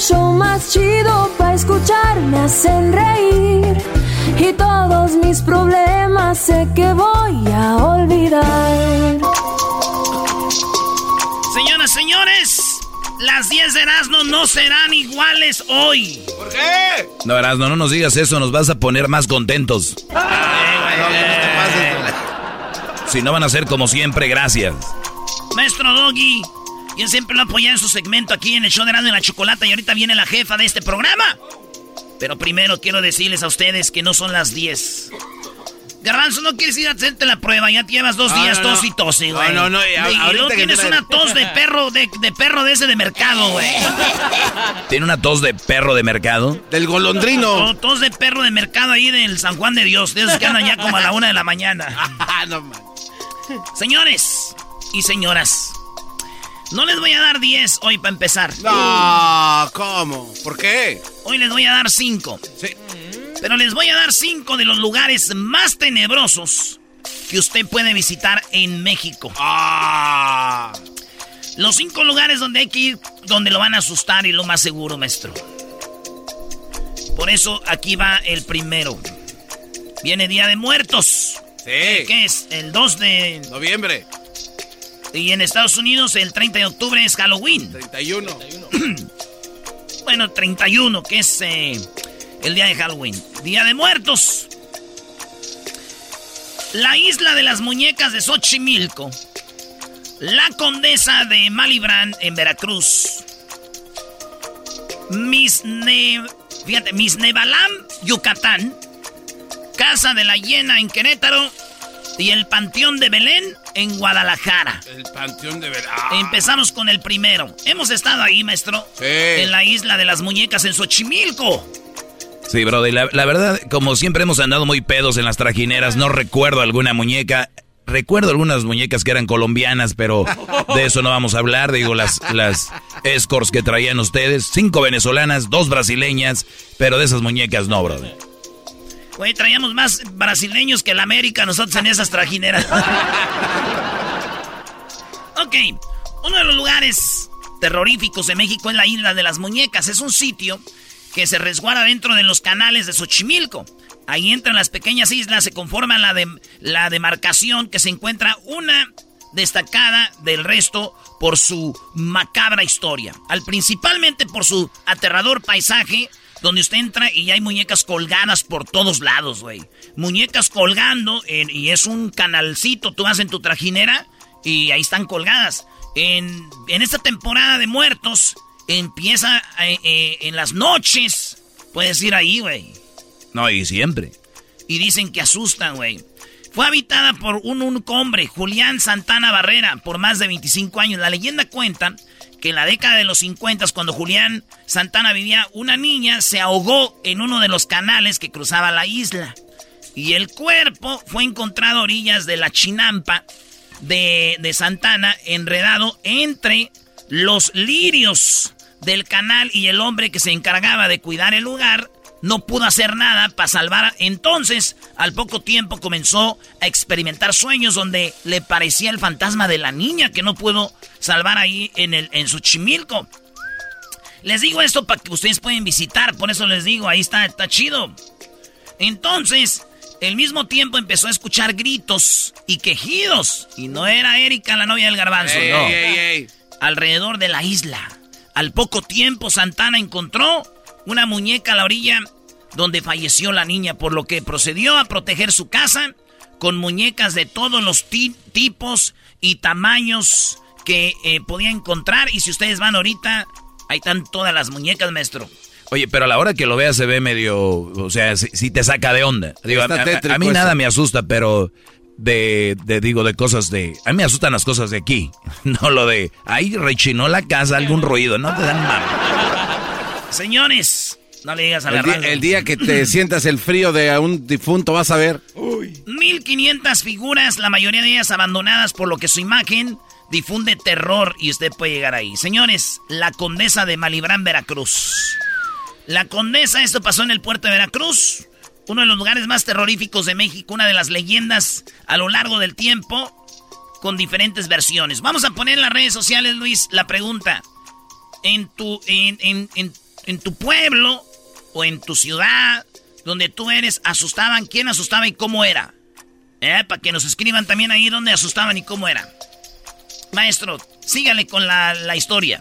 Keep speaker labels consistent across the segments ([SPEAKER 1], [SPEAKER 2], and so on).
[SPEAKER 1] Show más chido para escuchar. Me hacen reír. Y todos mis problemas sé que voy a olvidar.
[SPEAKER 2] Señoras, señores, las 10 de Erasmo no serán iguales hoy.
[SPEAKER 3] ¿Por qué?
[SPEAKER 4] No, Erasmo, no nos digas eso, nos vas a poner más contentos. Si no van a ser como siempre, gracias.
[SPEAKER 2] Maestro Doggy, yo siempre lo apoyé en su segmento aquí en el show de la Chocolata y ahorita viene la jefa de este programa. Pero primero quiero decirles a ustedes que no son las 10. Garbanzo, no quieres ir a hacerte la prueba, ya te llevas dos
[SPEAKER 5] No,
[SPEAKER 2] días
[SPEAKER 5] no, no.
[SPEAKER 2] tos y tos,
[SPEAKER 5] No,
[SPEAKER 2] güey.
[SPEAKER 5] no, no, y a-
[SPEAKER 2] Y
[SPEAKER 5] ahorita
[SPEAKER 2] luego
[SPEAKER 5] que
[SPEAKER 2] tienes una tos de perro, de, de perro de ese de mercado, güey.
[SPEAKER 4] ¿Tiene una tos de perro de mercado?
[SPEAKER 5] Del golondrino.
[SPEAKER 2] No, tos de perro de mercado ahí del San Juan de Dios, de esos que andan ya como a la una de la mañana.
[SPEAKER 5] Ah, no, man.
[SPEAKER 2] Señores y señoras, no les voy a dar 10 hoy para empezar.
[SPEAKER 5] No, ¿cómo? ¿Por qué?
[SPEAKER 2] Hoy les voy a dar 5.
[SPEAKER 5] Sí.
[SPEAKER 2] Pero les voy a dar 5 de los lugares más tenebrosos que usted puede visitar en México.
[SPEAKER 5] Ah.
[SPEAKER 2] Los 5 lugares donde hay que ir, donde lo van a asustar y lo más seguro, maestro. Por eso aquí va el primero. Viene Día de Muertos.
[SPEAKER 5] Sí.
[SPEAKER 2] ¿Qué es? El 2 de...
[SPEAKER 5] Noviembre.
[SPEAKER 2] Y en Estados Unidos el 30 de octubre es Halloween.
[SPEAKER 5] 31.
[SPEAKER 2] Bueno, 31, que es eh, el día de Halloween. Día de Muertos. La isla de las muñecas de Xochimilco. La condesa de Malibran en Veracruz. Misne... Fíjate, Misnebalam, Yucatán. Casa de la Hiena en Querétaro. Y el Panteón de Belén en Guadalajara.
[SPEAKER 5] El panteón de verano.
[SPEAKER 2] Empezamos con el primero. Hemos estado ahí, maestro.
[SPEAKER 5] Sí.
[SPEAKER 2] En la isla de las muñecas en Xochimilco.
[SPEAKER 4] Sí, brother, la, la verdad, como siempre hemos andado muy pedos en las trajineras, no recuerdo alguna muñeca. Recuerdo algunas muñecas que eran colombianas, pero de eso no vamos a hablar. Digo, las, las escorts que traían ustedes, cinco venezolanas, dos brasileñas, pero de esas muñecas no, brother.
[SPEAKER 2] Güey, traíamos más brasileños que el América nosotros en esas trajineras. ok, uno de los lugares terroríficos de México es la isla de las muñecas. Es un sitio que se resguarda dentro de los canales de Xochimilco. Ahí entran las pequeñas islas, se conforman la, de, la demarcación que se encuentra una destacada del resto por su macabra historia. Al principalmente por su aterrador paisaje, donde usted entra y hay muñecas colgadas por todos lados, güey. Muñecas colgando en- y es un canalcito, tú vas en tu trajinera y ahí están colgadas. En, en esta temporada de muertos empieza eh, eh, en las noches, puedes ir ahí, güey.
[SPEAKER 4] No, y siempre.
[SPEAKER 2] Y dicen que asustan, güey. Fue habitada por un único hombre, Julián Santana Barrera, por más de 25 años. La leyenda cuenta que en la década de los 50, cuando Julián Santana vivía, una niña se ahogó en uno de los canales que cruzaba la isla. Y el cuerpo fue encontrado a orillas de la chinampa de, de Santana, enredado entre los lirios del canal y el hombre que se encargaba de cuidar el lugar no pudo hacer nada para salvar. Entonces, al poco tiempo comenzó a experimentar sueños donde le parecía el fantasma de la niña que no pudo salvar ahí en, el, en su chimilco. Les digo esto para que ustedes pueden visitar, por eso les digo, ahí está, está chido. Entonces, al mismo tiempo empezó a escuchar gritos y quejidos. Y no era Erika, la novia del garbanzo, no. Alrededor de la isla. Al poco tiempo, Santana encontró una muñeca a la orilla donde falleció la niña, por lo que procedió a proteger su casa con muñecas de todos los tipos y tamaños que eh, podía encontrar. Y si ustedes van ahorita, ahí están todas las muñecas, maestro.
[SPEAKER 4] Oye, pero a la hora que lo veas se ve medio, o sea, si, te saca de onda. Digo, a, mí nada me asusta, pero de, de, digo, de cosas de... A mí me asustan las cosas de aquí, no lo de... Ahí rechinó la casa, algún ruido, no te dan mal.
[SPEAKER 2] Señores, no le digas a la
[SPEAKER 5] el, día, el día que te sientas el frío de un difunto vas a ver.
[SPEAKER 2] 1500 figuras, la mayoría de ellas abandonadas por lo que su imagen difunde terror y usted puede llegar ahí. Señores, la condesa de Malibrán, Veracruz. La condesa, esto pasó en el puerto de Veracruz, uno de los lugares más terroríficos de México, una de las leyendas a lo largo del tiempo, con diferentes versiones. Vamos a poner en las redes sociales, Luis, la pregunta. En tu, en, en, en en tu pueblo o en tu ciudad donde tú eres asustaban, quién asustaba y cómo era. ¿Eh? Para que nos escriban también ahí donde asustaban y cómo era. Maestro, sígale con la, la historia.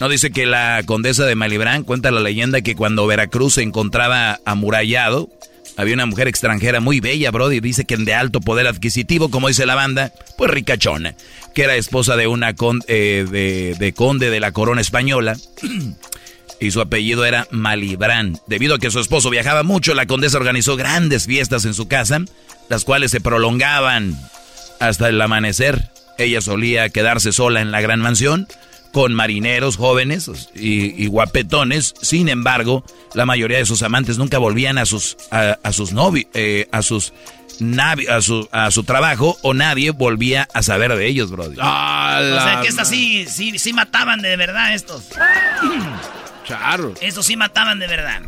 [SPEAKER 4] No, dice que la condesa de Malibrán cuenta la leyenda que cuando Veracruz se encontraba amurallado, había una mujer extranjera muy bella, Brody, dice que de alto poder adquisitivo, como dice la banda, pues ricachona, que era esposa de una eh, de, de conde de la corona española. y su apellido era Malibrán. Debido a que su esposo viajaba mucho, la condesa organizó grandes fiestas en su casa, las cuales se prolongaban hasta el amanecer. Ella solía quedarse sola en la gran mansión con marineros jóvenes y, guapetones. Sin embargo, la mayoría de sus amantes nunca volvían a sus a, sus novios, eh, a sus a su, a su trabajo o nadie volvía a saber de ellos, bro.
[SPEAKER 2] o sea que estas sí, sí, sí mataban de verdad estos. Eso sí mataban de verdad.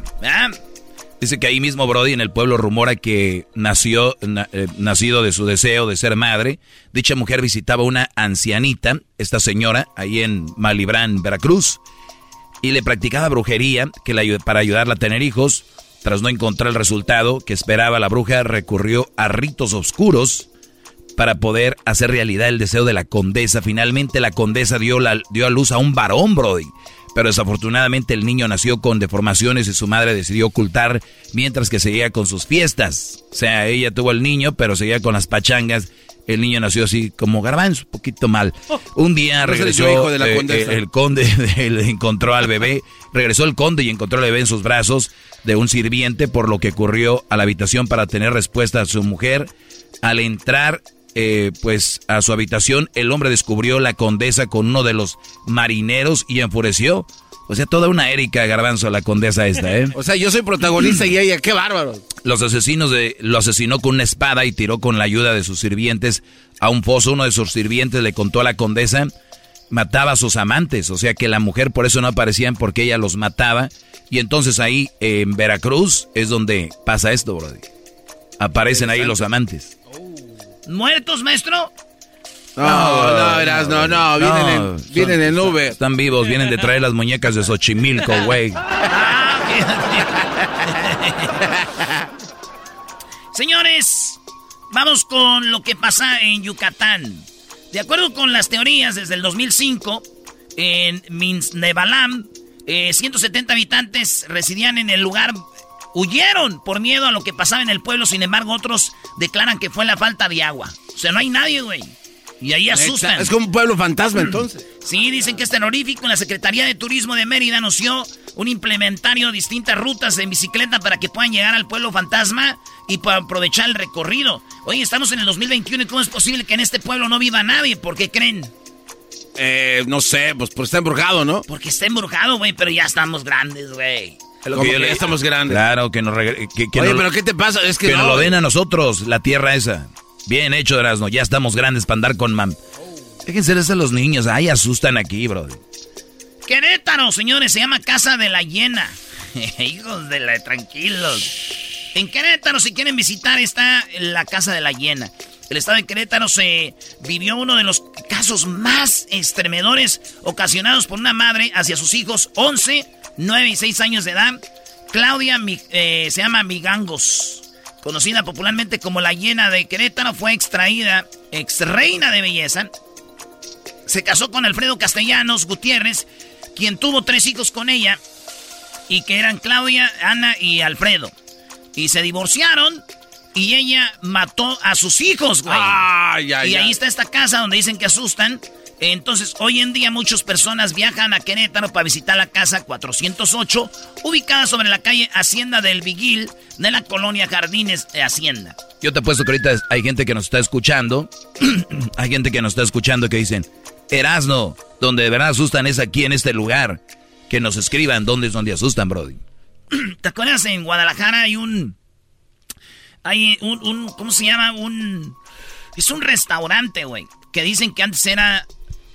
[SPEAKER 4] Dice que ahí mismo Brody en el pueblo rumora que nació, eh, nacido de su deseo de ser madre. Dicha mujer visitaba una ancianita, esta señora, ahí en Malibrán, Veracruz, y le practicaba brujería que la, para ayudarla a tener hijos. Tras no encontrar el resultado que esperaba, la bruja recurrió a ritos oscuros para poder hacer realidad el deseo de la condesa. Finalmente la condesa dio, la, dio a luz a un varón, Brody pero desafortunadamente el niño nació con deformaciones y su madre decidió ocultar mientras que seguía con sus fiestas. O sea, ella tuvo el niño, pero seguía con las pachangas. El niño nació así como garbanzo, un poquito mal. Un día regresó eh, eh, el conde, encontró al bebé, regresó el conde y encontró al bebé en sus brazos de un sirviente, por lo que ocurrió a la habitación para tener respuesta a su mujer. Al entrar eh, pues a su habitación, el hombre descubrió la condesa con uno de los marineros y enfureció. O sea, toda una Erika Garbanzo, la condesa esta, ¿eh?
[SPEAKER 5] O sea, yo soy protagonista y ella, qué bárbaro.
[SPEAKER 4] Los asesinos de, lo asesinó con una espada y tiró con la ayuda de sus sirvientes a un foso. Uno de sus sirvientes le contó a la condesa, mataba a sus amantes. O sea que la mujer por eso no aparecían porque ella los mataba. Y entonces ahí en Veracruz es donde pasa esto, brody. Aparecen ahí los amantes.
[SPEAKER 2] ¿Muertos, maestro?
[SPEAKER 5] No, no, verás, no, no, vienen, en, vienen en nube.
[SPEAKER 4] Están vivos, vienen de traer las muñecas de Xochimilco, güey.
[SPEAKER 2] Señores, vamos con lo que pasa en Yucatán. De acuerdo con las teorías, desde el 2005, en Minznebalam, 170 eh, habitantes residían en el lugar Huyeron por miedo a lo que pasaba en el pueblo, sin embargo otros declaran que fue la falta de agua. O sea, no hay nadie, güey. Y ahí asustan.
[SPEAKER 5] Es como un pueblo fantasma entonces.
[SPEAKER 2] Sí, dicen que es terrorífico. La Secretaría de Turismo de Mérida anunció un implementario de distintas rutas en bicicleta para que puedan llegar al pueblo fantasma y para aprovechar el recorrido. Oye, estamos en el 2021 y ¿cómo es posible que en este pueblo no viva nadie? ¿Por qué creen?
[SPEAKER 5] Eh, no sé, pues porque está embrujado, ¿no?
[SPEAKER 2] Porque está embrujado, güey, pero ya estamos grandes, güey.
[SPEAKER 5] Que ya estamos grandes.
[SPEAKER 4] Claro, que nos regre- que, que
[SPEAKER 5] Oye,
[SPEAKER 4] nos-
[SPEAKER 5] pero ¿qué te pasa? Es que,
[SPEAKER 4] que
[SPEAKER 5] no,
[SPEAKER 4] nos lo
[SPEAKER 5] güey.
[SPEAKER 4] den a nosotros, la tierra esa. Bien hecho, Erasmo. Ya estamos grandes para andar con mam. Déjense de eso a los niños. Ay, asustan aquí, bro.
[SPEAKER 2] Querétaro, señores, se llama Casa de la Hiena. Hijos de la tranquilos. En Querétaro, si quieren visitar, está la Casa de la Hiena. El estado de Querétaro se vivió uno de los casos más estremedores ocasionados por una madre hacia sus hijos, 11, 9 y 6 años de edad. Claudia eh, se llama Migangos, conocida popularmente como la Hiena de Querétaro, fue extraída, ex reina de belleza, se casó con Alfredo Castellanos Gutiérrez, quien tuvo tres hijos con ella, y que eran Claudia, Ana y Alfredo. Y se divorciaron, y ella mató a sus hijos, güey.
[SPEAKER 5] Ay, ay,
[SPEAKER 2] y ahí
[SPEAKER 5] ay.
[SPEAKER 2] está esta casa donde dicen que asustan. Entonces, hoy en día muchas personas viajan a Querétaro para visitar la casa 408, ubicada sobre la calle Hacienda del Viguil de la colonia Jardines de Hacienda.
[SPEAKER 4] Yo te apuesto que ahorita hay gente que nos está escuchando. hay gente que nos está escuchando que dicen, Erasno, donde de verdad asustan es aquí en este lugar. Que nos escriban dónde es donde asustan, Brody.
[SPEAKER 2] ¿Te acuerdas? En Guadalajara hay un. Hay un, un- ¿Cómo se llama? Un. Es un restaurante, güey. Que dicen que antes era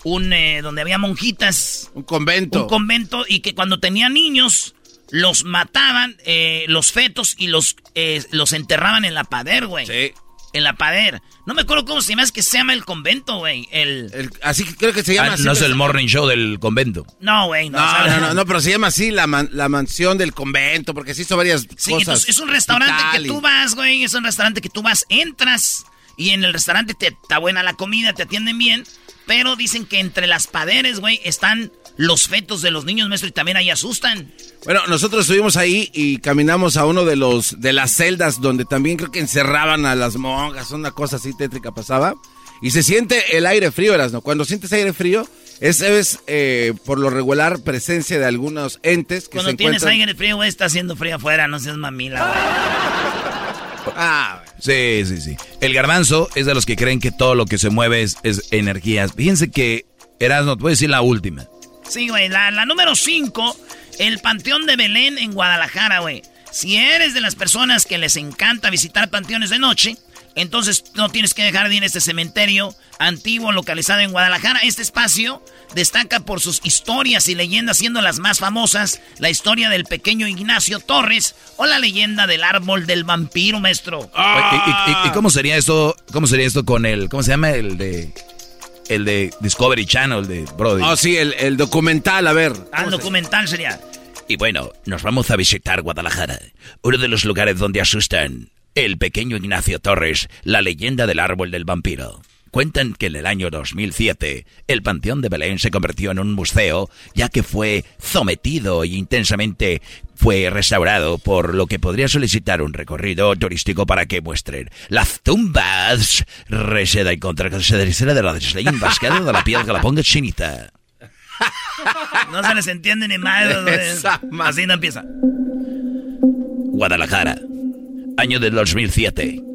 [SPEAKER 2] un. eh, donde había monjitas.
[SPEAKER 5] Un convento.
[SPEAKER 2] Un convento. Y que cuando tenían niños. Los mataban, eh, los fetos, y los, eh, los enterraban en la pader, güey.
[SPEAKER 5] Sí.
[SPEAKER 2] En la pader. No me acuerdo cómo se llama, es que se llama el convento, güey. El.
[SPEAKER 5] El- así que creo que se llama
[SPEAKER 4] Ah,
[SPEAKER 5] así.
[SPEAKER 4] no es el morning show del convento.
[SPEAKER 2] No, güey, no.
[SPEAKER 5] No, no, no, no, pero se llama así la, man- la mansión del convento, porque se hizo varias
[SPEAKER 2] Sí,
[SPEAKER 5] cosas.
[SPEAKER 2] entonces es un restaurante que
[SPEAKER 5] y-
[SPEAKER 2] tú vas, güey. Es un restaurante que tú vas, entras y en el restaurante te está buena la comida, te atienden bien. Pero dicen que entre las paderes, güey, están los fetos de los niños, maestro, y también ahí asustan.
[SPEAKER 5] Bueno, nosotros estuvimos ahí y caminamos a uno de los de las celdas donde también creo que encerraban a las monjas, una cosa así tétrica pasaba. Y se siente el aire frío, ¿no? Cuando sientes aire frío, esa es eh, por lo regular presencia de algunos entes que
[SPEAKER 2] Cuando
[SPEAKER 5] se
[SPEAKER 2] tienes
[SPEAKER 5] encuentran...
[SPEAKER 2] aire frío, güey, está haciendo frío afuera, no seas mamila, güey.
[SPEAKER 5] Ah,
[SPEAKER 4] Sí, sí, sí. El garbanzo es de los que creen que todo lo que se mueve es, es energías. Fíjense que, Erasmo, te voy a decir la última.
[SPEAKER 2] Sí, güey, la, la número 5, el Panteón de Belén en Guadalajara, güey. Si eres de las personas que les encanta visitar panteones de noche, entonces no tienes que dejar de ir a este cementerio antiguo localizado en Guadalajara. Este espacio destaca por sus historias y leyendas, siendo las más famosas la historia del pequeño Ignacio Torres o la leyenda del árbol del vampiro, maestro.
[SPEAKER 4] ¿Y, y- y- y cómo sería esto? ¿Cómo sería esto con el, cómo se llama el de, el de Discovery Channel, el de Brody?
[SPEAKER 5] Oh, sí, el, el documental, a ver.
[SPEAKER 2] Al documental sería.
[SPEAKER 4] Y bueno, nos vamos a visitar Guadalajara, uno de los lugares donde asustan. El pequeño Ignacio Torres, la leyenda del árbol del vampiro. Cuentan que en el año 2007 el Panteón de Belén se convirtió en un museo, ya que fue sometido y intensamente fue restaurado, por lo que podría solicitar un recorrido turístico para que muestren las tumbas. Reseda y contra de las leyendas que de la piel que la ponga chinita.
[SPEAKER 2] No se les entiende ni madre. Así no empieza.
[SPEAKER 4] Guadalajara, año del 2007.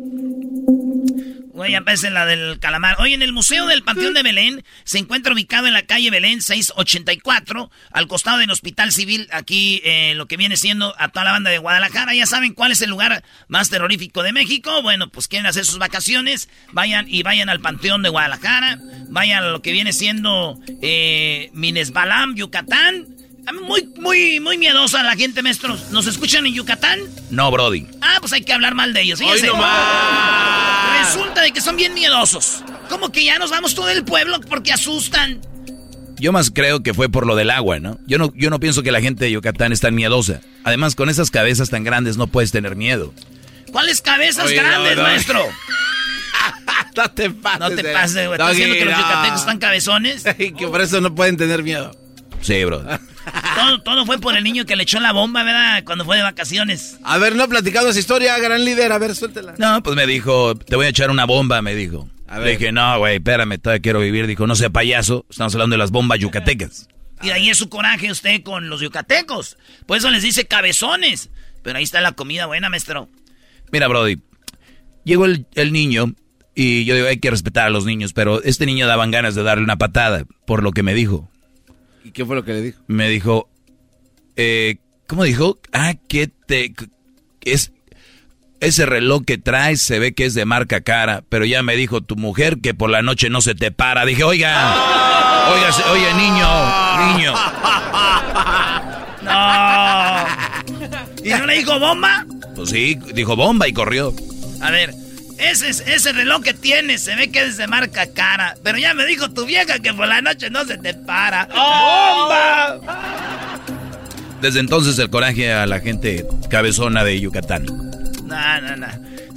[SPEAKER 2] Güey, ya la del calamar. Hoy en el Museo del Panteón de Belén se encuentra ubicado en la calle Belén 684, al costado del Hospital Civil, aquí eh, lo que viene siendo a toda la banda de Guadalajara. Ya saben cuál es el lugar más terrorífico de México. Bueno, pues quieren hacer sus vacaciones, vayan y vayan al Panteón de Guadalajara, vayan a lo que viene siendo eh, Minesbalam, Yucatán. A mí Muy, muy, muy miedosa la gente, maestros. ¿Nos escuchan en Yucatán?
[SPEAKER 4] No, Brody.
[SPEAKER 2] Ah, pues hay que hablar mal de ellos.
[SPEAKER 5] ¡Hoy
[SPEAKER 2] fíjense.
[SPEAKER 5] nomás!
[SPEAKER 2] Resulta de que son bien miedosos. Como que ya nos vamos todo el pueblo porque asustan.
[SPEAKER 4] Yo más creo que fue por lo del agua, ¿no? Yo no, yo no pienso que la gente de Yucatán es tan miedosa. Además, con esas cabezas tan grandes no puedes tener miedo.
[SPEAKER 2] ¿Cuáles cabezas
[SPEAKER 5] Oye, no,
[SPEAKER 2] grandes,
[SPEAKER 5] no.
[SPEAKER 2] maestro?
[SPEAKER 5] No te pases.
[SPEAKER 2] No te pases, güey. ¿Estás diciendo que los
[SPEAKER 5] no.
[SPEAKER 2] yucatecos están cabezones?
[SPEAKER 5] Que por eso no pueden tener miedo.
[SPEAKER 4] Sí, bro.
[SPEAKER 2] Todo, todo fue por el niño que le echó la bomba, ¿verdad? Cuando fue de vacaciones.
[SPEAKER 5] A ver, no ha platicado esa historia, gran líder. A ver, suéltela.
[SPEAKER 4] No, pues me dijo, te voy a echar una bomba, me dijo.
[SPEAKER 5] A
[SPEAKER 4] Le
[SPEAKER 5] ver.
[SPEAKER 4] dije, no, güey, espérame, todavía quiero vivir. Dijo, no sea payaso, estamos hablando de las bombas yucatecas.
[SPEAKER 2] Y de ahí es su coraje usted con los yucatecos. Por eso les dice cabezones. Pero ahí está la comida buena, maestro.
[SPEAKER 4] Mira, Brody, llegó el, el niño Y yo digo, hay que respetar a los niños, pero este niño daban ganas de darle una patada, por lo que me dijo.
[SPEAKER 6] ¿Y qué fue lo que le dijo?
[SPEAKER 4] Me dijo, eh, ¿cómo dijo? Ah, que te... Es, ese reloj que traes se ve que es de marca cara, pero ya me dijo tu mujer que por la noche no se te para. Dije, oiga, oiga, oye, niño, niño.
[SPEAKER 2] No. ¿Y no le dijo bomba?
[SPEAKER 4] Pues sí, dijo bomba y corrió.
[SPEAKER 2] A ver, ese, ese reloj que tienes se ve que es de marca cara, pero ya me dijo tu vieja que por la noche no se te para. ¡Bomba!
[SPEAKER 4] Desde entonces el coraje a la gente cabezona de Yucatán.
[SPEAKER 2] No, no.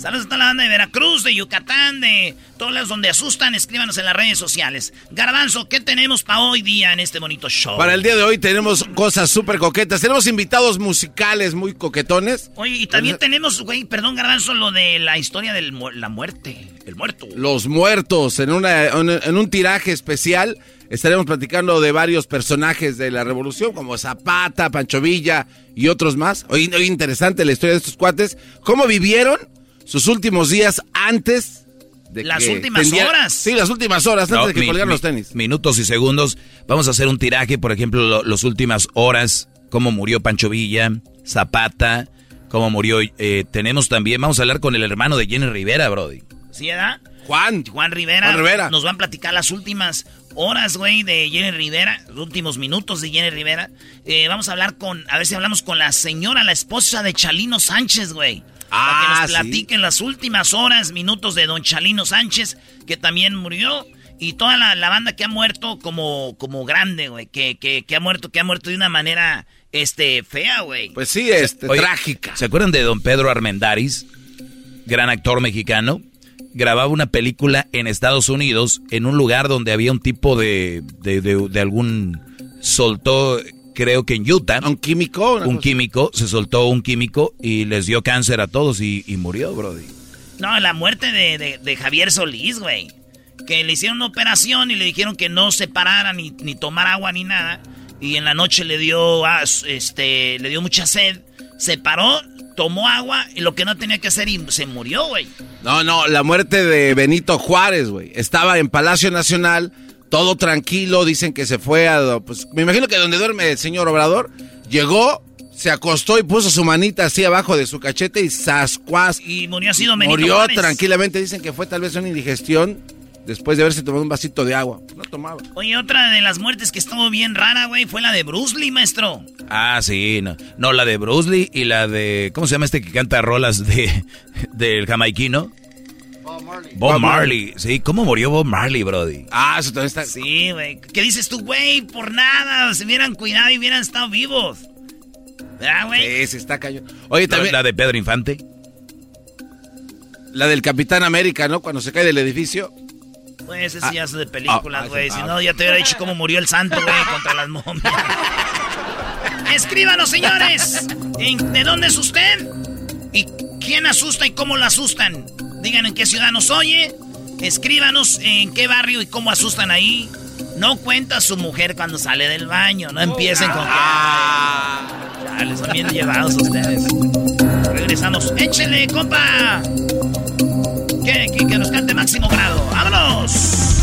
[SPEAKER 2] Saludos a toda la banda de Veracruz, de Yucatán, de todos lados donde asustan. Escríbanos en las redes sociales. Garbanzo, ¿qué tenemos para hoy día en este bonito show?
[SPEAKER 6] Para el día de hoy tenemos cosas súper coquetas. Tenemos invitados musicales muy coquetones.
[SPEAKER 2] Oye, y también tenemos, güey, perdón, Garbanzo, lo de la historia de la muerte. El muerto.
[SPEAKER 6] Los muertos, en, una, en un tiraje especial. Estaremos platicando de varios personajes de la revolución, como Zapata, Pancho Villa y otros más. Hoy, hoy interesante la historia de estos cuates. ¿Cómo vivieron? Sus últimos días antes de
[SPEAKER 2] las últimas horas.
[SPEAKER 6] Sí, las últimas horas antes de que colgaran los tenis.
[SPEAKER 4] Minutos y segundos. Vamos a hacer un tiraje, por ejemplo, las últimas horas, cómo murió Pancho Villa, Zapata, cómo murió. Eh, tenemos también, vamos a hablar con el hermano de Jenny Rivera, Brody.
[SPEAKER 2] ¿Sí, edad?
[SPEAKER 6] Juan.
[SPEAKER 2] Juan Rivera.
[SPEAKER 6] Juan Rivera.
[SPEAKER 2] Nos van a platicar las últimas horas, güey, de Jenny Rivera, los últimos minutos de Jenny Rivera. Eh, vamos a hablar con, a ver si hablamos con la señora, la esposa de Chalino Sánchez, güey. Ah, para que nos ah, platiquen las últimas horas, minutos de Don Chalino Sánchez, que también murió. Y toda la, banda que ha muerto como, como grande, güey. Que, que, que, ha muerto, que ha muerto de una manera este, fea, güey.
[SPEAKER 6] Pues sí, este, trágica.
[SPEAKER 4] ¿Se acuerdan de Don Pedro Armendaris? Gran actor mexicano. Grababa una película en Estados Unidos, en un lugar donde había un tipo de, de, de algún... Soltó creo que en Utah.
[SPEAKER 6] ¿Un químico?
[SPEAKER 4] Un químico, se soltó un químico y les dio cáncer a todos y, murió, Brody.
[SPEAKER 2] No, la muerte de, Javier Solís, güey. Que le hicieron una operación y le dijeron que no se parara ni, ni tomar agua ni nada. Y en la noche le dio, ah, este, le dio mucha sed. Se paró, tomó agua y lo que no tenía que hacer y se murió, güey.
[SPEAKER 6] No, no, la muerte de Benito Juárez, güey. Estaba en Palacio Nacional todo tranquilo, dicen que se fue a... Pues me imagino que donde duerme el señor Obrador, llegó, se acostó y puso su manita así abajo de su cachete y sascuas.
[SPEAKER 2] Y murió así
[SPEAKER 6] Murió tranquilamente, dicen que fue tal vez una indigestión después de haberse tomado un vasito de agua. No tomaba.
[SPEAKER 2] Oye, otra de las muertes que estuvo bien rara, güey, fue la de Bruce Lee, maestro.
[SPEAKER 4] Ah, sí, no. No, la de Bruce Lee y la de... ¿Cómo se llama este que canta rolas de del jamaiquino? Bob Marley. Sí, ¿cómo murió Bob Marley, Brody?
[SPEAKER 6] Ah, eso también está.
[SPEAKER 2] Sí, güey. ¿Qué dices tú, güey? Por nada. Se hubieran cuidado y hubieran estado vivos. ¿Verdad, güey?
[SPEAKER 6] Sí, se está cayendo. Oye, también.
[SPEAKER 4] La de Pedro Infante.
[SPEAKER 6] La del Capitán América, ¿no? Cuando se cae del edificio.
[SPEAKER 2] Pues ese ya es de películas, ah, güey. si no, ya te hubiera dicho cómo murió el santo, güey, contra las momias. Escríbanos, señores. ¿De dónde es usted? ¿Y quién asusta y cómo lo asustan? Digan en qué ciudad nos oye. Escríbanos en qué barrio y cómo asustan ahí. No cuenta su mujer cuando sale del baño. No empiecen con les son bien llevados ustedes. Regresamos. ¡Échenle, compa! Que, que, que nos cante máximo grado. ¡Vámonos!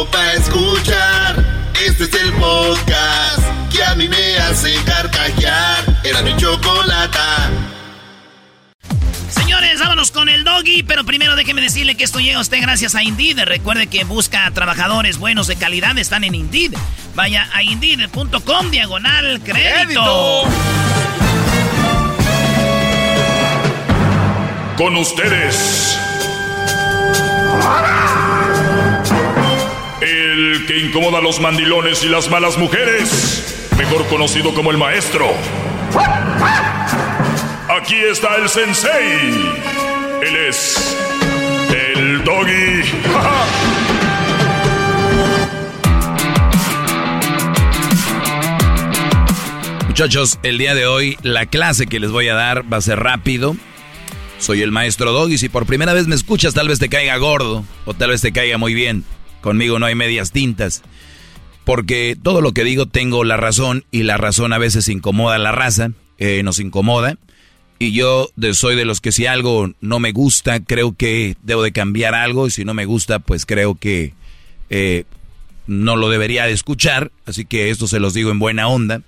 [SPEAKER 3] chido pa' escuchar. Este es el podcast que a mí me hace carcajear. Era mi chocolata.
[SPEAKER 2] Señores, vámonos con el doggy, pero primero déjeme decirle que esto llega a usted gracias a Indeed. Recuerde que busca trabajadores buenos de calidad, están en Indeed. Vaya a indeed.com diagonal crédito.
[SPEAKER 7] Con ustedes que incomoda a los mandilones y las malas mujeres, mejor conocido como el maestro. Aquí está el sensei. Él es el doggy.
[SPEAKER 4] Muchachos, el día de hoy la clase que les voy a dar va a ser rápido. Soy el maestro Doggy. Si por primera vez me escuchas, tal vez te caiga gordo o tal vez te caiga muy bien. Conmigo no hay medias tintas. Porque todo lo que digo tengo la razón y la razón a veces incomoda a la raza, eh, nos incomoda. Y yo soy de los que si algo no me gusta, creo que debo de cambiar algo. Y si no me gusta, pues creo que eh, no lo debería de escuchar. Así que esto se los digo en buena onda.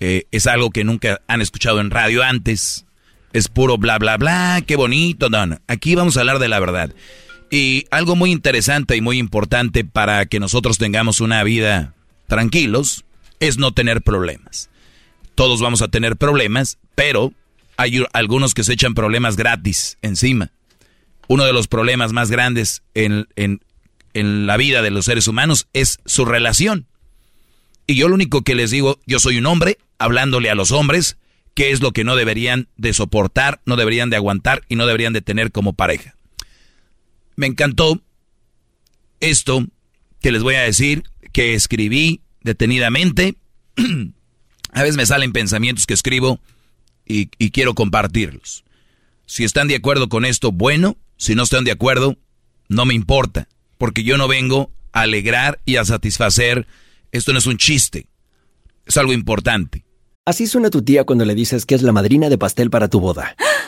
[SPEAKER 4] Eh, es algo que nunca han escuchado en radio antes. Es puro bla, bla, bla, qué bonito. No, Aquí vamos a hablar de la verdad. Y algo muy interesante y muy importante para que nosotros tengamos una vida tranquilos es no tener problemas. Todos vamos a tener problemas, pero hay algunos que se echan problemas gratis encima. Uno de los problemas más grandes en, en, en la vida de los seres humanos es su relación. Y yo lo único que les digo, yo soy un hombre hablándole a los hombres qué es lo que no deberían de soportar, no deberían de aguantar y no deberían de tener como pareja. Me encantó esto que les voy a decir, que escribí detenidamente. a veces me salen pensamientos que escribo y, quiero compartirlos. Si están de acuerdo con esto, bueno. Si no están de acuerdo, no me importa. Porque yo no vengo a alegrar y a satisfacer. Esto no es un chiste. Es algo importante.
[SPEAKER 8] Así suena tu tía cuando le dices que es la madrina de pastel para tu boda.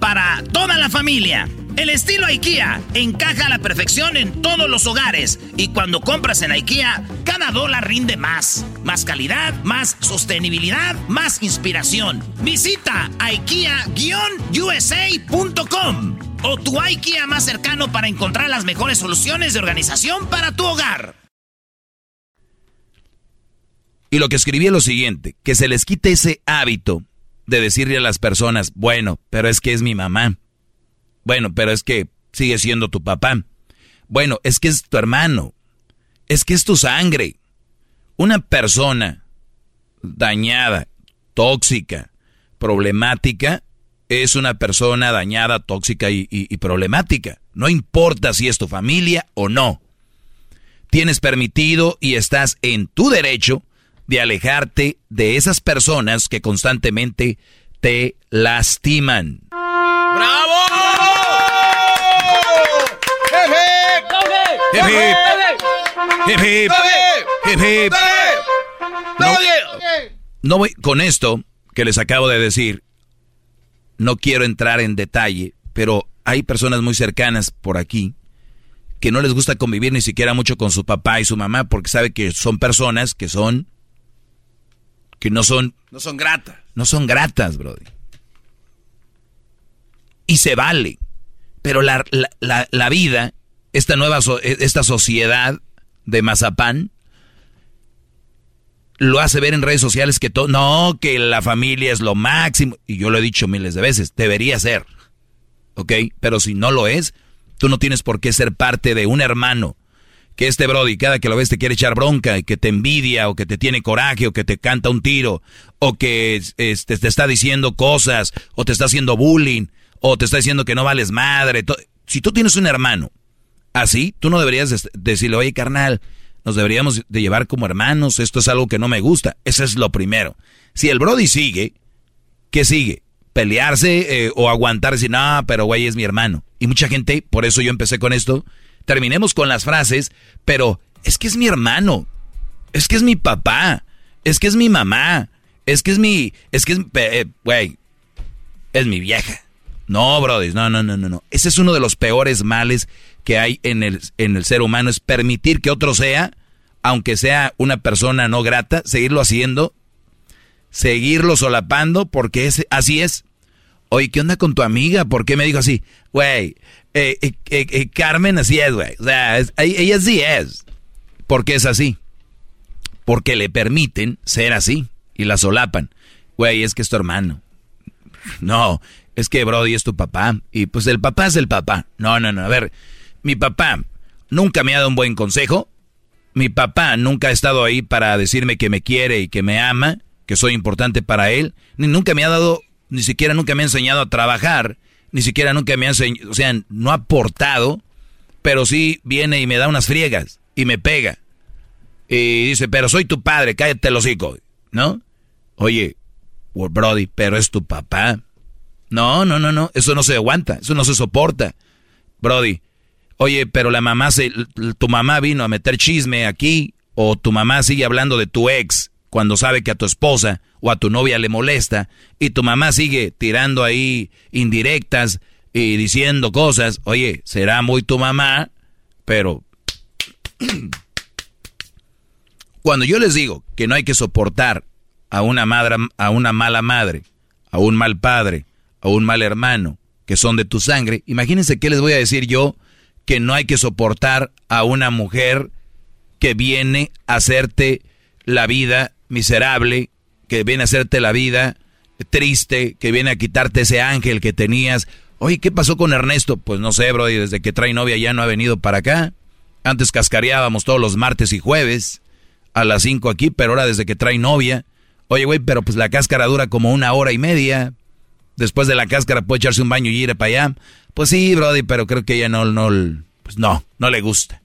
[SPEAKER 2] para toda la familia. El estilo IKEA encaja a la perfección en todos los hogares y cuando compras en IKEA, cada dólar rinde más. Más calidad, más sostenibilidad, más inspiración. Visita IKEA-USA.com o tu IKEA más cercano para encontrar las mejores soluciones de organización para tu hogar.
[SPEAKER 4] Y lo que escribí es lo siguiente, que se les quite ese hábito de decirle a las personas, bueno, pero es que es mi mamá. Bueno, pero es que sigue siendo tu papá. Bueno, es que es tu hermano. Es que es tu sangre. Una persona dañada, tóxica, problemática, es una persona dañada, tóxica y, y, problemática. No importa si es tu familia o no. Tienes permitido y estás en tu derecho de alejarte de esas personas que constantemente te lastiman.
[SPEAKER 5] ¡Bravo!
[SPEAKER 4] No voy con esto que les acabo de decir. No quiero entrar en detalle, pero hay personas muy cercanas por aquí que no les gusta convivir ni siquiera mucho con su papá y su mamá porque sabe que son personas que son que no son...
[SPEAKER 5] No son gratas.
[SPEAKER 4] No son gratas, brody. Y se vale. Pero la, vida, esta nueva, esta sociedad de Mazapán, lo hace ver en redes sociales que todo, no, que la familia es lo máximo. Y yo lo he dicho miles de veces, debería ser. ¿Ok? Pero si no lo es, tú no tienes por qué ser parte de un hermano que este Brody cada que lo ves te quiere echar bronca y que te envidia o que te tiene coraje o que te canta un tiro o que este, te está diciendo cosas o te está haciendo bullying o te está diciendo que no vales madre. Si tú tienes un hermano así, tú no deberías decirle, oye carnal, nos deberíamos de llevar como hermanos, esto es algo que no me gusta. Eso es lo primero. Si el Brody sigue, ¿qué sigue? pelearse eh, o aguantar y decir, no, pero güey, es mi hermano. Y mucha gente, por eso yo empecé con esto, terminemos con las frases, pero es que es mi hermano, es que es mi papá, es que es mi mamá, es que es mi, es que es, eh, güey, es mi vieja. No, brother, no, no, no, no, no. Ese es uno de los peores males que hay en el, en el ser humano, es permitir que otro sea, aunque sea una persona no grata, seguirlo haciendo, seguirlo solapando, porque así es. Oye, ¿qué onda con tu amiga? ¿Por qué me dijo así? Güey, eh, eh, eh, Carmen así es, güey. O sea, ella así es. ¿Por qué es así? Porque le permiten ser así y la solapan. Güey, es que es tu hermano. No, es que Brody es tu papá. Y pues el papá es el papá. No, no, no. A ver, mi papá nunca me ha dado un buen consejo. Mi papá nunca ha estado ahí para decirme que me quiere y que me ama, que soy importante para él. Ni nunca me ha dado, ni siquiera nunca me ha enseñado a trabajar. Ni siquiera nunca me ha enseñado, o sea, no ha aportado, pero sí viene y me da unas friegas y me pega. Y dice, pero soy tu padre, cállate el hocico, ¿no? Oye, Brody, pero es tu papá. No, no, no, no, eso no se aguanta, eso no se soporta. Brody, oye, pero la mamá se, tu mamá vino a meter chisme aquí, o tu mamá sigue hablando de tu ex cuando sabe que a tu esposa o a tu novia le molesta, y tu mamá sigue tirando ahí indirectas y diciendo cosas, oye, será muy tu mamá, pero cuando yo les digo que no hay que soportar a una madre, a una mala madre, a un mal padre, a un mal hermano, que son de tu sangre, imagínense qué les voy a decir yo que no hay que soportar a una mujer que viene a hacerte la vida miserable, que viene a hacerte la vida triste, que viene a quitarte ese ángel que tenías. Oye, ¿qué pasó con Ernesto? Pues no sé, bro, y desde que trae novia ya no ha venido para acá. Antes cascareábamos todos los martes y jueves a las 5 aquí, pero ahora desde que trae novia. Oye, güey, pero pues la cáscara dura como una hora y media. Después de la cáscara puede echarse un baño y ir para allá. Pues sí, Brody, pero creo que ella no, no, pues no, no le gusta.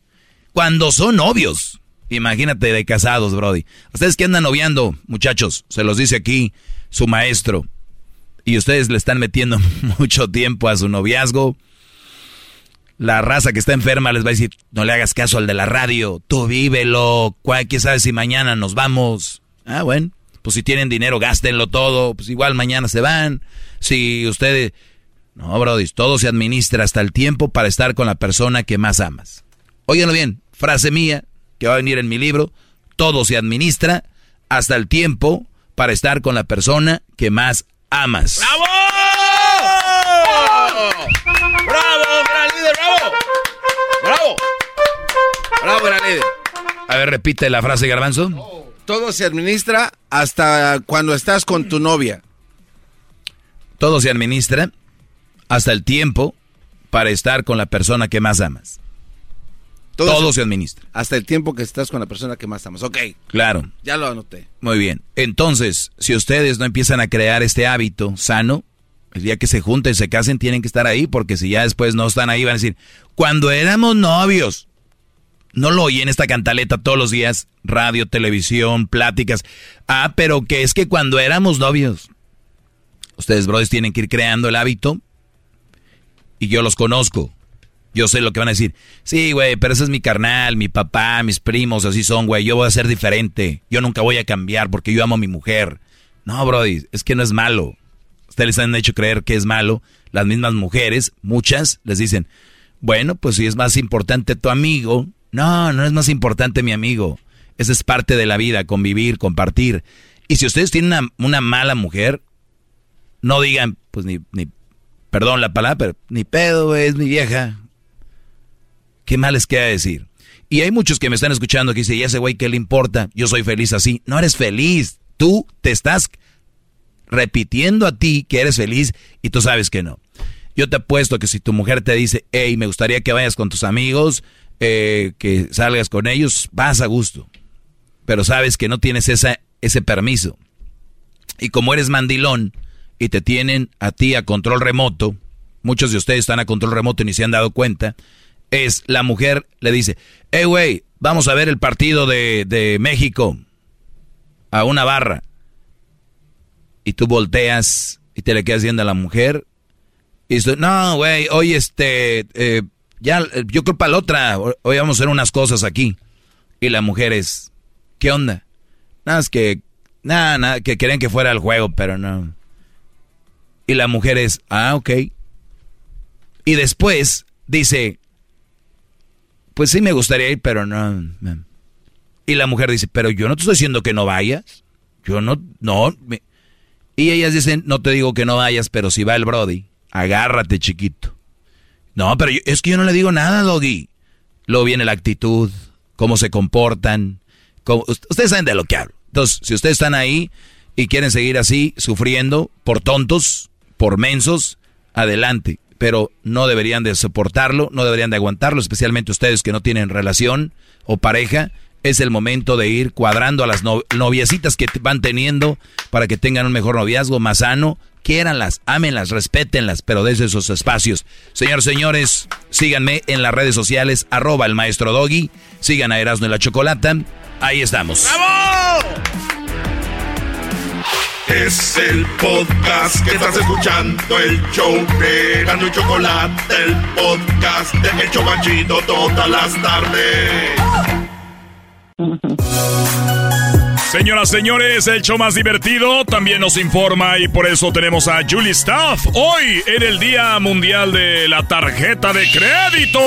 [SPEAKER 4] Cuando son novios, imagínate de casados, Brody. Ustedes que andan noviando, muchachos, se los dice aquí su maestro. Y ustedes le están metiendo mucho tiempo a su noviazgo. La raza que está enferma les va a decir, no le hagas caso al de la radio, tú vívelo, quién sabe si mañana nos vamos. Ah, bueno, pues si tienen dinero, gástenlo todo, pues igual mañana se van. Si ustedes... No, Brody, todo se administra hasta el tiempo para estar con la persona que más amas. Óiganlo bien, frase mía, que va a venir en mi libro, todo se administra hasta el tiempo para estar con la persona que más amas.
[SPEAKER 5] ¡Bravo! ¡Bravo, gran líder, bravo! ¡Bravo! ¡Bravo, gran líder!
[SPEAKER 4] A ver, repite la frase, Garbanzo.
[SPEAKER 5] Todo se administra hasta cuando estás con tu novia.
[SPEAKER 4] Todo se administra hasta el tiempo para estar con la persona que más amas. Todo, se, administra.
[SPEAKER 5] Hasta el tiempo que estás con la persona que más amas. Ok.
[SPEAKER 4] Claro.
[SPEAKER 5] Ya lo anoté.
[SPEAKER 4] Muy bien. Entonces, si ustedes no empiezan a crear este hábito sano, el día que se junten y se casen tienen que estar ahí, porque si ya después no están ahí van a decir, cuando éramos novios, no lo oyen esta cantaleta todos los días, radio, televisión, pláticas. Ah, pero que es que cuando éramos novios, ustedes, brothers, tienen que ir creando el hábito y yo los conozco. Yo sé lo que van a decir. Sí, güey, pero ese es mi carnal, mi papá, mis primos, así son, güey. Yo voy a ser diferente. Yo nunca voy a cambiar porque yo amo a mi mujer. No, Brody, es que no es malo. Ustedes les han hecho creer que es malo. Las mismas mujeres, muchas, les dicen, bueno, pues si es más importante tu amigo. No, no es más importante mi amigo. Esa es parte de la vida, convivir, compartir. Y si ustedes tienen una, mala mujer, no digan, pues ni, ni, perdón la palabra, pero ni pedo, es mi vieja. ¿Qué mal les queda decir? Y hay muchos que me están escuchando que dicen, ¿y ese güey qué le importa? Yo soy feliz así. No eres feliz. Tú te estás repitiendo a ti que eres feliz y tú sabes que no. Yo te apuesto que si tu mujer te dice, hey, me gustaría que vayas con tus amigos, eh, que salgas con ellos, vas a gusto. Pero sabes que no tienes ese permiso. Y como eres mandilón y te tienen a ti a control remoto, muchos de ustedes están a control remoto y ni se han dado cuenta, es la mujer le dice, hey, güey, vamos a ver el partido de, de México a una barra. Y tú volteas Y te le quedas viendo a la mujer. Y dice, no, güey, hoy este, eh, ya, yo creo para la otra, hoy vamos a hacer unas cosas aquí. Y la mujer es, ¿qué onda? Nada, es que, nada, nada, que querían que fuera el juego, pero no. Y la mujer es, ah, ok. Y después dice, pues sí me gustaría ir, pero no. Y la mujer dice, pero yo no te estoy diciendo que no vayas. Yo no, no. Y ellas dicen, no te digo que no vayas, pero si va el Brody, agárrate chiquito. No, pero es que yo no le digo nada, Doggy. Luego viene la actitud, cómo se comportan. ustedes saben de lo que hablo. Entonces, si ustedes están ahí y quieren seguir así, sufriendo por tontos, por mensos, adelante. Pero no deberían de soportarlo, no deberían de aguantarlo, especialmente ustedes que no tienen relación o pareja. Es el momento de ir cuadrando a las noviecitas que van teniendo para que tengan un mejor noviazgo más sano. Quiéranlas, ámenlas, respétenlas, pero desde esos espacios. Señores, señores, síganme en las redes sociales, arroba el maestro Doggy. Sigan a Erasmo y la Chocolata. Ahí estamos.
[SPEAKER 3] ¡Bravo! Es el podcast que estás escuchando, el show de Gano y Chocolate, el podcast de Hecho Banchito todas las tardes.
[SPEAKER 7] Señoras, señores, el show más divertido también nos informa y por eso tenemos a Julie Staff hoy en el Día Mundial de la Tarjeta de Crédito.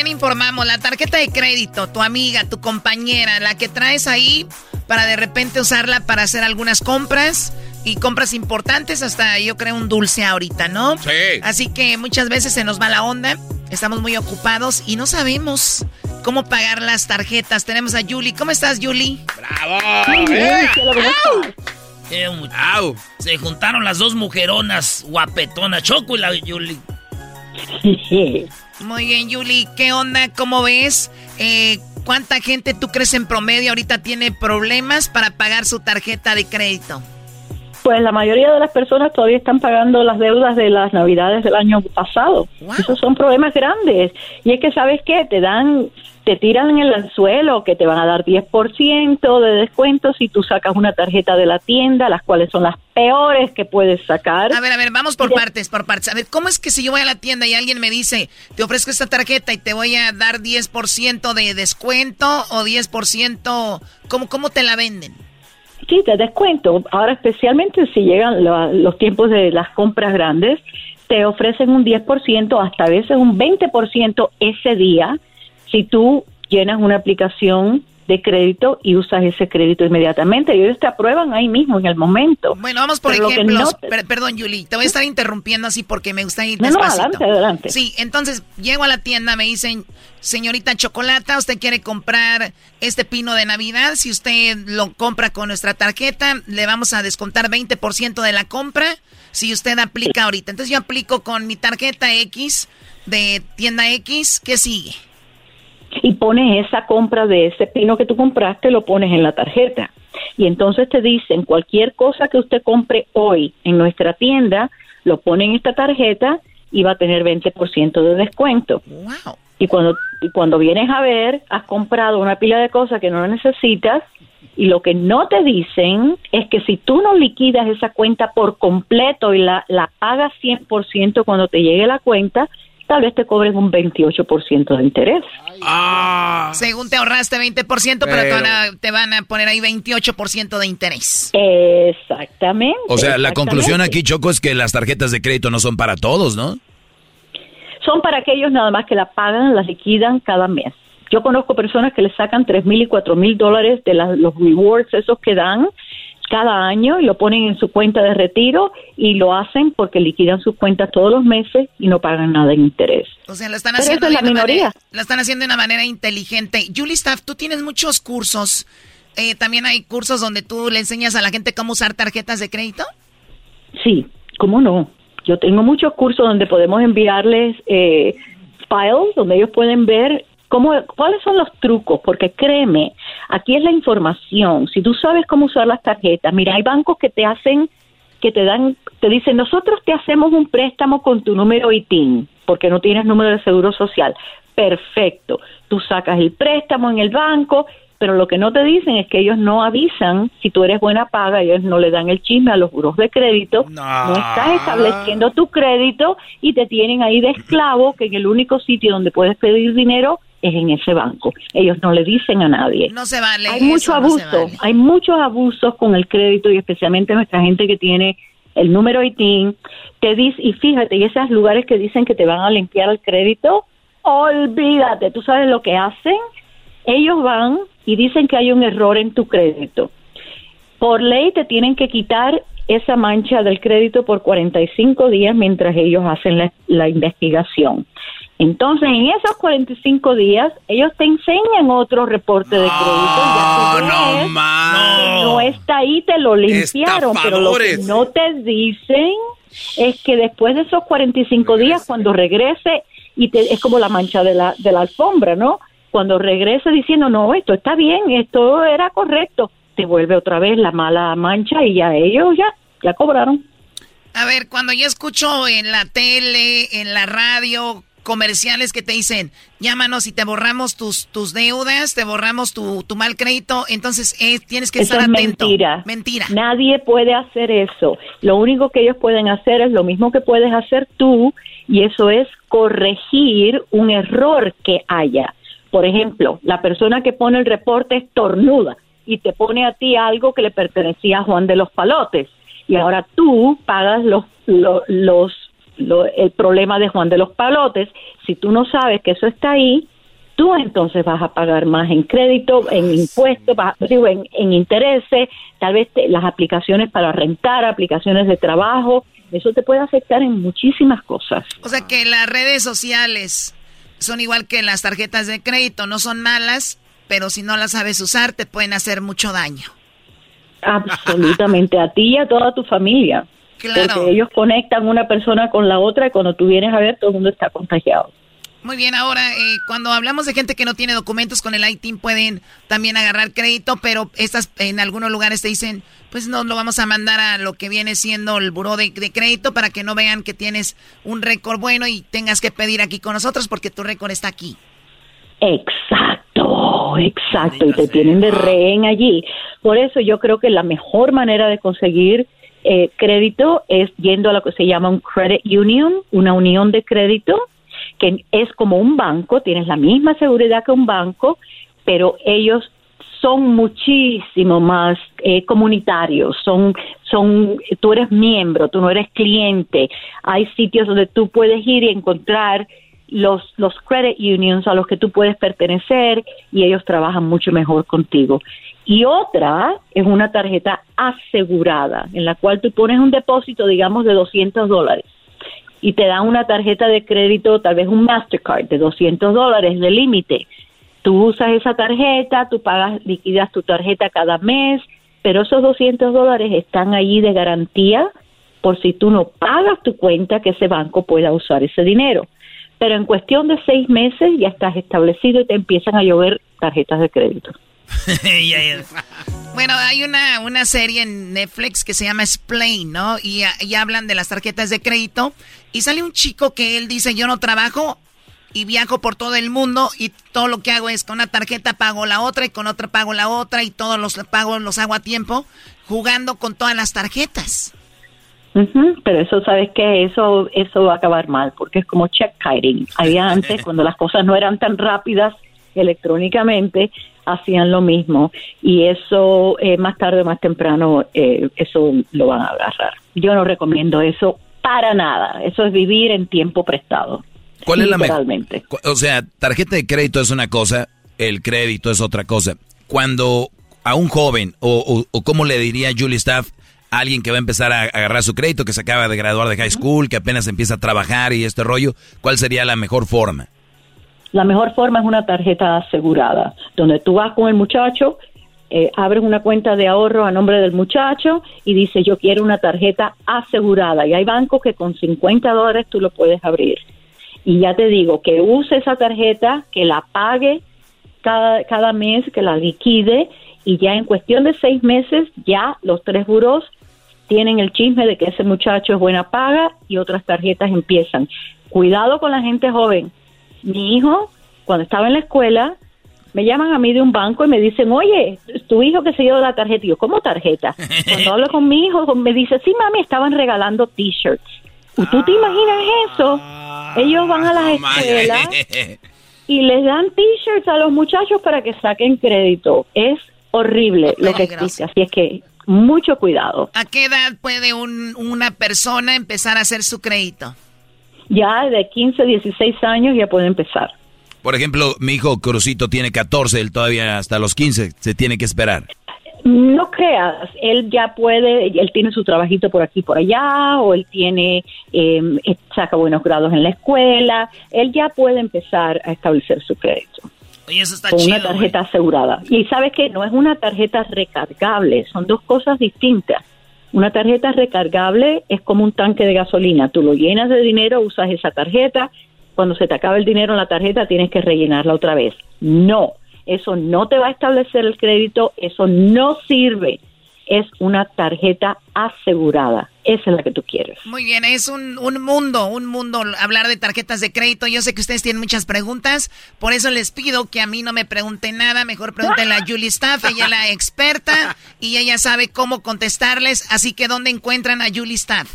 [SPEAKER 9] También informamos, la tarjeta de crédito, tu amiga, tu compañera, la que traes ahí para de repente usarla para hacer algunas compras y compras importantes, hasta yo creo un dulce ahorita, ¿no?
[SPEAKER 6] Sí.
[SPEAKER 9] Así que muchas veces se nos va la onda, estamos muy ocupados y no sabemos cómo pagar las tarjetas. Tenemos a Julie. ¿Cómo estás, Julie?
[SPEAKER 6] ¡Bravo!
[SPEAKER 9] Eh, Se juntaron las dos mujeronas guapetonas, Choco y la Julie. Muy bien, Yuli. ¿Qué onda? ¿Cómo ves? Eh, ¿Cuánta gente tú crees en promedio ahorita tiene problemas para pagar su tarjeta de crédito?
[SPEAKER 10] Pues la mayoría de las personas todavía están pagando las deudas de las navidades del año pasado. Esos son problemas grandes. Y es que, ¿sabes qué? Te dan te tiran en el anzuelo que te van a dar 10% de descuento si tú sacas una tarjeta de la tienda, las cuales son las peores que puedes sacar.
[SPEAKER 9] A ver, a ver, vamos por partes, por partes. A ver, ¿cómo es que si yo voy a la tienda y alguien me dice, te ofrezco esta tarjeta y te voy a dar 10% de descuento o 10%, ¿cómo, cómo te la venden?
[SPEAKER 10] Sí, te descuento. Ahora, especialmente si llegan los tiempos de las compras grandes, te ofrecen un 10%, hasta a veces un 20% ese día si tú llenas una aplicación de crédito y usas ese crédito inmediatamente. Y ellos te aprueban ahí mismo, en el momento.
[SPEAKER 9] Bueno, vamos por ejemplo. perdón, Yuli, te voy a estar interrumpiendo así porque me gusta ir
[SPEAKER 10] no, No, adelante, adelante.
[SPEAKER 9] Sí, entonces llego a la tienda, me dicen, señorita Chocolata, usted quiere comprar este pino de Navidad. Si usted lo compra con nuestra tarjeta, le vamos a descontar 20% de la compra si usted aplica ahorita. Entonces yo aplico con mi tarjeta X de tienda X. ¿Qué sigue?
[SPEAKER 10] Y pones esa compra de ese pino que tú compraste, lo pones en la tarjeta. Y entonces te dicen, cualquier cosa que usted compre hoy en nuestra tienda, lo pone en esta tarjeta y va a tener 20% de descuento. Y cuando, y cuando vienes a ver, has comprado una pila de cosas que no necesitas y lo que no te dicen es que si tú no liquidas esa cuenta por completo y la, la pagas 100% cuando te llegue la cuenta, tal vez te cobren un 28% de interés.
[SPEAKER 9] Ah. Según te ahorraste 20%, pero, te, van a, poner ahí 28% de interés.
[SPEAKER 10] Exactamente.
[SPEAKER 4] O sea, la conclusión aquí, Choco, es que las tarjetas de crédito no son para todos, ¿no?
[SPEAKER 10] Son para aquellos nada más que la pagan, las liquidan cada mes. Yo conozco personas que le sacan tres mil y cuatro mil dólares de los rewards esos que dan cada año y lo ponen en su cuenta de retiro y lo hacen porque liquidan sus cuentas todos los meses y no pagan nada en interés.
[SPEAKER 9] O sea, lo están haciendo de la minoría. lo están haciendo de una manera inteligente. Julie Staff, tú tienes muchos cursos. Eh, También hay cursos donde tú le enseñas a la gente cómo usar tarjetas de crédito.
[SPEAKER 10] Sí, cómo no. Yo tengo muchos cursos donde podemos enviarles eh, files donde ellos pueden ver ¿Cómo, ¿Cuáles son los trucos? Porque créeme, aquí es la información. Si tú sabes cómo usar las tarjetas, mira, hay bancos que te hacen, que te dan, te dicen, nosotros te hacemos un préstamo con tu número ITIN, porque no tienes número de seguro social. Perfecto. Tú sacas el préstamo en el banco pero lo que no te dicen es que ellos no avisan si tú eres buena paga, ellos no le dan el chisme a los buros de crédito, no, estás estableciendo tu crédito y te tienen ahí de esclavo, que en el único sitio donde puedes pedir dinero es en ese banco. Ellos no le dicen a nadie.
[SPEAKER 9] No se vale.
[SPEAKER 10] Hay mucho abuso, hay muchos abusos con el crédito y especialmente nuestra gente que tiene el número ITIN, te dice, y fíjate, y esos lugares que dicen que te van a limpiar el crédito, olvídate, tú sabes lo que hacen, ellos van y dicen que hay un error en tu crédito. Por ley te tienen que quitar esa mancha del crédito por 45 días mientras ellos hacen la, investigación. Entonces, en esos 45 días, ellos te enseñan otro reporte de crédito.
[SPEAKER 6] No, no, no,
[SPEAKER 10] no está ahí, te lo limpiaron. Pero lo que no te dicen es que después de esos 45 días, cuando regrese, y te, es como la mancha de la, de la alfombra, ¿no? Cuando regrese diciendo, no, esto está bien, esto era correcto, te vuelve otra vez la mala mancha y ya ellos ya, ya cobraron.
[SPEAKER 9] A ver, cuando yo escucho en la tele, en la radio, comerciales que te dicen, llámanos y te borramos tus, tus deudas, te borramos tu, tu mal crédito, entonces eh, tienes que estar atento.
[SPEAKER 10] Mentira.
[SPEAKER 9] Mentira.
[SPEAKER 10] Nadie puede hacer eso. Lo único que ellos pueden hacer es lo mismo que puedes hacer tú, y eso es corregir un error que haya. Por ejemplo, la persona que pone el reporte estornuda y te pone a ti algo que le pertenecía a Juan de los Palotes y ahora tú pagas los, los, el problema de Juan de los Palotes. Si tú no sabes que eso está ahí, tú entonces vas a pagar más en crédito, en impuestos, digo, en, en intereses, tal vez las aplicaciones para rentar, aplicaciones de trabajo, eso te puede afectar en muchísimas cosas.
[SPEAKER 9] O sea que las redes sociales son igual que las tarjetas de crédito, no son malas, pero si no las sabes usar te pueden hacer mucho daño.
[SPEAKER 10] Absolutamente, a ti y a toda tu familia. Claro. Porque ellos conectan una persona con la otra y cuando tú vienes a ver todo el mundo está contagiado.
[SPEAKER 9] Muy bien, ahora eh, cuando hablamos de gente que no tiene documentos con el ITIN pueden también agarrar crédito, pero estas en algunos lugares te dicen, pues no lo vamos a mandar a lo que viene siendo el buró de, crédito para que no vean que tienes un récord bueno y tengas que pedir aquí con nosotros porque tu récord está aquí.
[SPEAKER 10] Exacto, exacto, y te tienen de rehén allí. Por eso yo creo que la mejor manera de conseguir eh, crédito es yendo a lo que se llama un credit union, una unión de crédito que es como un banco, tienes la misma seguridad que un banco, pero ellos son muchísimo más eh, comunitarios, son, son, tú eres miembro, tú no eres cliente, hay sitios donde tú puedes ir y encontrar los, los credit unions a los que tú puedes pertenecer y ellos trabajan mucho mejor contigo. Y otra es una tarjeta asegurada, en la cual tú pones un depósito, digamos, de 200 dólares y te dan una tarjeta de crédito, tal vez un Mastercard de 200 dólares de límite. Tú usas esa tarjeta, tú pagas, liquidas tu tarjeta cada mes, pero esos 200 dólares están allí de garantía por si tú no pagas tu cuenta que ese banco pueda usar ese dinero. Pero en cuestión de seis meses ya estás establecido y te empiezan a llover tarjetas de crédito.
[SPEAKER 9] bueno, hay una, una serie en Netflix que se llama Explain, ¿no? Y, y hablan de las tarjetas de crédito. Y sale un chico que él dice, yo no trabajo y viajo por todo el mundo y todo lo que hago es con una tarjeta pago la otra y con otra pago la otra y todos los pagos los hago a tiempo jugando con todas las tarjetas.
[SPEAKER 10] pero eso, ¿sabes qué? Eso, eso va a acabar mal porque es como check kiting. Había antes, cuando las cosas no eran tan rápidas electrónicamente, hacían lo mismo y eso eh, más tarde o más temprano eh, eso lo van a agarrar. Yo no recomiendo eso para nada. Eso es vivir en tiempo prestado.
[SPEAKER 4] ¿Cuál es la mejor? O sea, tarjeta de crédito es una cosa, el crédito es otra cosa. Cuando a un joven, o, o, como le diría Julie Staff, a alguien que va a empezar a agarrar su crédito, que se acaba de graduar de high school, que apenas empieza a trabajar y este rollo, ¿cuál sería la mejor forma?
[SPEAKER 10] La mejor forma es una tarjeta asegurada, donde tú vas con el muchacho, eh, abres una cuenta de ahorro a nombre del muchacho y dices yo quiero una tarjeta asegurada. Y hay bancos que con 50 dólares tú lo puedes abrir. Y ya te digo, que use esa tarjeta, que la pague cada, cada mes, que la liquide y ya en cuestión de seis meses ya los tres buros tienen el chisme de que ese muchacho es buena paga y otras tarjetas empiezan. Cuidado con la gente joven mi hijo, cuando estaba en la escuela, me llaman a mí de un banco y me dicen, oye, tu hijo que se dio la tarjeta. Y yo, ¿cómo tarjeta? Cuando hablo con mi hijo, me dice, sí, mami, estaban regalando t-shirts. ¿Tú te imaginas eso? Ellos van a las escuelas y les dan t-shirts a los muchachos para que saquen crédito. Es horrible lo que existe. Así es que mucho cuidado.
[SPEAKER 2] ¿A qué edad puede un, una persona empezar a hacer su crédito?
[SPEAKER 10] Ya de 15, 16 años ya puede empezar.
[SPEAKER 4] Por ejemplo, mi hijo Crucito tiene 14, él todavía hasta los 15 se tiene que esperar.
[SPEAKER 10] No creas, él ya puede, él tiene su trabajito por aquí por allá, o él tiene, eh, saca buenos grados en la escuela, él ya puede empezar a establecer su crédito.
[SPEAKER 2] Oye, eso está
[SPEAKER 10] con
[SPEAKER 2] chido,
[SPEAKER 10] una tarjeta asegurada. Y sabes que no es una tarjeta recargable, son dos cosas distintas. Una tarjeta recargable es como un tanque de gasolina, tú lo llenas de dinero, usas esa tarjeta, cuando se te acaba el dinero en la tarjeta tienes que rellenarla otra vez. No, eso no te va a establecer el crédito, eso no sirve. Es una tarjeta asegurada. Esa es la que tú quieres.
[SPEAKER 2] Muy bien, es un, un, mundo, un mundo hablar de tarjetas de crédito. Yo sé que ustedes tienen muchas preguntas, por eso les pido que a mí no me pregunten nada. Mejor pregúntenle a Julie Staff, ella es la experta y ella sabe cómo contestarles. Así que, ¿dónde encuentran a Julie Staff?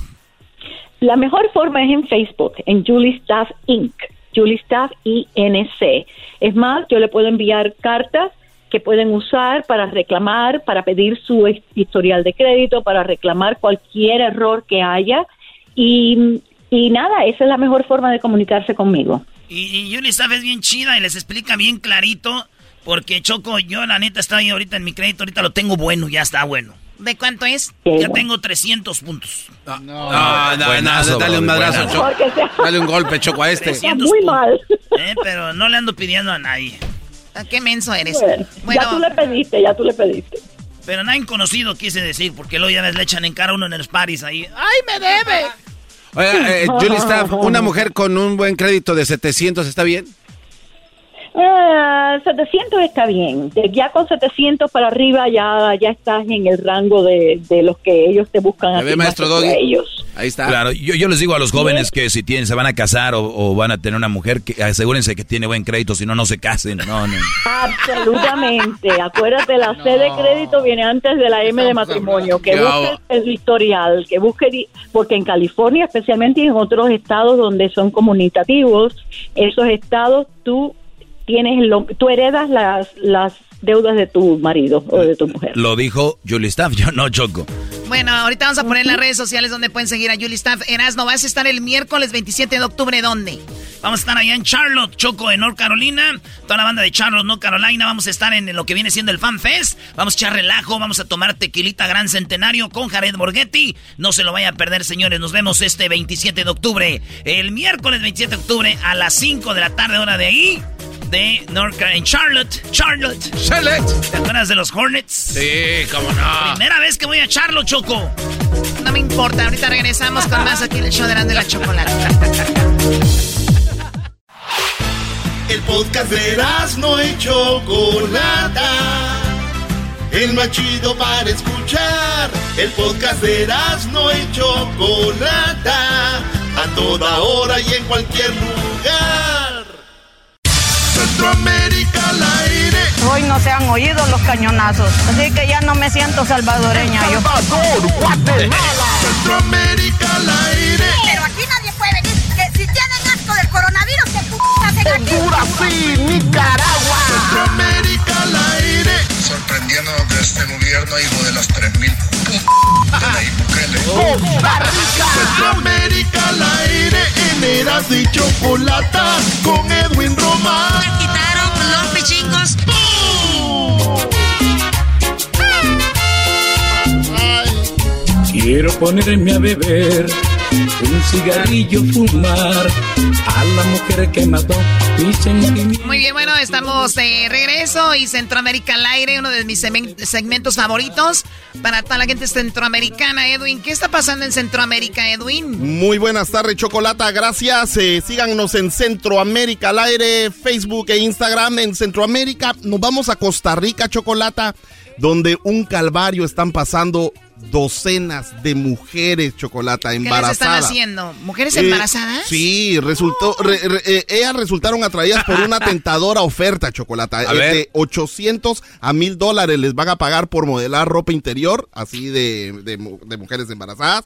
[SPEAKER 10] La mejor forma es en Facebook, en Julie Staff Inc. Julie Staff INC. Es más, yo le puedo enviar cartas que pueden usar para reclamar, para pedir su historial de crédito, para reclamar cualquier error que haya. Y, y nada, esa es la mejor forma de comunicarse conmigo.
[SPEAKER 2] Y, y Julie Staff es bien chida y les explica bien clarito, porque Choco, yo la neta estoy ahorita en mi crédito, ahorita lo tengo bueno, ya está bueno. ¿De cuánto es? Ya tengo 300 puntos.
[SPEAKER 5] No, no, no, no dale un madrazo, Choco. Dale un golpe, Choco, a este.
[SPEAKER 10] muy mal.
[SPEAKER 2] Eh, pero no le ando pidiendo a nadie. ¿A qué menso eres?
[SPEAKER 10] Bueno, ya tú le pediste, ya tú le pediste.
[SPEAKER 2] Pero nadie conocido quise decir, porque luego ya les le echan en cara a uno en los paris ahí. ¡Ay, me debe!
[SPEAKER 5] Oiga, eh, Julie Staff, una mujer con un buen crédito de 700, ¿está bien?
[SPEAKER 10] Uh, 700 está bien. Ya con 700 para arriba ya, ya estás en el rango de, de los que ellos te buscan.
[SPEAKER 5] ¿Me ve, maestro Doggy?
[SPEAKER 10] Ellos.
[SPEAKER 4] Ahí está. Claro, yo, yo les digo a los jóvenes que si tienen, se van a casar o, o, van a tener una mujer, que asegúrense que tiene buen crédito, si no, no se casen. No, no.
[SPEAKER 10] Absolutamente. Acuérdate, la C de crédito viene antes de la M de matrimonio. Que busque el historial, que busque, porque en California, especialmente y en otros estados donde son comunitativos, esos estados tú tienes lo, tú heredas las, las deudas de tu marido o de tu mujer.
[SPEAKER 4] Lo dijo Julie Staff, yo no choco.
[SPEAKER 2] Bueno, ahorita vamos a poner en las redes sociales donde pueden seguir a Julie Staff. Erasno, vas a estar el miércoles 27 de octubre, ¿dónde? Vamos a estar allá en Charlotte, Choco, en North Carolina. Toda la banda de Charlotte, North Carolina. Vamos a estar en lo que viene siendo el Fan Fest. Vamos a echar relajo, vamos a tomar tequilita Gran Centenario con Jared Borghetti. No se lo vaya a perder, señores. Nos vemos este 27 de octubre. El miércoles 27 de octubre a las 5 de la tarde, hora de ahí de North en Charlotte. Charlotte.
[SPEAKER 5] Charlotte.
[SPEAKER 2] ¿Te acuerdas de los Hornets?
[SPEAKER 5] Sí, cómo no.
[SPEAKER 2] Primera vez que voy a Charlotte, Choco. No me importa, ahorita regresamos con más aquí en el show de la chocolate.
[SPEAKER 3] El podcast de no y Chocolata. El más chido para escuchar. El podcast de no y Chocolata. A toda hora y en cualquier lugar. Centroamérica al aire.
[SPEAKER 11] Hoy no se han oído los cañonazos, así que ya no me siento salvadoreña.
[SPEAKER 3] Salvador, yo. Guatemala. Centroamérica al aire.
[SPEAKER 12] Pero aquí nadie puede venir. Que si tienen asco del coronavirus, que p hacen aquí.
[SPEAKER 3] Honduras sí, Nicaragua. Centroamérica.
[SPEAKER 13] Sorprendiéndonos de este gobierno, hijo de las 3000 p de la Bukele.
[SPEAKER 3] Costa Rica. Centroamérica al aire. En Eras y Chocolata con Edwin Román.
[SPEAKER 12] Me quitaron los pichingos.
[SPEAKER 14] Quiero ponerme a beber, un cigarrillo fumar, a la mujer que mató mi sentimiento.
[SPEAKER 2] Muy bien, bueno, estamos de regreso y Centroamérica al aire, uno de mis segmentos favoritos para toda la gente centroamericana. Edwin, ¿qué está pasando en Centroamérica, Edwin?
[SPEAKER 15] Muy buenas tardes, Chocolata, gracias. Eh, síganos en Centroamérica al aire, Facebook e Instagram en Centroamérica. Nos vamos a Costa Rica, Chocolata, donde un calvario están pasando docenas de mujeres chocolata
[SPEAKER 2] ¿Qué les
[SPEAKER 15] embarazadas.
[SPEAKER 2] están haciendo? ¿Mujeres
[SPEAKER 15] Eh,
[SPEAKER 2] embarazadas?
[SPEAKER 15] sí, resultó, re- re- eh, ellas resultaron atraídas por una tentadora oferta, Chocolata.
[SPEAKER 5] A
[SPEAKER 15] eh,
[SPEAKER 5] ver.
[SPEAKER 15] De 800 a 1000 dólares les van a pagar por modelar ropa interior, así de, de mu- de mujeres embarazadas.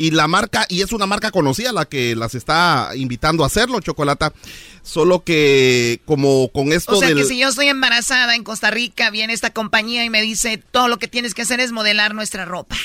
[SPEAKER 15] Y la marca, y es una marca conocida la que las está invitando a hacerlo, Chocolata. Solo que como con esto
[SPEAKER 2] O sea
[SPEAKER 15] del...
[SPEAKER 2] que si yo estoy embarazada en Costa Rica, viene esta compañía y me dice, todo lo que tienes que hacer es modelar nuestra ropa.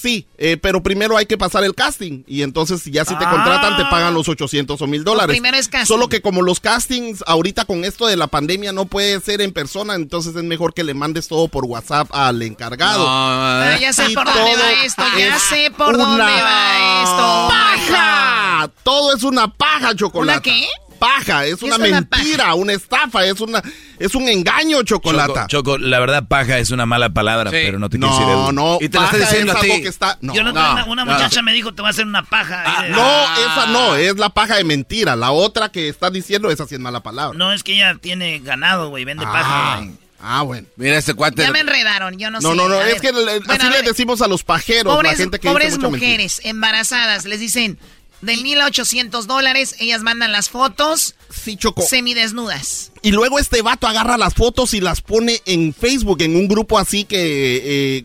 [SPEAKER 15] Sí, eh, pero primero hay que pasar el casting y entonces ya si te
[SPEAKER 2] Ah.
[SPEAKER 15] contratan te pagan los 800 o 1000 dólares.
[SPEAKER 2] primero es casting.
[SPEAKER 15] Solo que como los castings ahorita con esto de la pandemia no puede ser en persona, entonces es mejor que le mandes todo por WhatsApp al encargado.
[SPEAKER 2] Ah, ya sé
[SPEAKER 15] Y
[SPEAKER 2] por dónde
[SPEAKER 15] todo
[SPEAKER 2] va esto, ya
[SPEAKER 15] es
[SPEAKER 2] sé por
[SPEAKER 15] una
[SPEAKER 2] dónde va esto.
[SPEAKER 15] ¡Paja! Todo es una paja, chocolate.
[SPEAKER 2] ¿Una qué?
[SPEAKER 15] Paja, es
[SPEAKER 4] ¿Qué
[SPEAKER 15] una
[SPEAKER 4] es una
[SPEAKER 15] mentira, una estafa, es una es un engaño, chocolate.
[SPEAKER 4] Choco, Choco, la verdad, paja es una mala palabra, pero no te
[SPEAKER 15] No,
[SPEAKER 4] quiero decir eso.
[SPEAKER 15] no, Y te lo está paja diciendo es a ti. algo que está- no,
[SPEAKER 2] Yo no,
[SPEAKER 15] no,
[SPEAKER 2] una, una
[SPEAKER 15] no.
[SPEAKER 2] muchacha me dijo, te voy a hacer una paja.
[SPEAKER 15] Ah,
[SPEAKER 2] de-
[SPEAKER 15] no, esa no, es la paja de mentira. La otra que estás diciendo, esa sí es mala palabra.
[SPEAKER 2] No, es que ella tiene ganado, güey, vende paja. güey.
[SPEAKER 15] Ah, bueno.
[SPEAKER 5] Mira este cuate.
[SPEAKER 2] Ya me enredaron, yo no,
[SPEAKER 15] No,
[SPEAKER 2] sé.
[SPEAKER 15] no, no,
[SPEAKER 2] A
[SPEAKER 15] es
[SPEAKER 2] ver.
[SPEAKER 15] que le-
[SPEAKER 2] Bueno,
[SPEAKER 15] así le decimos a los pajeros,
[SPEAKER 2] pobres,
[SPEAKER 15] la gente que dice
[SPEAKER 2] pobres
[SPEAKER 15] mucha mentira.
[SPEAKER 2] mujeres embarazadas, les dicen de 1800 dólares, ellas mandan las fotos
[SPEAKER 15] sí, Choco.
[SPEAKER 2] semidesnudas.
[SPEAKER 15] Y luego este vato agarra las fotos y las pone en Facebook, en un grupo así que eh,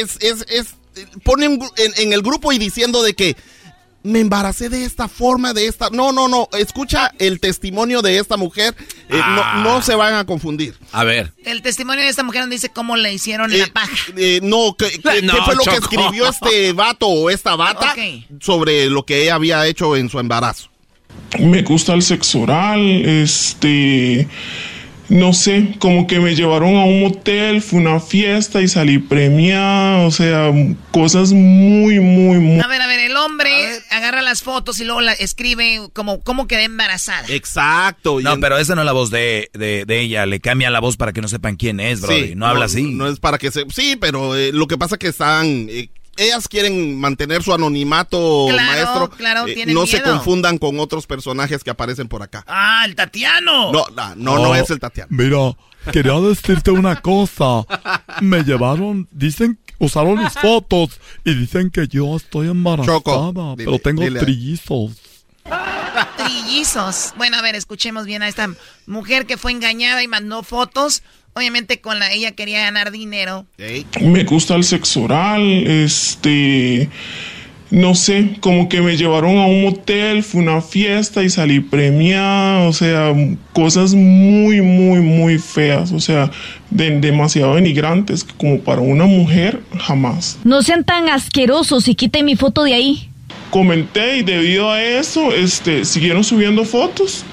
[SPEAKER 15] es, es, es, pone en el grupo y diciendo de que me embaracé de esta forma, de esta... No, no, no, escucha el testimonio de esta mujer, eh,
[SPEAKER 5] Ah.
[SPEAKER 15] no, no se van a confundir.
[SPEAKER 5] A ver.
[SPEAKER 2] El testimonio de esta mujer donde dice cómo le hicieron la paja.
[SPEAKER 15] Eh, no, ¿qué, qué-
[SPEAKER 5] No,
[SPEAKER 15] qué fue lo que escribió este vato o esta bata sobre lo que ella había hecho en su embarazo?
[SPEAKER 16] Me gusta el sexo oral, este, no sé, como que me llevaron a un motel, fue una fiesta y salí premiada, o sea, cosas muy, muy, muy...
[SPEAKER 2] A ver, a ver, el hombre agarra las fotos y luego la escribe como cómo quedé embarazada.
[SPEAKER 15] Exacto.
[SPEAKER 4] No, pero esa no es la voz de, de, de ella. Le cambia la voz para que no sepan quién es, bro.
[SPEAKER 15] Sí,
[SPEAKER 4] no, habla así.
[SPEAKER 15] No es para que se... Sí, pero eh, lo que pasa es que están... eh, ellas quieren mantener su anonimato,
[SPEAKER 2] Claro,
[SPEAKER 15] maestro.
[SPEAKER 2] claro,
[SPEAKER 15] Eh,
[SPEAKER 2] tienen
[SPEAKER 15] no se confundan con otros personajes que aparecen por acá.
[SPEAKER 2] Ah, el Tatiano.
[SPEAKER 15] No, no, no, no
[SPEAKER 17] Oh,
[SPEAKER 15] es el Tatiana.
[SPEAKER 17] Mira, quería decirte una cosa. Me llevaron, dicen, usaron mis fotos y dicen que yo estoy embarazada,
[SPEAKER 15] Choco, dile,
[SPEAKER 17] pero tengo
[SPEAKER 15] dile.
[SPEAKER 17] trillizos.
[SPEAKER 2] Trillizos. Bueno, a ver, escuchemos bien a esta mujer que fue engañada y mandó fotos. Obviamente con la ella quería ganar dinero.
[SPEAKER 16] Me gusta el sexo oral, este, no sé, como que me llevaron a un motel, fue una fiesta y salí premiada, o sea, cosas muy, muy, muy feas, o sea, de- demasiado denigrantes, como para una mujer, jamás.
[SPEAKER 18] No sean tan asquerosos y quiten mi foto de ahí.
[SPEAKER 16] Comenté y debido a eso, este, siguieron subiendo fotos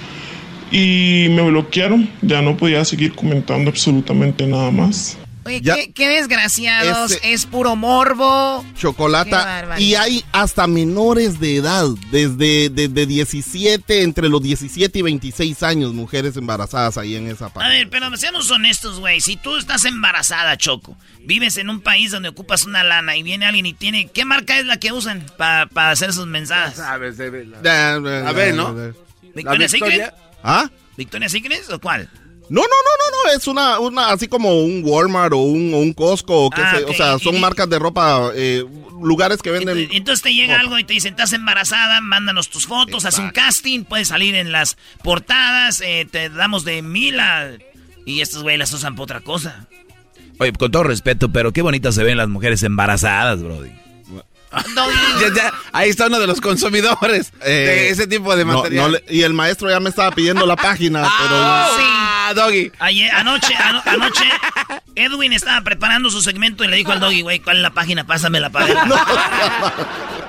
[SPEAKER 16] y me bloquearon, ya no podía seguir comentando absolutamente nada más.
[SPEAKER 2] Oye,
[SPEAKER 15] Ya-
[SPEAKER 2] qué, qué desgraciados. Es puro morbo.
[SPEAKER 15] Chocolata. Y hay hasta menores de edad, desde, desde 17, entre los 17 y 26 años, mujeres embarazadas ahí en esa
[SPEAKER 2] A
[SPEAKER 15] parte.
[SPEAKER 2] ver, pero seamos honestos, güey. Si tú estás embarazada, Choco, vives en un país donde ocupas una lana y viene alguien y tiene... ¿Qué marca es la que usan para hacer sus mensajes?
[SPEAKER 5] A ver, ¿no?
[SPEAKER 2] ¿Victoria Secret?
[SPEAKER 15] ¿Ah?
[SPEAKER 2] ¿Victoria Secret o cuál?
[SPEAKER 15] No, no, no, no, no, es una, una, así como un Walmart o un, o un Costco, o, qué
[SPEAKER 2] Ah,
[SPEAKER 15] sé, o sea, son
[SPEAKER 2] y-
[SPEAKER 15] marcas de ropa, eh, lugares que venden...
[SPEAKER 2] Entonces, entonces te llega algo y te dicen, estás embarazada, mándanos tus fotos, haz un casting, puedes salir en las portadas, eh, te damos de mil a... Y estos güey las usan para otra cosa.
[SPEAKER 4] Oye, con todo respeto, pero qué bonitas se ven las mujeres embarazadas, brody.
[SPEAKER 5] Ya, ya, ahí está uno de los consumidores de
[SPEAKER 15] Eh,
[SPEAKER 5] ese tipo de material.
[SPEAKER 15] no le- y el maestro ya me estaba pidiendo la página, pero...
[SPEAKER 5] Ah, Doggy.
[SPEAKER 2] Ayer, anoche, ano- anoche, Edwin estaba preparando su segmento y le dijo al doggy, güey, ¿cuál es la página? Pásamela para ver.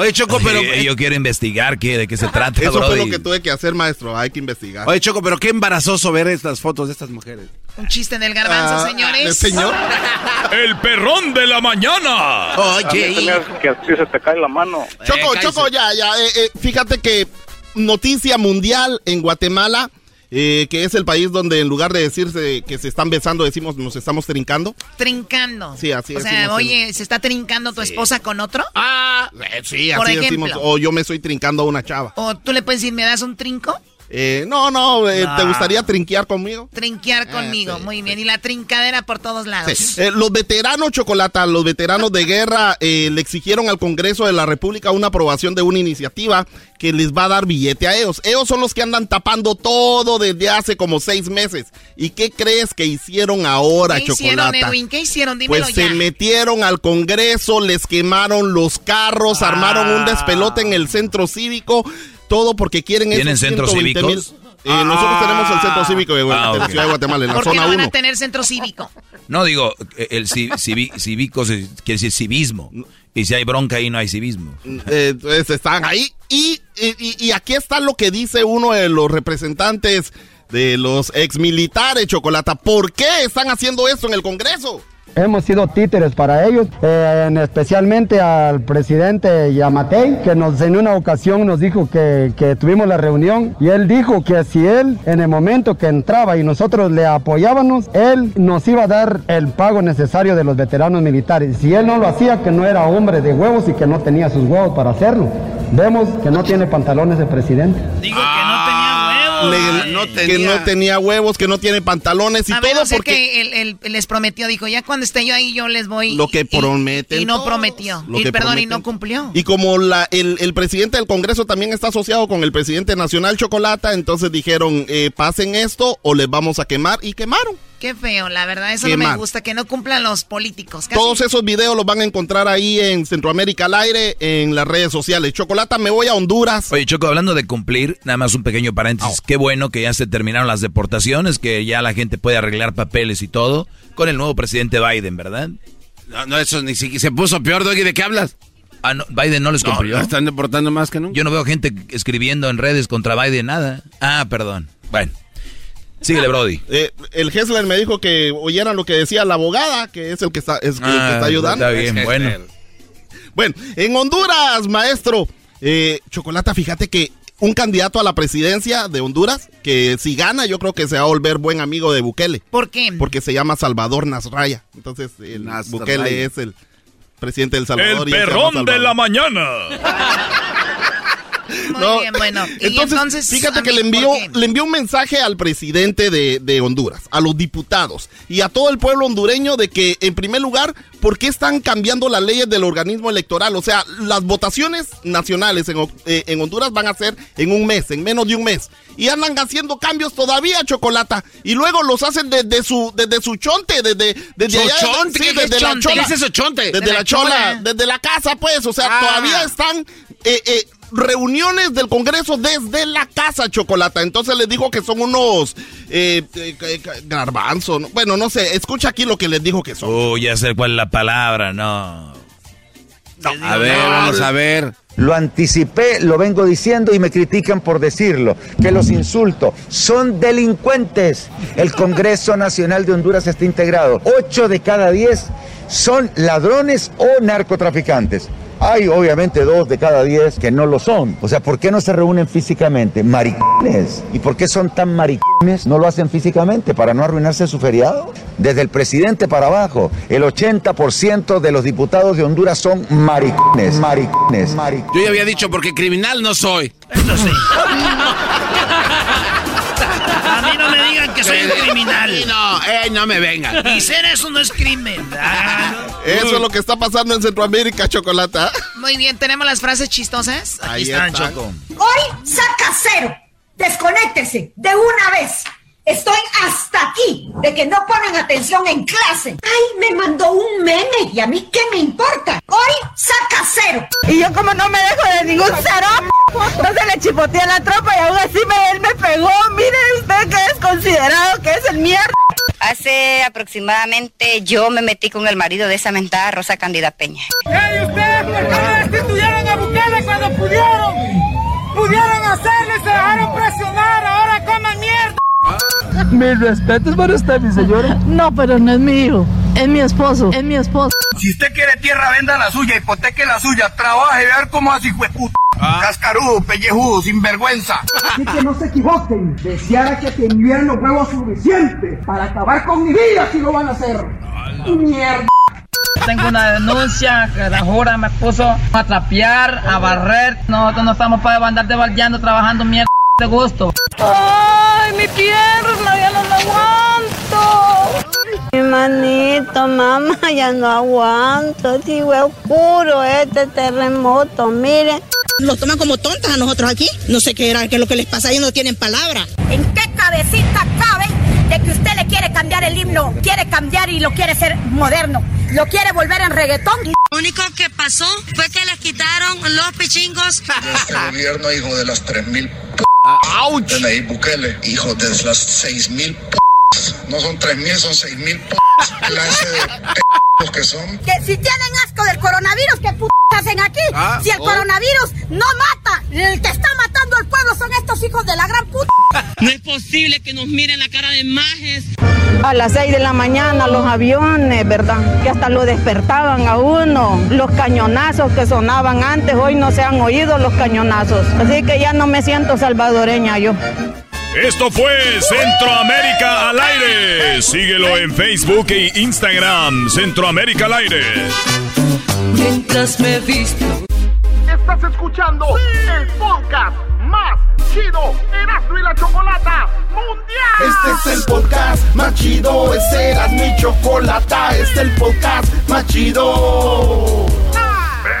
[SPEAKER 5] Oye, Choco, pero...
[SPEAKER 4] Eh, yo quiero investigar qué, de qué se trata,
[SPEAKER 15] Eso fue lo que tuve que hacer, maestro, hay que investigar.
[SPEAKER 5] Oye, Choco, pero qué embarazoso ver estas fotos de estas mujeres.
[SPEAKER 2] Un chiste del garbanzo,
[SPEAKER 15] Ah,
[SPEAKER 2] señores.
[SPEAKER 15] señor.
[SPEAKER 7] El perrón de la mañana.
[SPEAKER 5] Oye,
[SPEAKER 19] que a ti se te cae la mano.
[SPEAKER 15] Choco,
[SPEAKER 5] Eh,
[SPEAKER 15] Choco, ya, ya. eh, eh, fíjate que noticia mundial en Guatemala, eh, que es el país donde en lugar de decirse que se están besando, decimos nos estamos trincando.
[SPEAKER 2] Trincando.
[SPEAKER 15] Sí, así
[SPEAKER 2] O sea, oye, ¿se está trincando tu esposa con otro?
[SPEAKER 15] Ah, sí,
[SPEAKER 2] Por
[SPEAKER 15] así
[SPEAKER 2] ejemplo.
[SPEAKER 15] decimos. O yo me estoy trincando a una chava.
[SPEAKER 2] O tú le puedes decir, ¿me das un trinco?
[SPEAKER 15] Eh, no, no, eh, ¿te gustaría trinquear conmigo?
[SPEAKER 2] Trinquear conmigo, muy bien. Y la trincadera por todos lados.
[SPEAKER 15] Sí. Eh, los veteranos Chocolata, los veteranos de guerra, eh, le exigieron al Congreso de la República una aprobación de una iniciativa que les va a dar billete a ellos. Ellos son los que andan tapando todo desde hace como seis meses. ¿Y qué crees que hicieron ahora,
[SPEAKER 2] ¿Qué hicieron,
[SPEAKER 15] Chocolata?
[SPEAKER 2] Edwin? ¿Qué hicieron? Dímelo
[SPEAKER 15] Pues
[SPEAKER 2] ya.
[SPEAKER 15] se metieron al Congreso, les quemaron los carros, armaron un despelote en el centro cívico, todo porque quieren
[SPEAKER 4] ¿Tienen
[SPEAKER 15] esos
[SPEAKER 4] centros
[SPEAKER 15] 120 mil-
[SPEAKER 4] cívicos?
[SPEAKER 15] Eh, nosotros tenemos el centro cívico de,
[SPEAKER 4] Ah,
[SPEAKER 15] ciudad de Guatemala, en la
[SPEAKER 2] ¿Por qué
[SPEAKER 15] zona
[SPEAKER 2] no van
[SPEAKER 15] 1.
[SPEAKER 2] a tener centro cívico?
[SPEAKER 4] No, digo, el ci- civi- cívico quiere decir civismo. Y si hay bronca ahí no hay civismo.
[SPEAKER 15] Eh, entonces están ahí. Y, y, y aquí está lo que dice uno de los representantes de los exmilitares, Chocolata. ¿Por qué están haciendo esto en el Congreso?
[SPEAKER 20] Hemos sido títeres para ellos, eh, en especialmente al presidente Yamatei, que nos en una ocasión nos dijo que, que tuvimos la reunión y él dijo que si él en el momento que entraba y nosotros le apoyábamos, él nos iba a dar el pago necesario de los veteranos militares. Si él no lo hacía, que no era hombre de huevos y que no tenía sus huevos para hacerlo. Vemos que no tiene pantalones de presidente.
[SPEAKER 2] Digo que no tenía huevos.
[SPEAKER 15] Le- Que no tenía huevos, que no tiene pantalones y
[SPEAKER 2] A ver,
[SPEAKER 15] todo
[SPEAKER 2] no
[SPEAKER 15] porque
[SPEAKER 2] que él, él les prometió, dijo, ya cuando esté yo ahí yo les voy.
[SPEAKER 15] lo que
[SPEAKER 2] y-
[SPEAKER 15] prometen.
[SPEAKER 2] Y no
[SPEAKER 15] todos,
[SPEAKER 2] prometió.
[SPEAKER 15] lo
[SPEAKER 2] Y,
[SPEAKER 15] que
[SPEAKER 2] perdón, y no cumplió.
[SPEAKER 15] Y como la, el, el presidente del Congreso también está asociado con el presidente nacional Chocolata, entonces dijeron, eh, pasen esto o les vamos a quemar y quemaron.
[SPEAKER 2] Qué feo, la verdad, eso
[SPEAKER 15] Qué
[SPEAKER 2] no me gusta, que no cumplan los políticos. Casi-
[SPEAKER 15] Todos esos videos los van a encontrar ahí en Centroamérica al aire, en las redes sociales. Chocolata, me voy a Honduras.
[SPEAKER 4] Oye, Choco, hablando de cumplir, nada más un pequeño paréntesis. Qué bueno que ya se terminaron las deportaciones, que ya la gente puede arreglar papeles y todo con el nuevo presidente Biden, ¿verdad?
[SPEAKER 5] No, no, eso ni siquiera se puso peor, Doggy. ¿De qué hablas?
[SPEAKER 4] Ah, no, Biden no les
[SPEAKER 5] No,
[SPEAKER 4] cumplió.
[SPEAKER 5] están deportando más que nunca.
[SPEAKER 4] Yo no veo gente escribiendo en redes contra Biden nada. Ah, perdón. Bueno. Síguele, Brody.
[SPEAKER 15] Eh, el Hessler me dijo que oyeran lo que decía la abogada, que es el que está, es el que
[SPEAKER 4] Ah,
[SPEAKER 15] está ayudando.
[SPEAKER 4] está bien,
[SPEAKER 15] Es
[SPEAKER 4] bueno.
[SPEAKER 15] Bueno, en Honduras, maestro. eh, Chocolata, fíjate que un candidato a la presidencia de Honduras, que si gana, yo creo que se va a volver buen amigo de Bukele.
[SPEAKER 2] ¿Por qué?
[SPEAKER 15] Porque se llama Salvador Nasraya. Entonces, el. Bukele es el presidente del Salvador.
[SPEAKER 7] El
[SPEAKER 15] y
[SPEAKER 7] perrón de la mañana.
[SPEAKER 2] Muy
[SPEAKER 15] No,
[SPEAKER 2] bien, bueno. Y
[SPEAKER 15] Entonces,
[SPEAKER 2] entonces,
[SPEAKER 15] fíjate que
[SPEAKER 2] mí,
[SPEAKER 15] le
[SPEAKER 2] ¿por
[SPEAKER 15] envió, le envió un mensaje al presidente de, de Honduras, a los diputados y a todo el pueblo hondureño de que, en primer lugar, ¿por qué están cambiando las leyes del organismo electoral? O sea, las votaciones nacionales en, eh, en Honduras van a ser en un mes, en menos de un mes. Y andan haciendo cambios todavía, Chocolata. Y luego los hacen desde su, desde su chonte, desde, desde
[SPEAKER 5] ¿Su
[SPEAKER 15] allá.
[SPEAKER 5] chonte?
[SPEAKER 15] sí,
[SPEAKER 5] ¿Qué es
[SPEAKER 15] desde la
[SPEAKER 5] chonte?
[SPEAKER 15] chola.
[SPEAKER 5] ¿Qué es eso, chonte?
[SPEAKER 15] Desde
[SPEAKER 5] De
[SPEAKER 15] la,
[SPEAKER 5] la
[SPEAKER 15] chola,
[SPEAKER 5] chola.
[SPEAKER 15] desde la casa, pues. O sea,
[SPEAKER 5] Ah.
[SPEAKER 15] todavía están eh, eh, reuniones del Congreso desde la casa, Chocolata. Entonces les dijo que son unos eh, eh, eh, garbanzos. ¿no? Bueno, no sé. Escucha aquí lo que les dijo que son.
[SPEAKER 4] Oh, ya sé cuál es la palabra, no.
[SPEAKER 5] A ver, vamos a ver.
[SPEAKER 21] Lo anticipé, lo vengo diciendo y me critican por decirlo, que los insulto. Son delincuentes. El Congreso Nacional de Honduras está integrado. Ocho de cada diez son ladrones o narcotraficantes. Hay obviamente dos de cada diez que no lo son. O sea, ¿por qué no se reúnen físicamente? Maricones. ¿Y por qué son tan maricones? No lo hacen físicamente para no arruinarse su feriado. Desde el presidente para abajo, el 80% de los diputados de Honduras son maricones. Maricones. Maricones.
[SPEAKER 5] Yo ya había dicho porque criminal no soy.
[SPEAKER 2] Eso sí. que soy un criminal.
[SPEAKER 5] Sí, no, eh, no me vengan.
[SPEAKER 2] Y ser eso no es crimen.
[SPEAKER 15] Eso es lo que está pasando en Centroamérica, Chocolata.
[SPEAKER 2] Muy bien, tenemos las frases chistosas. Aquí
[SPEAKER 15] Ahí
[SPEAKER 2] están,
[SPEAKER 15] están.
[SPEAKER 2] Choco.
[SPEAKER 12] Hoy saca cero. Desconéctese de una vez. Estoy hasta aquí de que no ponen atención en clase. Ay, me mandó un meme y a mí qué me importa. Hoy saca cero.
[SPEAKER 11] Y yo como no me dejo de ningún cero, entonces le chipoteé a la tropa y aún así me, él me pegó. Mire usted que es considerado que es el mierda.
[SPEAKER 22] Hace aproximadamente yo me metí con el marido de esa mentada Rosa Cándida Peña.
[SPEAKER 11] ¡Ey, ustedes por qué no destituyeron a Bukele cuando pudieron! ¡Pudieron hacerlo y se dejaron presionar!
[SPEAKER 23] Mis respetos para usted, mi señora.
[SPEAKER 18] No, pero no es mi hijo. Es mi esposo. Es mi esposo.
[SPEAKER 24] Si usted quiere tierra, venda la suya, hipoteque la suya, trabaje, ver cómo así fue puta. Cascarudo, pellejudo, sinvergüenza.
[SPEAKER 11] Así que no se equivoquen. Deseara que tuvieran los huevos suficientes para acabar con mi vida si lo van a hacer. ¡Mierda!
[SPEAKER 25] Tengo una denuncia que la jura me puso a trapear, a barrer. Nosotros no estamos para andar debaldeando, trabajando mierda.
[SPEAKER 26] De gusto.
[SPEAKER 11] ¡Ay, mi pierna! ¡Ya no la aguanto! Mi manito, mamá, ya no aguanto. Digo, es oscuro este terremoto, miren.
[SPEAKER 27] Nos toman como tontas a nosotros aquí. No sé qué era, qué es lo que les pasa, ellos no tienen palabra.
[SPEAKER 12] ¿En qué cabecita cabe de que usted le quiere cambiar el himno? Quiere cambiar y lo quiere ser moderno. Lo quiere volver en reggaetón.
[SPEAKER 25] Lo único que pasó fue que les quitaron los pichingos.
[SPEAKER 13] Este gobierno, hijo de las 3000 p. De Nayib Bukele, hijo de las 6000 p. No son 3000, son 6000 p. Clase de p que son.
[SPEAKER 12] Que si tienen asco del coronavirus, ¿qué p hacen aquí?
[SPEAKER 13] Ah,
[SPEAKER 12] si el
[SPEAKER 13] oh.
[SPEAKER 12] coronavirus no mata, el que está matando al pueblo son estos hijos de la gran puta.
[SPEAKER 25] No es posible que nos miren la cara de majes.
[SPEAKER 11] A las 6 de la mañana los aviones, ¿verdad? Que hasta lo despertaban a uno. Los cañonazos que sonaban antes, hoy no se han oído los cañonazos. Así que ya no me siento salvadoreña yo.
[SPEAKER 7] Esto fue Centroamérica al aire. Síguelo en Facebook e Instagram. Centroamérica al aire.
[SPEAKER 25] Mientras me visto.
[SPEAKER 28] Estás escuchando el podcast más chido Erasmo y la Chocolata Mundial.
[SPEAKER 15] Este es el podcast más chido, este era mi chocolata, este es el podcast más chido.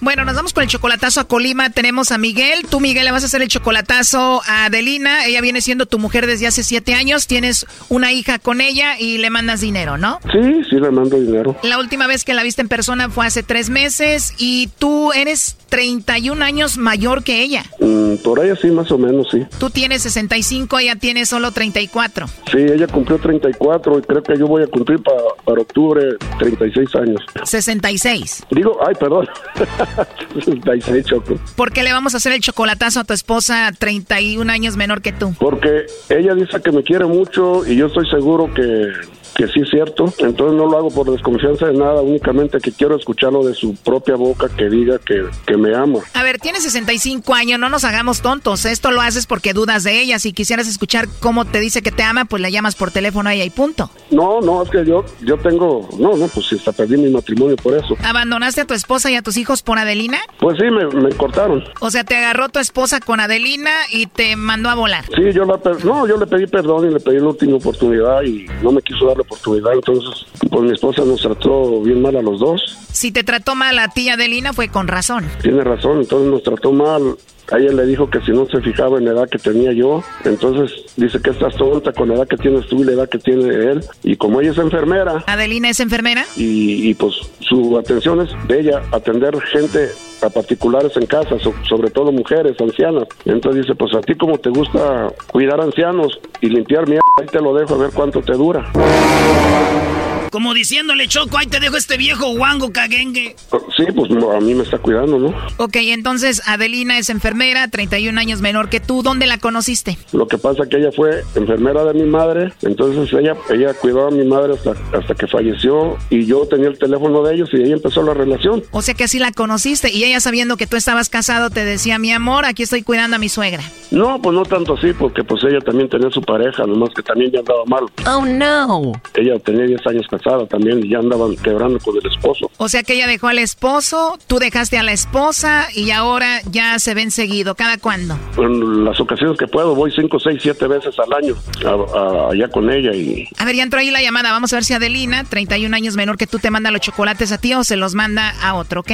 [SPEAKER 9] Bueno, nos vamos con el chocolatazo a Colima. Tenemos a Miguel. Tú, Miguel, le vas a hacer el chocolatazo a Adelina. Ella viene siendo tu mujer desde hace siete años. Tienes una hija con ella y le mandas dinero, ¿no?
[SPEAKER 29] Sí, sí, le mando dinero.
[SPEAKER 9] La última vez que la viste en persona fue hace tres meses y tú eres 31 años mayor que ella.
[SPEAKER 29] Mm, por ahí sí, más o menos, sí.
[SPEAKER 9] Tú tienes 65, ella tiene solo 34.
[SPEAKER 29] Sí, ella cumplió 34 y creo que yo voy a cumplir pa- para octubre 36 años.
[SPEAKER 9] 66.
[SPEAKER 29] Digo, ay, perdón. 66, Choco.
[SPEAKER 9] ¿Por qué le vamos a hacer el chocolatazo a tu esposa 31 años menor que tú?
[SPEAKER 29] Porque ella dice que me quiere mucho y yo estoy seguro que, que sí es cierto. Entonces no lo hago por desconfianza de nada, únicamente que quiero escucharlo de su propia boca que diga que, que me ama.
[SPEAKER 9] A ver, tienes 65 años, no nos hagamos tontos. Esto lo haces porque dudas de ella. Si quisieras escuchar cómo te dice que te ama, pues le llamas por teléfono a ella y punto.
[SPEAKER 29] No, no, es que yo, yo tengo, no, no, pues hasta perdí mi matrimonio por eso.
[SPEAKER 9] ¿Abandonaste a tu esposa y a tus hijos por Adelina?
[SPEAKER 29] Pues sí, me, me cortaron.
[SPEAKER 9] O sea, te agarró tu esposa con Adelina y te mandó a volar.
[SPEAKER 29] Sí, yo la, no, yo le pedí perdón y le pedí la última oportunidad y no me quiso dar la oportunidad. Entonces, pues mi esposa nos trató bien mal a los dos.
[SPEAKER 9] Si te trató mal a ti, Adelina, fue con razón.
[SPEAKER 29] Tiene razón, entonces nos trató mal. A ella le dijo que si no se fijaba en la edad que tenía yo, entonces dice que estás tonta con la edad que tienes tú y la edad que tiene él. Y como ella es enfermera
[SPEAKER 9] ¿Adelina es enfermera?
[SPEAKER 29] y, y, pues su atención es de ella atender gente a particulares en casa, so- sobre todo mujeres, ancianas. Entonces dice, pues a ti como te gusta cuidar ancianos y limpiar mierda, ahí te lo dejo a ver cuánto te dura.
[SPEAKER 9] Como diciéndole, Choco, ahí te dejo este viejo guango caguengue.
[SPEAKER 29] Sí, pues no, a mí me está cuidando, ¿no?
[SPEAKER 9] Ok, entonces Adelina es enfermera, 31 años menor que tú. ¿Dónde la conociste?
[SPEAKER 29] Lo que pasa que ella fue enfermera de mi madre, entonces ella ella cuidó a mi madre hasta, hasta que falleció y yo tenía el teléfono de ellos y ahí empezó la relación.
[SPEAKER 9] O sea que así la conociste y ella sabiendo que tú estabas casado te decía, mi amor, aquí estoy cuidando a mi suegra.
[SPEAKER 29] No, pues no tanto así, porque pues ella también tenía su pareja, nomás que también ya andaba mal.
[SPEAKER 9] Oh, no.
[SPEAKER 29] Ella tenía 10 años casada también y ya andaban quebrando con el esposo.
[SPEAKER 9] O sea que ella dejó al esposo, tú dejaste a la esposa y ahora ya se ven seguido. ¿Cada cuándo?
[SPEAKER 29] En las ocasiones que puedo voy 5, 6, 7 veces al año a- a- allá con ella y
[SPEAKER 9] A ver, ya entró ahí la llamada. Vamos a ver si Adelina, 31 años menor que tú, te manda los chocolates a ti o se los manda a otro, ¿ok?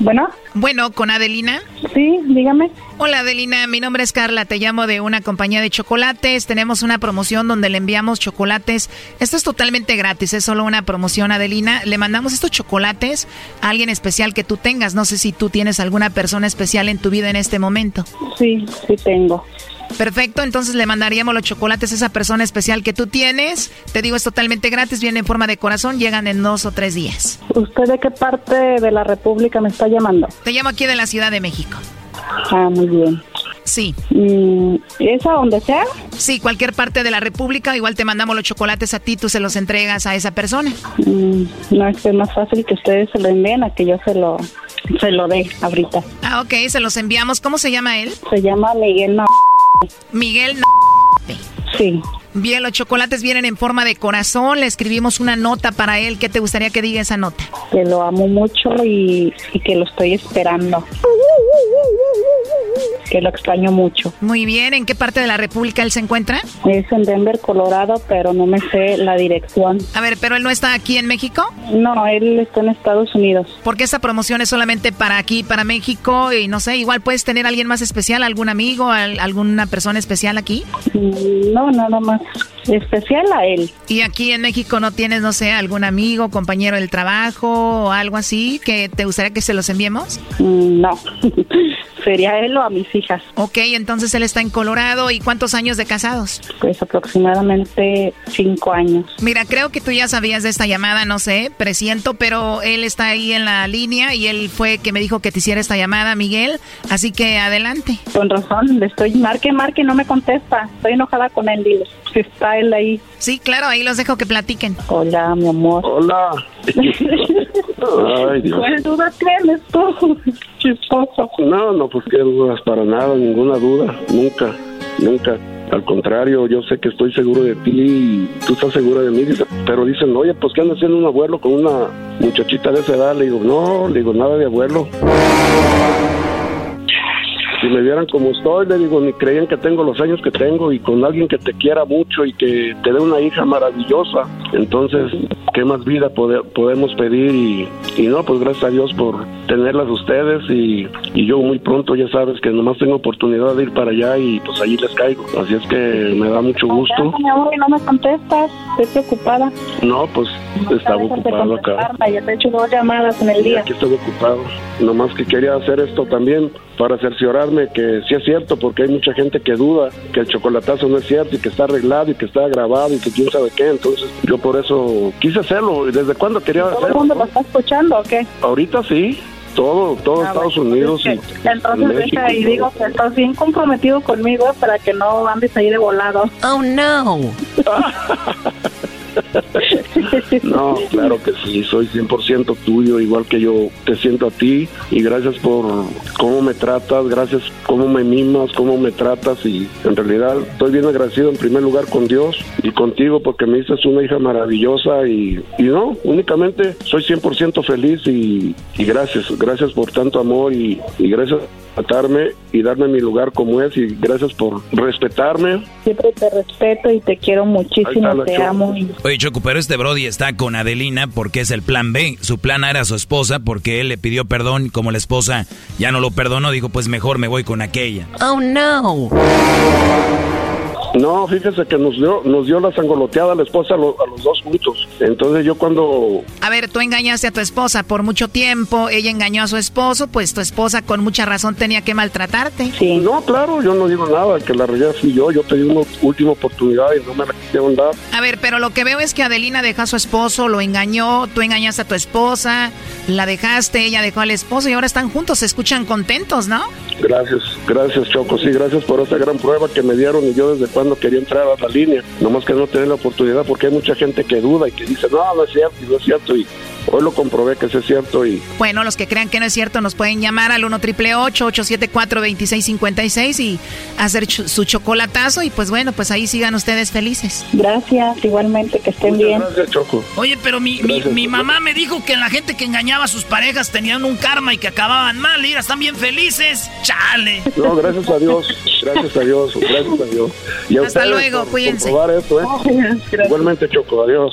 [SPEAKER 30] Bueno.
[SPEAKER 9] Bueno, con Adelina.
[SPEAKER 30] Sí, dígame.
[SPEAKER 9] Hola Adelina, mi nombre es Carla, te llamo de una compañía de chocolates. Tenemos una promoción donde le enviamos chocolates. Esto es totalmente gratis, es solo una promoción Adelina. Le mandamos estos chocolates a alguien especial que tú tengas. No sé si tú tienes alguna persona especial en tu vida en este momento.
[SPEAKER 30] Sí, sí tengo.
[SPEAKER 9] Perfecto, entonces le mandaríamos los chocolates a esa persona especial que tú tienes. Te digo, es totalmente gratis, viene en forma de corazón, llegan en dos o tres días.
[SPEAKER 30] ¿Usted de qué parte de la República me está llamando?
[SPEAKER 9] Te llamo aquí de la Ciudad de México.
[SPEAKER 30] Ah, muy bien.
[SPEAKER 9] Sí.
[SPEAKER 30] Mm, ¿Es a donde sea?
[SPEAKER 9] Sí, cualquier parte de la República. Igual te mandamos los chocolates a ti, tú se los entregas a esa persona.
[SPEAKER 30] Mm, no, es que es más fácil que ustedes se lo envíen a que yo se lo, se lo dé ahorita.
[SPEAKER 9] Ah, ok, se los enviamos. ¿Cómo se llama él?
[SPEAKER 30] Se llama Miguel
[SPEAKER 9] Miguel
[SPEAKER 30] Sí.
[SPEAKER 9] Bien, los chocolates vienen en forma de corazón. Le escribimos una nota para él. ¿Qué te gustaría que diga esa nota?
[SPEAKER 30] Que lo amo mucho y, y que lo estoy esperando. Que lo extraño mucho.
[SPEAKER 9] Muy bien. ¿En qué parte de la República él se encuentra?
[SPEAKER 30] Es en Denver, Colorado, pero no me sé la dirección.
[SPEAKER 9] A ver, ¿pero él no está aquí en México?
[SPEAKER 30] No, él está en Estados Unidos.
[SPEAKER 9] Porque esta promoción es solamente para aquí, para México. Y no sé, igual puedes tener a alguien más especial, algún amigo, al- alguna persona especial aquí.
[SPEAKER 30] Mm, No, nada más especial a él.
[SPEAKER 9] Y aquí en México no tienes, no sé, algún amigo, compañero del trabajo o algo así que te gustaría que se los enviemos?
[SPEAKER 30] Mm, No, sería él o a mis hijas.
[SPEAKER 9] Ok, entonces él está en Colorado. ¿Y cuántos años de casados?
[SPEAKER 30] Pues aproximadamente cinco años.
[SPEAKER 9] Mira, creo que tú ya sabías de esta llamada, no sé, presiento, pero él está ahí en la línea y él fue que me dijo que te hiciera esta llamada, Miguel. Así que adelante.
[SPEAKER 30] Con razón, le estoy marque, marque, no me contesta. Estoy enojada con él, dile. Él ahí.
[SPEAKER 9] Sí, claro, ahí los dejo que platiquen.
[SPEAKER 30] Hola, mi amor.
[SPEAKER 29] Hola. Ay, Dios.
[SPEAKER 30] ¿Cuál duda tienes tú? Chistoso.
[SPEAKER 29] No, no, pues qué dudas, para nada, ninguna duda, nunca, nunca. Al contrario, yo sé que estoy seguro de ti y tú estás segura de mí, dice, pero dicen, oye, pues ¿qué anda haciendo un abuelo con una muchachita de esa edad? Le digo, no, le digo, nada de abuelo. Si me vieran como estoy, le digo, ni creían que tengo los años que tengo y con alguien que te quiera mucho y que te dé una hija maravillosa. Entonces, ¿qué más vida pode- podemos pedir? Y, y no, pues gracias a Dios por tenerlas ustedes y, y yo muy pronto ya sabes que nomás tengo oportunidad de ir para allá y pues allí les caigo. Así es que me da mucho gusto.
[SPEAKER 30] Mi amor, y no me contestas. Estoy preocupada.
[SPEAKER 29] No, pues estaba
[SPEAKER 30] Dejas de
[SPEAKER 29] ocupado acá.
[SPEAKER 30] Ya te he hecho dos llamadas en el día.
[SPEAKER 29] Aquí estoy ocupado. Nomás que quería hacer esto también para que sí es cierto, porque hay mucha gente que duda que el chocolatazo no es cierto y que está arreglado y que está grabado y que quién sabe qué. Entonces yo por eso quise hacerlo. ¿Y desde cuándo quería
[SPEAKER 30] ¿Todo el
[SPEAKER 29] hacerlo?
[SPEAKER 30] mundo lo está escuchando o qué?
[SPEAKER 29] Ahorita sí. Todo, todo
[SPEAKER 30] Ah,
[SPEAKER 29] Estados
[SPEAKER 30] bueno,
[SPEAKER 29] Unidos y
[SPEAKER 30] Entonces
[SPEAKER 29] México.
[SPEAKER 30] deja y digo que estás bien comprometido conmigo para que no andes ahí de volado.
[SPEAKER 9] Oh, no.
[SPEAKER 29] No, claro que sí, soy 100% tuyo, igual que yo te siento a ti y gracias por cómo me tratas, gracias cómo me mimas, cómo me tratas y en realidad estoy bien agradecido en primer lugar con Dios y contigo porque me dices una hija maravillosa y, y no, únicamente soy 100% feliz y, y gracias, gracias por tanto amor y, y gracias por tratarme y darme mi lugar como es y gracias por respetarme.
[SPEAKER 30] Siempre te respeto y te quiero muchísimo, te
[SPEAKER 29] Choco.
[SPEAKER 30] amo. Y
[SPEAKER 4] Oye, Choco, pero este Brody está con Adelina porque es el plan B. Su plan era su esposa porque él le pidió perdón como la esposa ya no lo perdonó, dijo, pues mejor me voy con aquella.
[SPEAKER 9] Oh, no.
[SPEAKER 29] No, fíjese que nos dio, nos dio la sangoloteada a la esposa a, lo- a los dos juntos. Entonces yo cuando...
[SPEAKER 9] A ver, tú engañaste a tu esposa por mucho tiempo, ella engañó a su esposo, pues tu esposa con mucha razón tenía que maltratarte.
[SPEAKER 29] No, claro, yo no digo nada, que la realidad fui yo. Yo pedí una última oportunidad y no me la quisieron dar.
[SPEAKER 9] A ver, pero lo que veo es que Adelina dejó a su esposo, lo engañó, tú engañaste a tu esposa, la dejaste, ella dejó al esposo y ahora están juntos, se escuchan contentos, ¿no?
[SPEAKER 29] Gracias, gracias Choco, sí, gracias por esa gran prueba que me dieron y yo desde cuando quería entrar a la línea, nomás que no tener la oportunidad porque hay mucha gente que duda y que dice, no, no es cierto, no es cierto y hoy lo comprobé que sí es cierto y
[SPEAKER 9] Bueno, los que crean que no es cierto nos pueden llamar al 1 triple 874 2656 y hacer su chocolatazo y pues bueno, pues ahí sigan ustedes felices.
[SPEAKER 30] Gracias, igualmente, que estén bien.
[SPEAKER 29] Gracias Choco.
[SPEAKER 2] Oye, pero mi, mi, mi mamá me dijo que la gente que engañaba a sus parejas tenían un karma y que acababan mal. Mira, están bien felices. Chale.
[SPEAKER 29] No, gracias a Dios, gracias a Dios, gracias a Dios. Y a
[SPEAKER 9] Hasta
[SPEAKER 29] ustedes
[SPEAKER 9] luego, cuídense.
[SPEAKER 29] esto, ¿eh? Igualmente Choco, adiós.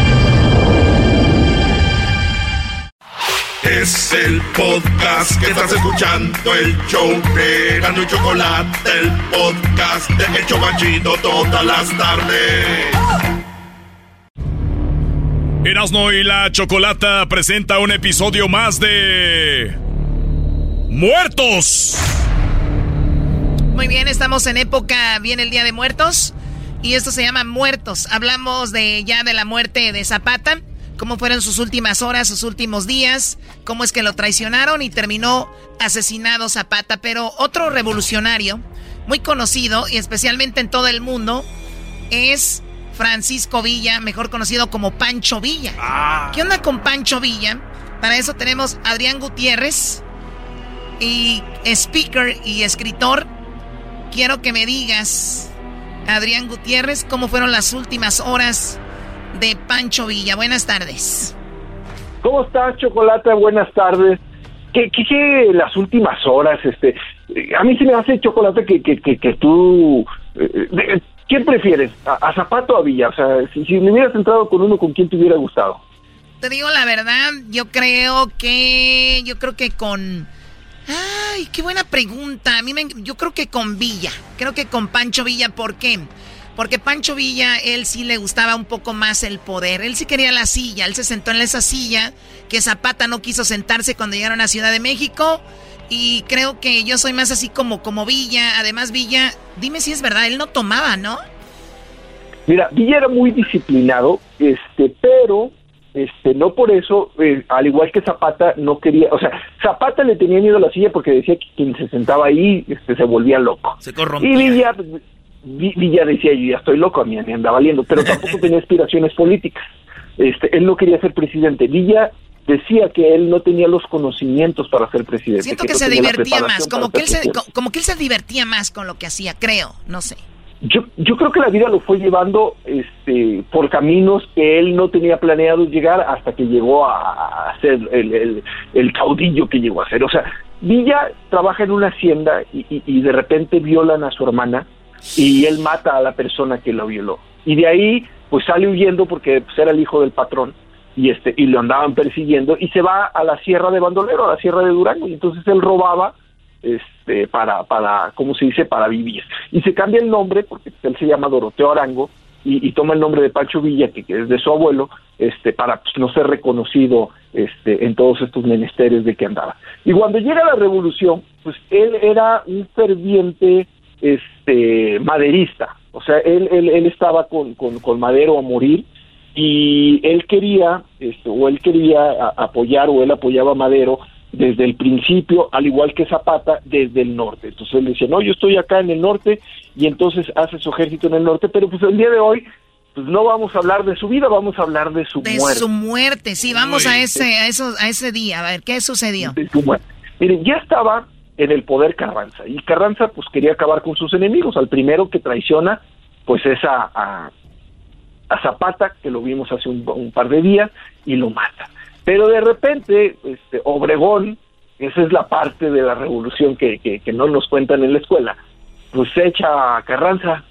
[SPEAKER 3] Es el podcast que estás escuchando, el show de y Chocolate, el podcast de El Chocachito todas las tardes.
[SPEAKER 7] Erasno y la chocolata presenta un episodio más de. ¡Muertos!
[SPEAKER 9] Muy bien, estamos en época, viene el Día de Muertos. Y esto se llama Muertos. Hablamos de ya de la muerte de Zapata cómo fueron sus últimas horas, sus últimos días, cómo es que lo traicionaron y terminó asesinado Zapata. Pero otro revolucionario, muy conocido y especialmente en todo el mundo, es Francisco Villa, mejor conocido como Pancho Villa.
[SPEAKER 2] Ah.
[SPEAKER 9] ¿Qué onda con Pancho Villa? Para eso tenemos a Adrián Gutiérrez y speaker y escritor. Quiero que me digas, Adrián Gutiérrez, cómo fueron las últimas horas de Pancho Villa. Buenas tardes.
[SPEAKER 31] ¿Cómo estás, Chocolate? Buenas tardes. ¿Qué, qué, las últimas horas? este A mí se me hace, Chocolate, que, que, que, tú... Eh, ¿Quién prefieres? ¿A, Zapato o a Villa? O sea, si, si me hubieras entrado con uno, ¿con quién te hubiera gustado?
[SPEAKER 9] Te digo la verdad, yo creo que... Yo creo que con... Ay, qué buena pregunta. A mí me, yo creo que con Villa. Creo que con Pancho Villa. ¿Por qué? Porque Pancho Villa, él sí le gustaba un poco más el poder. Él sí quería la silla. Él se sentó en esa silla que Zapata no quiso sentarse cuando llegaron a Ciudad de México. Y creo que yo soy más así como, como Villa. Además, Villa, dime si es verdad, él no tomaba, ¿no?
[SPEAKER 31] Mira, Villa era muy disciplinado, este, pero este, no por eso, eh, al igual que Zapata, no quería, o sea, Zapata le tenía miedo a la silla porque decía que quien se sentaba ahí este, se volvía loco.
[SPEAKER 2] Se corrompía.
[SPEAKER 31] Y Villa, Villa decía, yo ya estoy loco, a mí me anda valiendo, pero tampoco tenía aspiraciones políticas. Este, él no quería ser presidente. Villa decía que él no tenía los conocimientos para ser presidente.
[SPEAKER 9] Siento que, se divertía más, como que, él se, como que él se divertía más con lo que hacía, creo, no sé.
[SPEAKER 31] Yo, yo creo que la vida lo fue llevando este, por caminos que él no tenía planeado llegar hasta que llegó a, ser el, el, caudillo que llegó a ser. O sea, Villa trabaja en una hacienda y, y de repente violan a su hermana y él mata a la persona que lo violó. Y de ahí, pues sale huyendo porque pues, era el hijo del patrón y este y lo andaban persiguiendo y se va a la sierra de Bandolero, a la sierra de Durango y entonces él robaba este para para cómo se dice para vivir. Y se cambia el nombre porque él se llama Doroteo Arango y, toma el nombre de Pancho Villa que, es de su abuelo este para pues, no ser reconocido este en todos estos menesteres de que andaba. Y cuando llega la revolución pues él era un ferviente este maderista, o sea, él, él, él estaba con, con, Madero a morir y él quería, este, o él quería apoyar, o él apoyaba a Madero desde el principio, al igual que Zapata, desde el norte. Entonces él decía, no, yo estoy acá en el norte, y entonces hace su ejército en el norte, pero pues el día de hoy, pues no vamos a hablar de su vida, vamos a hablar de su muerte.
[SPEAKER 9] De su muerte, sí, vamos a ese, a, eso, a ese día, a ver, ¿qué sucedió?
[SPEAKER 31] De su muerte. Miren, ya estaba en el poder Carranza. Y Carranza pues quería acabar con sus enemigos. Al primero que traiciona pues es a, a, Zapata, que lo vimos hace un, par de días, y lo mata. Pero de repente, este, Obregón, esa es la parte de la revolución que, que, no nos cuentan en la escuela, pues se echa a Carranza,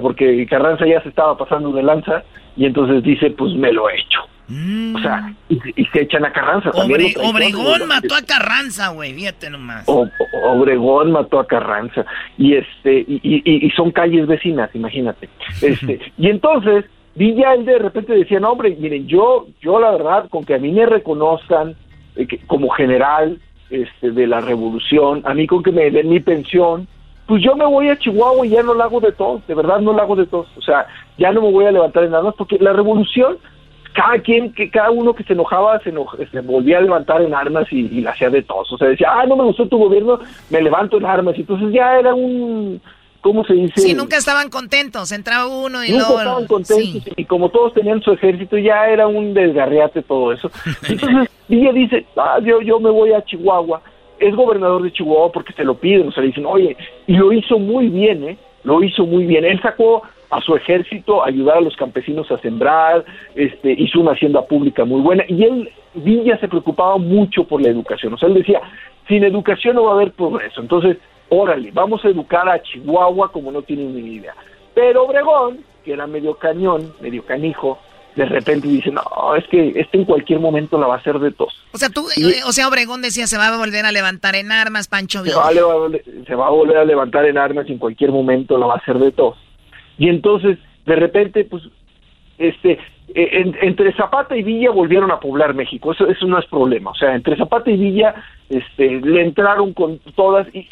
[SPEAKER 31] porque Carranza ya se estaba pasando de lanza, y entonces dice, pues me lo he hecho. O sea, y, se echan a Carranza.
[SPEAKER 9] Obregón mató a Carranza, güey, fíjate nomás.
[SPEAKER 31] Obregón mató a Carranza. Y este, y, y, son calles vecinas, imagínate. Este, y entonces, Villa él de repente decía, no, hombre, miren, yo, yo la verdad, con que a mí me reconozcan eh, como general este, de la revolución, a mí con que me den mi pensión, pues yo me voy a Chihuahua y ya no la hago de todos, de verdad no la hago de todos. O sea, ya no me voy a levantar en nada más, porque la revolución cada quien, que cada uno que se enojaba se, se volvía a levantar en armas y, la hacía de todos. O sea, decía, ah, no me gustó tu gobierno, me levanto en armas. Y entonces ya era un, ¿cómo se dice?
[SPEAKER 9] Sí, nunca estaban contentos, entraba uno y
[SPEAKER 31] nunca estaban contentos y como todos tenían su ejército ya era un desgarriate todo eso. Entonces Villa dice, ah, yo, yo me voy a Chihuahua es gobernador de Chihuahua porque se lo piden, o sea, le dicen, oye, y lo hizo muy bien, ¿eh? Lo hizo muy bien. Él sacó a su ejército a ayudar a los campesinos a sembrar, este, hizo una hacienda pública muy buena, y él, Villa se preocupaba mucho por la educación, o sea, él decía, sin educación no va a haber progreso, entonces, órale, vamos a educar a Chihuahua como no tienen ni idea. Pero Obregón, que era medio cañón, medio canijo, de repente dice, no, es que este en cualquier momento la va a hacer de tos.
[SPEAKER 9] O sea, tú, eh, o sea, Obregón decía, se va a volver a levantar en armas, Pancho
[SPEAKER 31] Villa. Se va, a, volver a levantar en armas y en cualquier momento la va a hacer de tos. Y entonces, de repente, pues, este, e, entre Zapata y Villa volvieron a poblar México, eso, eso no es problema, o sea, entre Zapata y Villa este, le entraron con todas, y,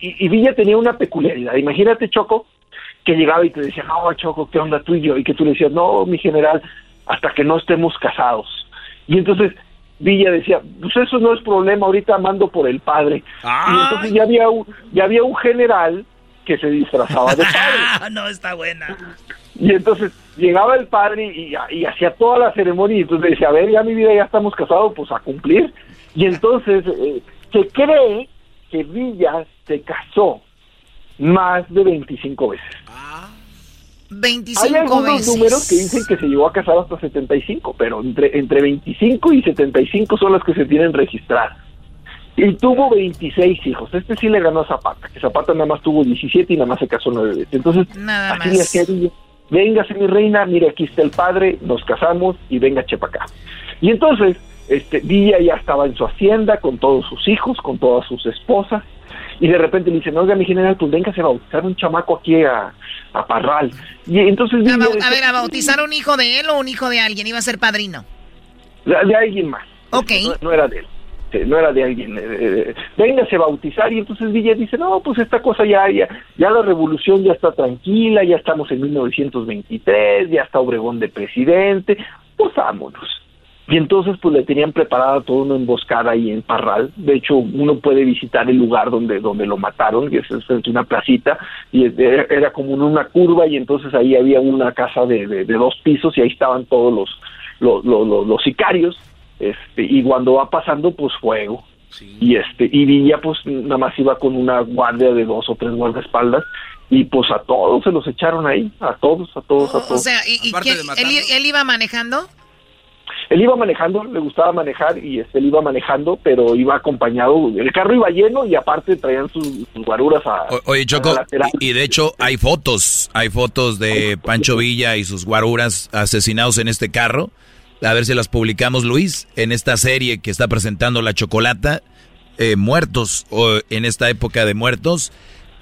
[SPEAKER 31] y Villa tenía una peculiaridad, imagínate Choco, que llegaba y te decía, no, Choco, ¿qué onda tú y yo? Y que tú le decías, no, mi general, hasta que no estemos casados. Y entonces Villa decía, pues eso no es problema, ahorita mando por el padre. Y entonces ya había, un, ya había un general que se disfrazaba de padre.
[SPEAKER 2] no, está buena.
[SPEAKER 31] Y entonces llegaba el padre y, y, hacía toda la ceremonia y entonces decía, a ver, ya mi vida ya estamos casados, pues a cumplir. Y entonces eh, se cree que Villa se casó más de 25 veces.
[SPEAKER 9] Ah. 25
[SPEAKER 31] Hay algunos números que dicen que se llegó a casar hasta 75, pero entre, entre 25 y 75 son las que se tienen registradas. Y tuvo 26 hijos. Este sí le ganó a Zapata, que Zapata nada más tuvo 17 y nada más se casó 9 veces. Entonces,
[SPEAKER 9] nada
[SPEAKER 31] así le hacía Véngase mi reina, mire aquí está el padre, nos casamos y venga chepa acá. Y entonces, este, Villa ya estaba en su hacienda con todos sus hijos, con todas sus esposas, y de repente le dicen, oiga, mi general, pues venga a bautizar un chamaco aquí a, a Parral. Y entonces...
[SPEAKER 9] A, a, ver, ¿a bautizar un hijo de él o un hijo de alguien? ¿Iba a ser padrino?
[SPEAKER 31] De, alguien más.
[SPEAKER 9] Ok.
[SPEAKER 31] No, era de él. No era de alguien, eh, eh, véngase a bautizar y entonces Villa dice, no, pues esta cosa ya, ya, ya la revolución ya está tranquila, ya estamos en 1923, ya está Obregón de presidente, pues vámonos. Y entonces pues le tenían preparada toda una emboscada ahí en Parral. De hecho, uno puede visitar el lugar donde, donde lo mataron, que es frente una placita, y era como una curva y entonces ahí había una casa de, de, dos pisos y ahí estaban todos los, los, sicarios. Este, y cuando va pasando, pues fuego. Y este, y Villa pues nada más iba con una guardia de dos o tres guardaespaldas y pues a todos se los echaron ahí, a todos, a todos, a todos. O
[SPEAKER 9] sea, ¿y, él iba manejando?
[SPEAKER 31] Él iba manejando, le gustaba manejar y este, él iba manejando, pero iba acompañado, el carro iba lleno y aparte traían sus, guaruras a...
[SPEAKER 4] oye, Choco, y, de hecho hay fotos, hay fotos de Pancho Villa y sus guaruras asesinados en este carro. A ver si las publicamos, Luis, en esta serie que está presentando La Chocolata, eh, muertos, o en esta época de muertos,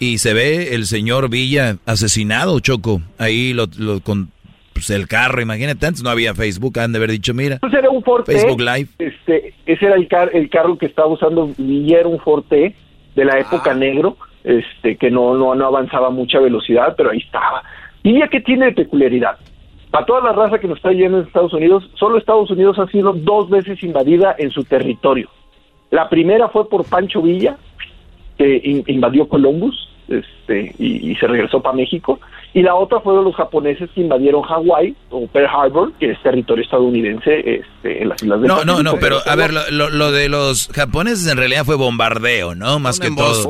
[SPEAKER 4] y se ve el señor Villa asesinado, Choco, ahí lo, lo con pues, el carro, imagínate, antes no había Facebook, han de haber dicho, mira,
[SPEAKER 31] pues era un Forte,
[SPEAKER 4] Facebook Live.
[SPEAKER 31] Este, ese era el, el carro que estaba usando y era un Forte de la época ah. negro, este, que no, no, no avanzaba a mucha velocidad, pero ahí estaba. Y ya que tiene de peculiaridad, para toda la raza que nos está yendo en Estados Unidos, solo Estados Unidos ha sido dos veces invadida en su territorio. La primera fue por Pancho Villa, que invadió Columbus, este, y, se regresó para México. Y la otra fueron los japoneses que invadieron Hawái o Pearl Harbor, que es territorio estadounidense este, en las islas de
[SPEAKER 4] No, no, no, pero a ver, lo, lo, de los japoneses en realidad fue bombardeo, ¿no? Más que todo.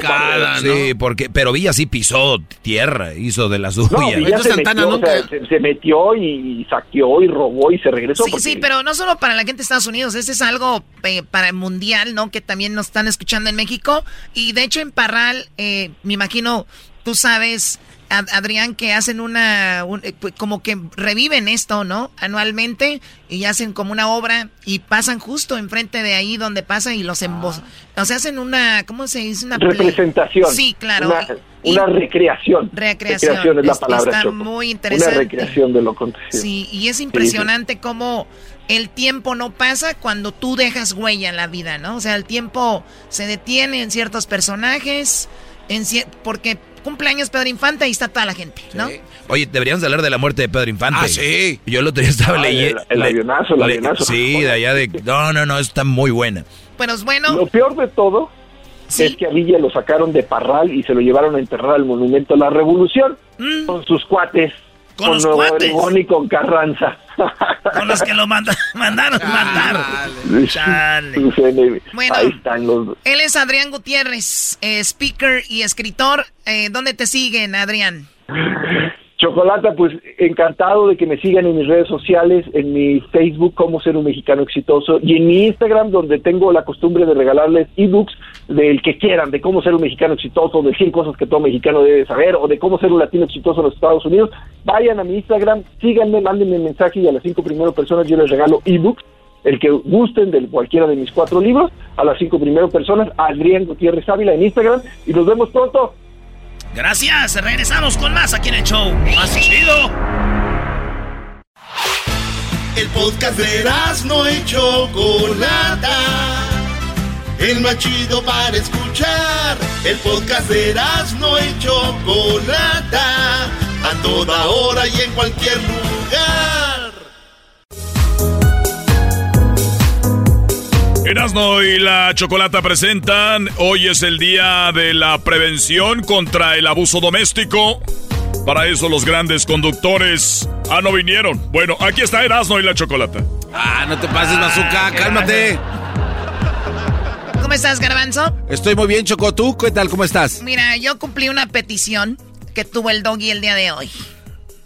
[SPEAKER 4] Sí, porque, pero Villa sí pisó tierra, hizo de la suya. No,
[SPEAKER 31] Villa se, metió, se, metió y saqueó y robó y se regresó.
[SPEAKER 9] Sí, sí, pero no solo para la gente de Estados Unidos, este es algo eh, para el mundial, ¿no? Que también nos están escuchando en México. Y de hecho en Parral, eh, me imagino, tú sabes Adrián, que hacen una, eh, pues, como que reviven esto, ¿no? Anualmente y hacen como una obra y pasan justo enfrente de ahí donde pasa y los embos... O sea, hacen una, ¿cómo se dice? Una
[SPEAKER 31] representación.
[SPEAKER 9] Sí, claro.
[SPEAKER 31] Una, recreación.
[SPEAKER 9] Recreación.
[SPEAKER 31] es la palabra.
[SPEAKER 9] Está muy interesante.
[SPEAKER 31] Una recreación de lo acontecido.
[SPEAKER 9] Sí, y es impresionante cómo el tiempo no pasa cuando tú dejas huella en la vida, ¿no? O sea, el tiempo se detiene en ciertos personajes, en porque cumpleaños Pedro Infante, ahí está toda la gente, ¿no?
[SPEAKER 4] Oye, deberíamos hablar de la muerte de Pedro Infante.
[SPEAKER 31] Ah, sí.
[SPEAKER 4] Yo el otro día estaba leyendo.
[SPEAKER 31] El, avionazo, el avionazo.
[SPEAKER 4] Sí, de allá de. No, no, no, está muy buena.
[SPEAKER 9] Pero es bueno.
[SPEAKER 31] Lo peor de todo es que a Villa lo sacaron de Parral y se lo llevaron a enterrar al Monumento a la Revolución mm. con sus cuates.
[SPEAKER 2] Con, los cuates.
[SPEAKER 31] y con Carranza.
[SPEAKER 2] Con los que lo mandaron matar.
[SPEAKER 9] Bueno, Ahí están los... él es Adrián Gutiérrez, eh, speaker y escritor. Eh, ¿Dónde te siguen, Adrián?
[SPEAKER 31] Chocolata, pues encantado de que me sigan en mis redes sociales, en mi Facebook como ser un mexicano exitoso y en mi Instagram donde tengo la costumbre de regalarles ebooks del que quieran, de cómo ser un mexicano exitoso, de 100 cosas que todo mexicano debe saber o de cómo ser un latino exitoso en los Estados Unidos. Vayan a mi Instagram, síganme, mándenme un mensaje y a las cinco primeras personas yo les regalo ebooks el que gusten de cualquiera de mis cuatro libros, a las cinco primeras personas, Adrián Gutiérrez Ávila en Instagram y nos vemos pronto.
[SPEAKER 2] Gracias, regresamos con más aquí en el show. Más chido.
[SPEAKER 3] El podcast de no y Chocolata. El más chido para escuchar. El podcast de no y Chocolata. A toda hora y en cualquier lugar.
[SPEAKER 7] Erasmo y la Chocolata presentan, hoy es el día de la prevención contra el abuso doméstico. Para eso los grandes conductores ah no vinieron. Bueno, aquí está Erasmo y la Chocolata.
[SPEAKER 6] Ah, no te pases, Mazuca, cálmate.
[SPEAKER 9] ¿Cómo estás, Garbanzo?
[SPEAKER 6] Estoy muy bien, Choco. ¿Tú qué tal? ¿Cómo estás?
[SPEAKER 9] Mira, yo cumplí una petición que tuvo el doggy el día de hoy.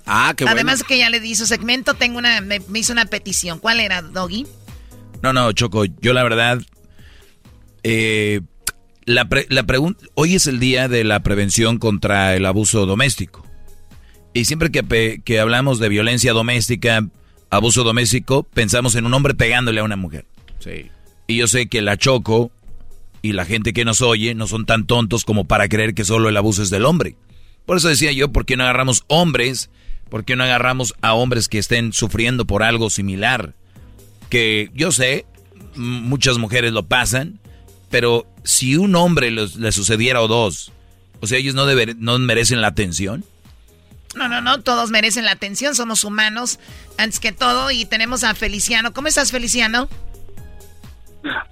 [SPEAKER 6] Ah, qué bueno.
[SPEAKER 9] Además que ya le di su segmento, tengo una, me, me hizo una petición. ¿Cuál era, doggy?
[SPEAKER 4] No, no, Choco, yo la verdad, eh, la, la pregunta, hoy es el día de la prevención contra el abuso doméstico. Y siempre que, que hablamos de violencia doméstica, abuso doméstico, pensamos en un hombre pegándole a una mujer.
[SPEAKER 6] Sí.
[SPEAKER 4] Y yo sé que la Choco y la gente que nos oye no son tan tontos como para creer que solo el abuso es del hombre. Por eso decía yo, ¿por qué no agarramos hombres? ¿Por qué no agarramos a hombres que estén sufriendo por algo similar? Que yo sé, muchas mujeres lo pasan, pero si un hombre le sucediera o dos, o sea, ellos no, no merecen la atención.
[SPEAKER 9] No, no, no, todos merecen la atención, somos humanos antes que todo y tenemos a Feliciano. ¿Cómo estás, Feliciano?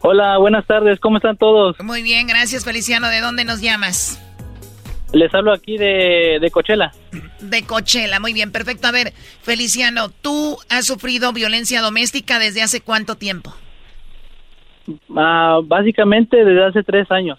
[SPEAKER 32] Hola, buenas tardes, ¿cómo están todos?
[SPEAKER 9] Muy bien, gracias, Feliciano. ¿De dónde nos llamas?
[SPEAKER 32] Les hablo aquí de, de Cochela.
[SPEAKER 9] De Cochela, muy bien, perfecto. A ver, Feliciano, ¿tú has sufrido violencia doméstica desde hace cuánto tiempo?
[SPEAKER 32] Ah, básicamente desde hace tres años.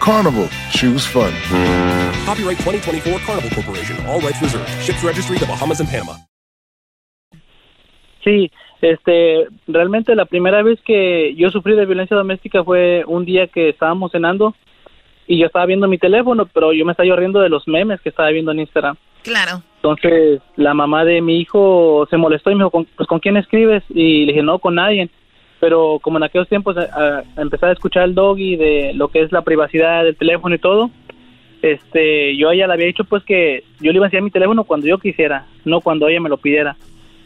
[SPEAKER 33] Carnival, choose fun.
[SPEAKER 34] Copyright 2024 Carnival Corporation, all rights reserved. Ships registry the Bahamas and Panama.
[SPEAKER 32] Sí, este, realmente la primera vez que yo sufrí de violencia doméstica fue un día que estábamos cenando y yo estaba viendo mi teléfono, pero yo me estaba riendo de los memes que estaba viendo en Instagram.
[SPEAKER 9] Claro.
[SPEAKER 32] Entonces, la mamá de mi hijo se molestó y me dijo, pues, ¿con quién escribes? Y le dije, no, con nadie pero como en aquellos tiempos a, a, empezar a escuchar el doggy de lo que es la privacidad del teléfono y todo, este, yo a ella le había dicho pues que yo le iba a enseñar mi teléfono cuando yo quisiera, no cuando ella me lo pidiera.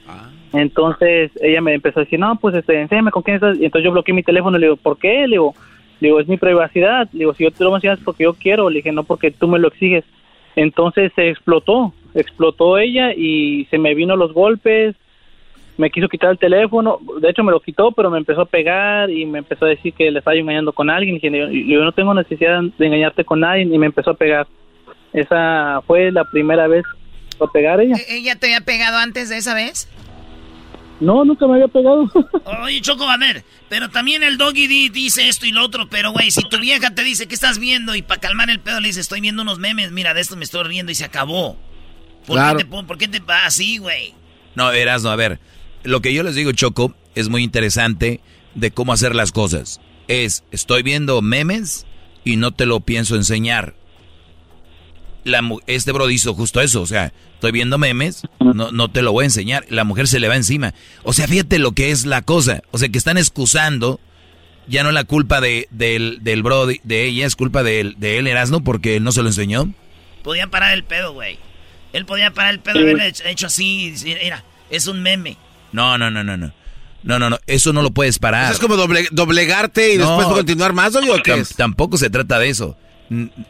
[SPEAKER 32] Ah. Entonces ella me empezó a decir, no, pues este, enséñame con quién estás. Y entonces yo bloqueé mi teléfono le digo, ¿por qué? Le digo, le digo, es mi privacidad. Le digo, si yo te lo enseñas porque yo quiero. Le dije, no porque tú me lo exiges. Entonces se explotó, explotó ella y se me vino los golpes, me quiso quitar el teléfono, de hecho me lo quitó, pero me empezó a pegar y me empezó a decir que le estaba engañando con alguien, y yo, no tengo necesidad de engañarte con nadie, y me empezó a pegar. Esa fue la primera vez a pegar ella.
[SPEAKER 9] ¿E-, ¿Ella te había pegado antes de esa vez?
[SPEAKER 32] No, nunca me había pegado.
[SPEAKER 2] Oye, Choco, a ver, pero también el doggy dice esto y lo otro, pero güey, si tu vieja te dice que estás viendo y para calmar el pedo le dice, estoy viendo unos memes, mira, de esto me estoy riendo y se acabó. ¿Por,
[SPEAKER 4] Claro.
[SPEAKER 2] qué te, ¿Por qué te va así, güey?
[SPEAKER 4] No, Erasno, a ver, lo que yo les digo, Choco, es muy interesante de cómo hacer las cosas. Es, estoy viendo memes y no te lo pienso enseñar. La, este bro hizo justo eso, o sea, estoy viendo memes, no, no te lo voy a enseñar. La mujer se le va encima. O sea, fíjate lo que es la cosa. O sea, que están excusando, ya no la culpa de, del, del bro de, de ella, es culpa de, él- de él, Erasno, porque él no se lo enseñó.
[SPEAKER 2] Podía parar el pedo, güey. Él podía parar el pedo y haberle hecho, hecho así. Mira, es un meme.
[SPEAKER 4] No, no, no, no, no. No, no, no, eso no lo puedes parar.
[SPEAKER 6] Eso es como doble- doblegarte y después continuar más, oye, ¿o qué
[SPEAKER 4] Tam-
[SPEAKER 6] es?
[SPEAKER 4] Tampoco se trata de eso.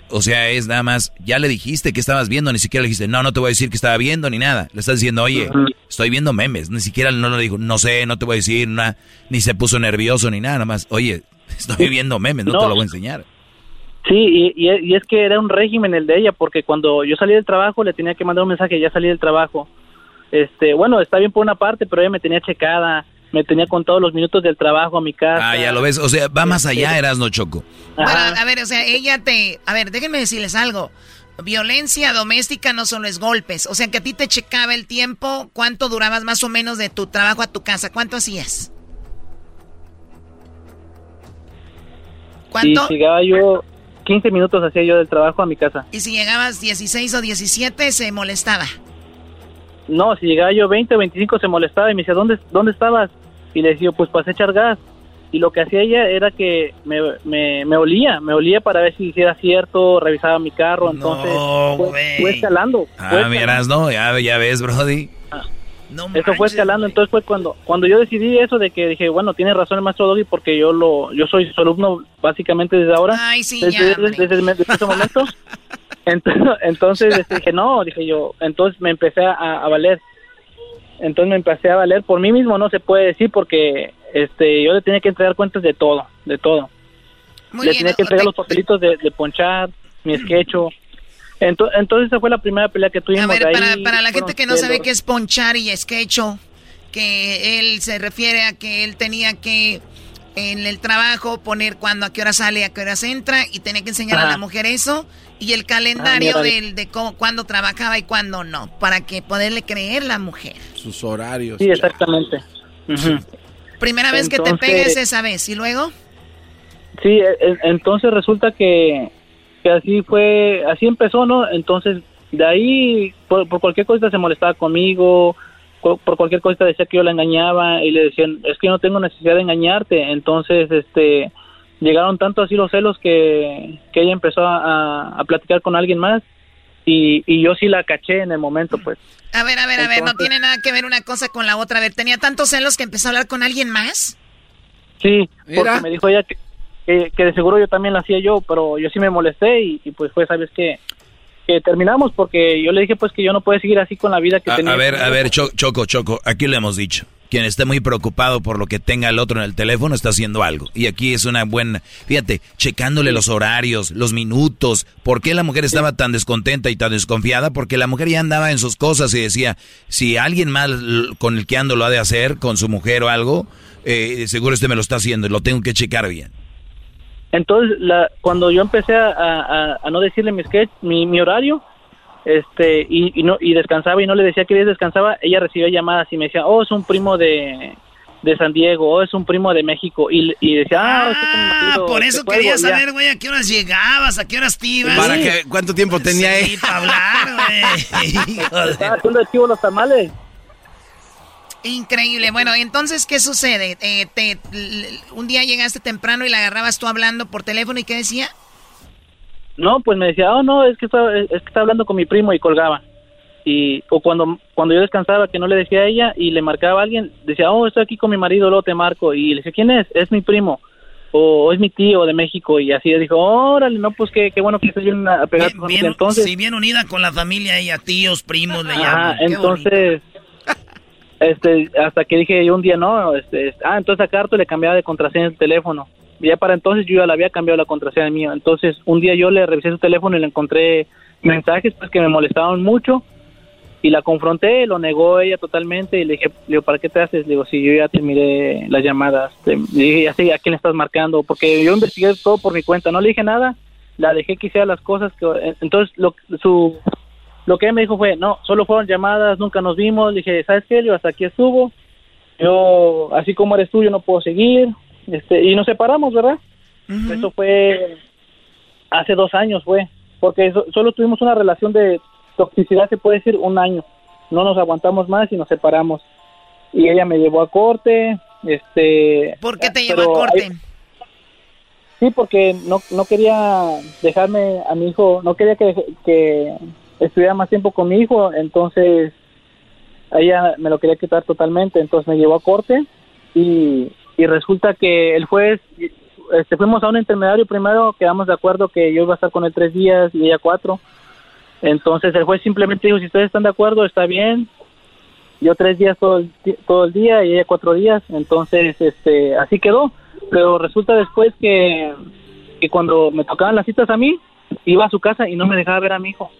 [SPEAKER 4] O sea, es nada más, ya le dijiste que estabas viendo, ni siquiera le dijiste, no, no te voy a decir que estaba viendo ni nada. Le estás diciendo, oye, estoy viendo memes. Ni siquiera no le dijo, no sé, no te voy a decir nada, ni se puso nervioso ni nada, nada más, oye, estoy viendo memes, no,
[SPEAKER 32] No.
[SPEAKER 4] te lo voy a enseñar.
[SPEAKER 32] Sí, y, y, y es que era un régimen el de ella, porque cuando yo salí del trabajo le tenía que mandar un mensaje, ya salí del trabajo. Este, bueno, está bien por una parte, pero ella me tenía checada, me tenía contados los minutos del trabajo a mi casa.
[SPEAKER 4] Ah, ya lo ves, o sea, va más allá, Erasno Choco.
[SPEAKER 9] Bueno, a ver, o sea, ella te... A ver, déjenme decirles algo. Violencia doméstica no solo es golpes. O sea, que a ti te checaba el tiempo, cuánto durabas más o menos de tu trabajo a tu casa, cuánto hacías. ¿Cuánto?
[SPEAKER 32] Y llegaba yo, 15 minutos hacía yo del trabajo a mi casa.
[SPEAKER 9] Y si llegabas 16 o 17, se molestaba.
[SPEAKER 32] No, si llegaba yo 20 o 25 se molestaba y me decía, ¿dónde, dónde estabas? Y le decía, pues pasé a echar gas. Y lo que hacía ella era que me, me, me olía, me olía para ver si hiciera cierto, revisaba mi carro, entonces
[SPEAKER 4] No,
[SPEAKER 32] fue, escalando. fue
[SPEAKER 4] Ah,
[SPEAKER 32] escalando.
[SPEAKER 4] mi Erasno, ya, ya ves, Brody.
[SPEAKER 32] Eso fue escalando, entonces fue cuando cuando yo decidí eso de que dije, bueno, tiene razón el maestro Doggy porque yo lo yo soy su alumno básicamente desde ahora.
[SPEAKER 9] Ay, sí,
[SPEAKER 32] desde,
[SPEAKER 9] ya,
[SPEAKER 32] desde- desde ese momento. Ent- Entonces este, dije, no, dije yo, entonces me empecé a, a valer. Entonces me empecé a valer por mí mismo, no se puede decir porque este yo le tenía que entregar cuentas de todo, de todo.
[SPEAKER 9] Muy
[SPEAKER 32] le
[SPEAKER 9] bien,
[SPEAKER 32] tenía que entregar
[SPEAKER 9] te-
[SPEAKER 32] los papelitos de, de ponchar, mi sketcho. Ento- Entonces esa fue la primera pelea que tuvimos.
[SPEAKER 9] A ver,
[SPEAKER 32] ahí
[SPEAKER 9] para, para la gente que no sabe qué es ponchar y sketcho, que él se refiere a que él tenía que en el trabajo poner cuándo, a qué hora sale, a qué horas entra y tenía que enseñar a la mujer eso y el calendario
[SPEAKER 32] Ah, mira,
[SPEAKER 9] del, de cómo, cuándo trabajaba y cuándo no, para que poderle creer la mujer.
[SPEAKER 6] Sus horarios.
[SPEAKER 32] Sí, exactamente.
[SPEAKER 9] Primera vez que te pegues esa vez y luego...
[SPEAKER 32] Sí, e- e- entonces resulta que, que así fue, así empezó, ¿no? Entonces, de ahí, por, por cualquier cosa se molestaba conmigo, cu- por cualquier cosa decía que yo la engañaba y le decían, es que yo no tengo necesidad de engañarte. Entonces, este, llegaron tanto así los celos que, que ella empezó a, a platicar con alguien más y, y yo sí la caché en el momento, pues.
[SPEAKER 9] A ver, a ver, a ver, no tiene nada que ver una cosa con la otra. A ver, ¿tenía tantos celos que empezó a hablar con alguien más?
[SPEAKER 32] Sí,
[SPEAKER 9] Mira.
[SPEAKER 32] porque me dijo ella que, que, que de seguro yo también lo hacía yo, pero yo sí me molesté y, y pues fue, ¿sabes qué? Que terminamos porque yo le dije pues que yo no puedo seguir así con la vida que
[SPEAKER 4] A,
[SPEAKER 32] tenía.
[SPEAKER 4] a ver, a ver, Cho- Choco, Choco, aquí le hemos dicho. Quien esté muy preocupado por lo que tenga el otro en el teléfono está haciendo algo. Y aquí es una buena, fíjate, checándole los horarios, los minutos. ¿Por qué la mujer estaba tan descontenta y tan desconfiada? Porque la mujer ya andaba en sus cosas y decía, si alguien mal con el que ando lo ha de hacer, con su mujer o algo, eh, seguro este me lo está haciendo y lo tengo que checar bien.
[SPEAKER 32] Entonces, la, cuando yo empecé a, a- a no decirle mi sketch, mi, mi horario, este, y, y no y descansaba y no le decía que descansaba, ella recibía llamadas y me decía, oh, es un primo de, de San Diego, oh, es un primo de México, y, y decía, ah, este
[SPEAKER 2] Ah,
[SPEAKER 32] marido,
[SPEAKER 2] por eso quería saber, güey, a qué horas llegabas, a qué horas te ibas.
[SPEAKER 6] ¿Para qué? ¿Cuánto tiempo tenía
[SPEAKER 2] Sí,
[SPEAKER 6] él?
[SPEAKER 2] para hablar,
[SPEAKER 32] Estaba haciendo de chivo los tamales.
[SPEAKER 9] Increíble. Bueno, entonces, ¿qué sucede? Eh, te, un día llegaste temprano y la agarrabas tú hablando por teléfono y ¿qué decía?
[SPEAKER 32] No, pues me decía, oh, no, es que está, es que está hablando con mi primo y colgaba. Y, o cuando, cuando yo descansaba, que no le decía a ella y le marcaba a alguien, decía, oh, estoy aquí con mi marido, luego te marco. Y le decía, ¿quién es? Es mi primo. O es mi tío de México. Y así dijo, órale, no, pues qué, qué bueno que estés bien apegado. a tu familia".
[SPEAKER 2] Bien,
[SPEAKER 32] entonces,
[SPEAKER 2] sí, bien unida con la familia, ella, tíos, primos, le llaman. Qué
[SPEAKER 32] entonces, este, hasta que dije yo un día, no, este, ah, entonces a Carto le cambiaba de contraseña el teléfono. Ya para entonces yo ya le había cambiado la contraseña mía. Entonces, un día yo le revisé su teléfono y le encontré mensajes pues que me molestaban mucho y la confronté, lo negó ella totalmente y le dije, le digo, ¿para qué te haces? Le digo, si yo ya te miré las llamadas, le dije, ya sé a quién le estás marcando, porque yo investigué todo por mi cuenta, no le dije nada, la dejé que hiciera las cosas que, entonces lo, su lo que él me dijo fue, no, solo fueron llamadas, nunca nos vimos. Le dije, ¿sabes qué? Yo hasta aquí estuvo. Yo, así como eres tú, yo no puedo seguir. Este, y nos separamos, ¿verdad? Eso fue hace dos años, fue. Porque so- solo tuvimos una relación de toxicidad, se puede decir, un año. No nos aguantamos más y nos separamos. Y ella me llevó a corte. Este,
[SPEAKER 9] ¿Por qué te llevó a corte?
[SPEAKER 32] hay- Sí, porque no, no quería dejarme a mi hijo, no quería que, que estuviera más tiempo con mi hijo, entonces ella me lo quería quitar totalmente, entonces me llevó a corte y, y resulta que el juez, este, fuimos a un intermediario primero, quedamos de acuerdo que yo iba a estar con él tres días y ella cuatro, entonces el juez simplemente dijo, si ustedes están de acuerdo, está bien, yo tres días todo el, todo el día y ella cuatro días, entonces este así quedó, pero resulta después que, que cuando me tocaban las citas a mí, iba a su casa y no me dejaba ver a mi hijo.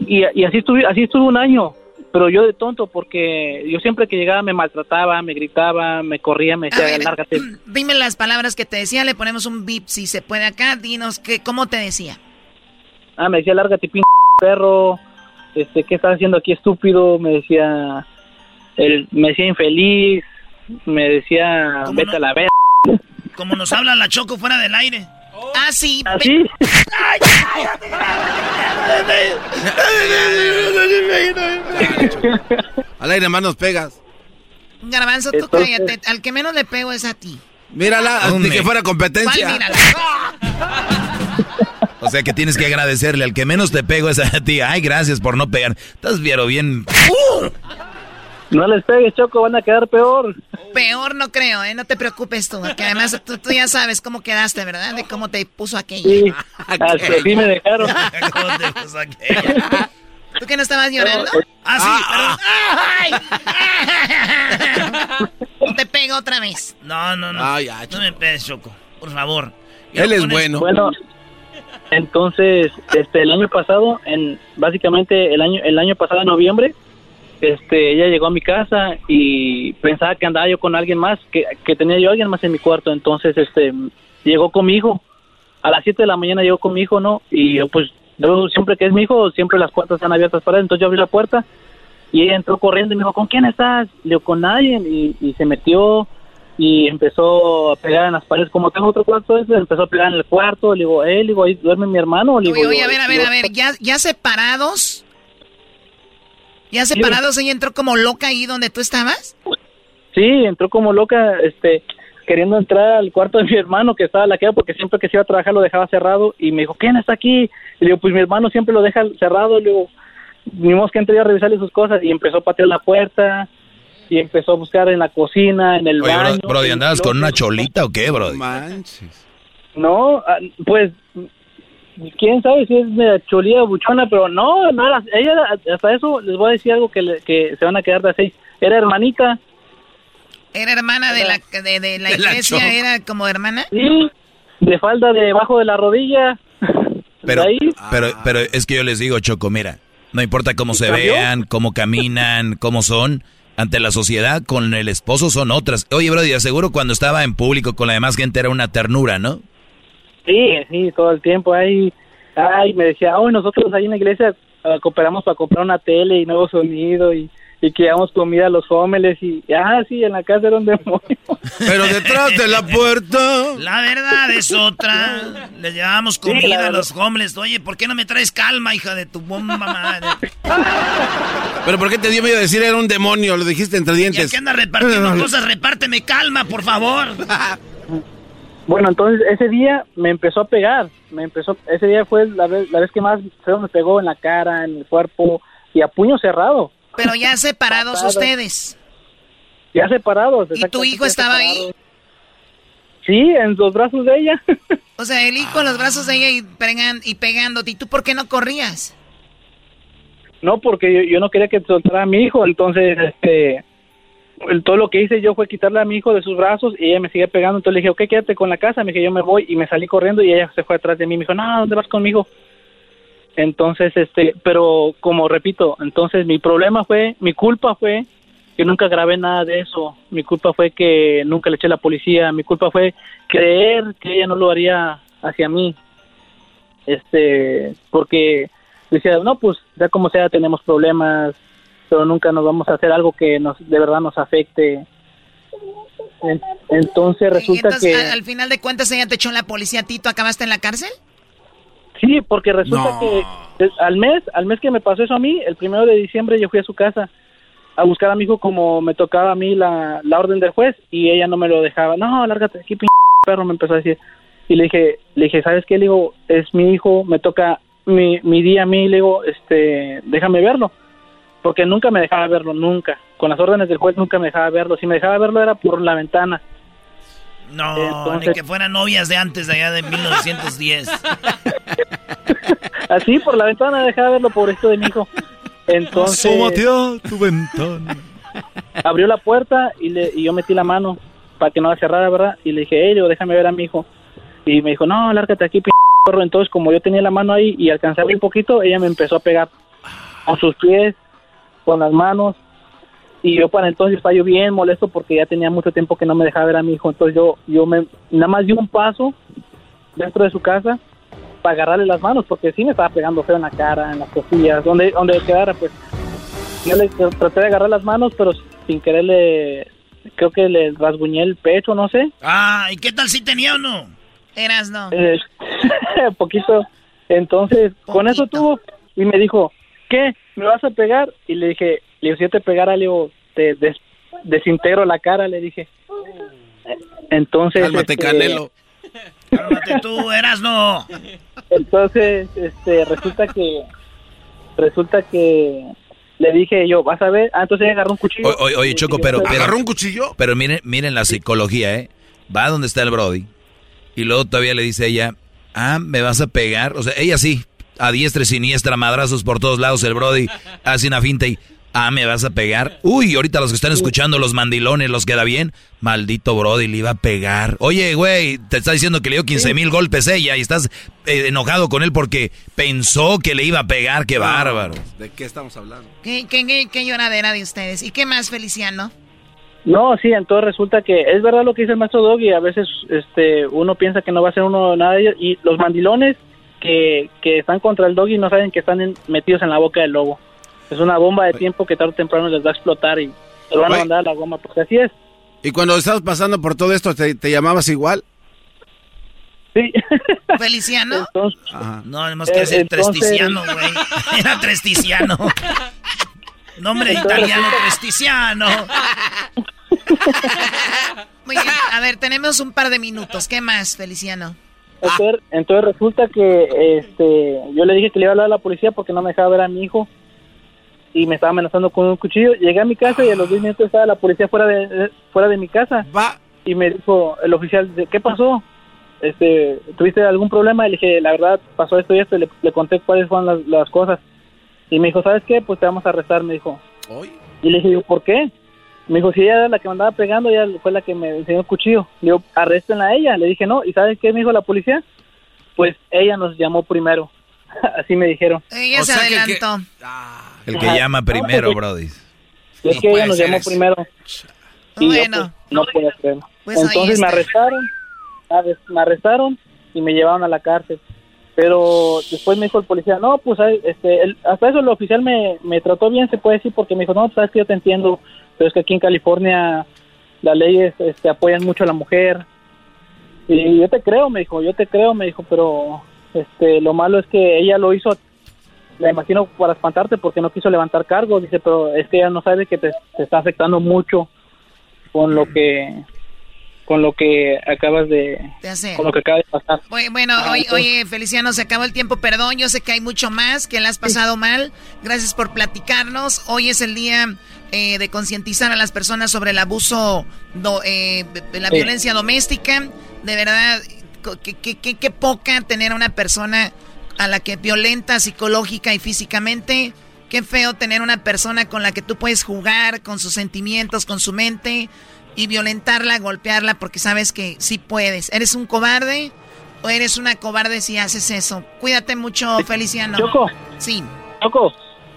[SPEAKER 32] y, y así estuve, así estuve un año, pero yo de tonto porque yo siempre que llegaba me maltrataba, me gritaba, me corría, me decía, lárgate.
[SPEAKER 9] Dime las palabras que te decía, le ponemos un bip si se puede acá. Dinos que, cómo te decía.
[SPEAKER 32] Ah, me decía, lárgate, p perro, este, ¿qué estás haciendo aquí, estúpido? Me decía, el, me decía infeliz, me decía, vete a la verga.
[SPEAKER 2] Como nos habla la Choco fuera del aire.
[SPEAKER 9] Ah, sí.
[SPEAKER 32] ¿Así?
[SPEAKER 6] Al aire más nos pegas.
[SPEAKER 9] Garbanzo, tú
[SPEAKER 6] Entonces-
[SPEAKER 9] cállate. Al que menos le pego es a ti.
[SPEAKER 6] Mírala, de que fuera competencia.
[SPEAKER 9] ¿Cuál mírala?
[SPEAKER 4] O sea que tienes que agradecerle. Al que menos te pego es a ti. Ay, gracias por no pegar. Estás viero bien.
[SPEAKER 32] No les pegues, Choco, van a quedar peor.
[SPEAKER 9] Peor no creo, ¿eh? No te preocupes tú. Que además tú, tú ya sabes cómo quedaste, ¿verdad? De cómo te puso aquella.
[SPEAKER 32] Sí, hasta me dejaron.
[SPEAKER 9] ¿Tú que no estabas llorando?
[SPEAKER 2] Ah, sí,
[SPEAKER 9] No te pego otra vez.
[SPEAKER 2] No, no, no.
[SPEAKER 6] Ay, ya,
[SPEAKER 2] no me pegues, Choco. Por favor.
[SPEAKER 6] Él es bueno.
[SPEAKER 32] Bueno, entonces, este, el año pasado, en básicamente el año, el año pasado en noviembre, este, ella llegó a mi casa y pensaba que andaba yo con alguien más, que, que tenía yo alguien más en mi cuarto, entonces, este, llegó con mi hijo. A las 7 de la mañana llegó con mi hijo, ¿no? Y yo, pues, yo siempre que es mi hijo, siempre las puertas están abiertas para él, entonces yo abrí la puerta y ella entró corriendo y me dijo, ¿con quién estás? Le digo, con nadie, y, y se metió y empezó a pegar en las paredes, como tengo otro cuarto, ese, empezó a pegar en el cuarto, le digo, eh, le digo, ahí duerme mi hermano, le digo,
[SPEAKER 9] Oye, oye,
[SPEAKER 32] yo-
[SPEAKER 9] a ver, a ver,
[SPEAKER 32] yo-
[SPEAKER 9] a ver. ¿Ya, ya separados? ¿Ya separados? ¿Ella entró como loca ahí donde tú estabas?
[SPEAKER 32] Sí, entró como loca, este, queriendo entrar al cuarto de mi hermano que estaba laqueado porque siempre que se iba a trabajar lo dejaba cerrado y me dijo, ¿quién está aquí? Y le digo, pues mi hermano siempre lo deja cerrado, le digo, ni modo que entre a revisarle sus cosas y empezó a patear la puerta y empezó a buscar en la cocina, en el
[SPEAKER 4] Oye,
[SPEAKER 32] baño.
[SPEAKER 4] bro, Brody, ¿andabas con una cholita o qué, Brody?
[SPEAKER 32] No, ah, pues quién sabe si es de cholía o buchona, pero no, no era, ella hasta eso les voy a decir algo que, le- que se van a quedar de seis. Era hermanita.
[SPEAKER 9] ¿Era hermana de la, de, de la
[SPEAKER 32] De la
[SPEAKER 9] iglesia? ¿Era como hermana?
[SPEAKER 32] Sí, de falda debajo de la rodilla.
[SPEAKER 4] Pero, pero, pero es que yo les digo, Choco, mira, no importa cómo se
[SPEAKER 32] cambió?
[SPEAKER 4] vean, cómo caminan, cómo son, ante la sociedad, con el esposo son otras. Oye, Brody, aseguro cuando estaba en público con la demás gente era una ternura, ¿no?
[SPEAKER 32] Sí, sí, todo el tiempo ahí. Ay, me decía, hoy nosotros ahí en la iglesia ah, cooperamos para comprar una tele y nuevo sonido y, y que damos comida a los homeless y, ah, sí, en la casa era un demonio.
[SPEAKER 6] Pero detrás de la puerta.
[SPEAKER 2] La verdad es otra. Les llevamos
[SPEAKER 32] Sí,
[SPEAKER 2] comida a los homeless. Oye, ¿por qué no me traes calma, hija de tu bomba madre?
[SPEAKER 6] Pero ¿por qué te dio miedo decir era un demonio? Lo dijiste entre
[SPEAKER 2] ¿Y a
[SPEAKER 6] dientes.
[SPEAKER 2] qué andas repartiendo cosas? Repárteme calma, por favor.
[SPEAKER 32] Bueno, entonces ese día me empezó a pegar, me empezó, ese día fue la vez, la vez que más feo me pegó en la cara, en el cuerpo y a puño cerrado.
[SPEAKER 9] Pero ya separados ustedes.
[SPEAKER 32] Ya separados.
[SPEAKER 9] ¿Y tu hijo estaba ahí?
[SPEAKER 32] Sí, en los brazos de ella.
[SPEAKER 9] O sea, el hijo en los brazos de ella y, pegan- y pegándote. ¿Y tú por qué no corrías?
[SPEAKER 32] No, porque yo, yo no quería que soltara a mi hijo, entonces, este, el- todo lo que hice yo fue quitarle a mi hijo de sus brazos y ella me sigue pegando, entonces le dije, ok, quédate con la casa, me dije, yo me voy y me salí corriendo y ella se fue atrás de mí, me dijo, no, ¿dónde vas conmigo? Entonces, este, pero como repito, entonces mi problema fue, mi culpa fue que nunca grabé nada de eso, mi culpa fue que nunca le eché a la policía, mi culpa fue creer que ella no lo haría hacia mí. este, porque decía, no, pues ya como sea tenemos problemas, pero nunca nos vamos a hacer algo que nos de verdad nos afecte. En- entonces resulta
[SPEAKER 9] Entonces,
[SPEAKER 32] que
[SPEAKER 9] al, al final de cuentas, ella te echó en la policía, Tito, ¿acabaste en la cárcel?
[SPEAKER 32] Sí, porque resulta
[SPEAKER 9] No.
[SPEAKER 32] que eh, al mes, al mes que me pasó eso a mí, el primero de diciembre yo fui a su casa a buscar a mi hijo como me tocaba a mí la, la orden del juez y ella no me lo dejaba. No, lárgate de aquí, p perro, me empezó a decir. Y le dije, le dije, ¿sabes qué? Le digo, es mi hijo, me toca mi, mi día a mí, le digo, este, déjame verlo. Porque nunca me dejaba verlo, nunca. Con las órdenes del juez nunca me dejaba verlo. Si me dejaba verlo era por la ventana.
[SPEAKER 2] No,
[SPEAKER 32] Entonces-
[SPEAKER 2] ni que fueran novias de antes, de allá de 1910.
[SPEAKER 32] Así, por la ventana dejaba verlo, pobrecito de mi hijo. Entonces...
[SPEAKER 4] tu ventana.
[SPEAKER 32] abrió la puerta y, le, y yo metí la mano para que no la cerrara, ¿verdad? Y le dije, hey, Leo, déjame ver a mi hijo. Y me dijo, no, lárgate aquí, p perro. Entonces, como yo tenía la mano ahí y alcanzaba un poquito, ella me empezó a pegar con sus pies, con las manos. Y yo para entonces estaba yo bien molesto porque ya tenía mucho tiempo que no me dejaba ver a mi hijo. Entonces yo, yo me, nada más di un paso dentro de su casa para agarrarle las manos porque sí me estaba pegando feo en la cara, en las costillas, donde, donde quedara, pues. Yo le traté de agarrar las manos, pero sin querer le, creo que le rasguñé el pecho, no sé.
[SPEAKER 2] Ah, ¿y qué tal si tenía o no?
[SPEAKER 9] Eras no.
[SPEAKER 32] Eh, poquito. Entonces, con eso tuvo y me dijo, ¿qué? ¿Me vas a pegar? Y le dije, le digo, si yo te pegara, le digo, te des- desintegro la cara, le dije. Entonces,
[SPEAKER 6] Cálmate,
[SPEAKER 32] este,
[SPEAKER 6] Canelo.
[SPEAKER 2] Cálmate tú, eras no.
[SPEAKER 32] Entonces, este, resulta que, resulta que le dije yo, vas a ver, ah, entonces ella agarró un cuchillo.
[SPEAKER 4] O- Oye, oye, Choco, pero, pero...
[SPEAKER 6] ¿Agarró un cuchillo?
[SPEAKER 4] Pero miren, miren la psicología, ¿eh? Va donde está el Brody. Y luego todavía le dice ella, ah, ¿me vas a pegar? O sea, ella sí, a diestra y siniestra, madrazos por todos lados. El Brody hace una finta y, ah, ¿me vas a pegar? Uy, ahorita los que están escuchando, los mandilones, los queda bien. Maldito Brody, le iba a pegar. Oye, güey, te está diciendo que le dio 15 mil golpes ella y estás eh, enojado con él porque pensó que le iba a pegar. ¡Qué bárbaro!
[SPEAKER 6] ¿De qué estamos hablando?
[SPEAKER 9] ¿Qué, qué, qué, qué lloradera de ustedes? ¿Y qué más, Feliciano?
[SPEAKER 32] No, sí, entonces resulta que es verdad lo que dice el maestro Doggy, a veces este uno piensa que no va a ser uno nada de ellos, y los mandilones que, que están contra el Doggy no saben que están en- metidos en la boca del lobo. Es una bomba de tiempo que tarde o temprano les va a explotar y se van a mandar a la goma, porque así es.
[SPEAKER 6] ¿Y cuando estabas pasando por todo esto, te, te llamabas igual?
[SPEAKER 32] Sí.
[SPEAKER 9] ¿Feliciano?
[SPEAKER 2] No, además que
[SPEAKER 32] Eh,
[SPEAKER 2] ser
[SPEAKER 32] entonces-
[SPEAKER 2] tresticiano, güey. Era tresticiano. Nombre
[SPEAKER 9] Entonces-
[SPEAKER 2] italiano, tresticiano.
[SPEAKER 9] Muy bien, a ver, tenemos un par de minutos. ¿Qué más, Feliciano?
[SPEAKER 32] Entonces, entonces resulta que este yo le dije que le iba a hablar a la policía porque no me dejaba ver a mi hijo y me estaba amenazando con un cuchillo. Llegué a mi casa y a los 10 minutos estaba la policía fuera de de- fuera de mi casa. Y me dijo el oficial, "¿De ¿qué pasó? Este, ¿tuviste algún problema? Y le dije, la verdad, pasó esto y esto. Y le, le conté cuáles fueron las, las cosas. Y me dijo, ¿sabes qué? Pues te vamos a arrestar, me dijo. Y le dije, yo, ¿por qué? Me dijo, si ella era la que me andaba pegando, ella fue la que me enseñó el cuchillo. Le digo, arréstenla a ella. Le dije, no. ¿Y sabes qué me dijo la policía? Pues ella nos llamó primero. Así me dijeron.
[SPEAKER 9] Ella se adelantó.
[SPEAKER 4] El que llama primero, Brody.
[SPEAKER 32] Es que ella nos llamó primero. Y yo,
[SPEAKER 9] Bueno.
[SPEAKER 32] pues, no.
[SPEAKER 9] Pues
[SPEAKER 32] Entonces me arrestaron, me arrestaron y me llevaron a la cárcel. Pero después me dijo el policía, no, pues este, el- hasta eso el oficial me, me trató bien, se puede decir, porque me dijo, no, pues sabes que yo te entiendo, pero es que aquí en California las leyes este, apoyan mucho a la mujer. Y yo te creo, me dijo, yo te creo, me dijo, pero este, lo malo es que ella lo hizo, me imagino, para espantarte porque no quiso levantar cargos, dice, pero es que ella no sabe que te, te está afectando mucho con lo que con lo que acabas de
[SPEAKER 9] De hacer.
[SPEAKER 32] con lo que acaba de pasar.
[SPEAKER 9] Bueno,
[SPEAKER 32] Ah,
[SPEAKER 9] oye, oye, Feliciano, se acabó el tiempo, perdón, yo sé que hay mucho más, que le has pasado mal. Gracias por platicarnos. Hoy es el día eh, de concientizar a las personas sobre el abuso, do- eh, de la
[SPEAKER 35] Sí.
[SPEAKER 9] violencia doméstica. De verdad, qué poca tener a una persona a la que violenta psicológica y físicamente. Qué feo tener una persona con la que tú puedes jugar con sus sentimientos, con su mente y violentarla, golpearla porque sabes que sí puedes. ¿Eres un cobarde o eres una cobarde si haces eso? Cuídate mucho, Feliciano.
[SPEAKER 32] Choco.
[SPEAKER 9] Sí.
[SPEAKER 32] Choco,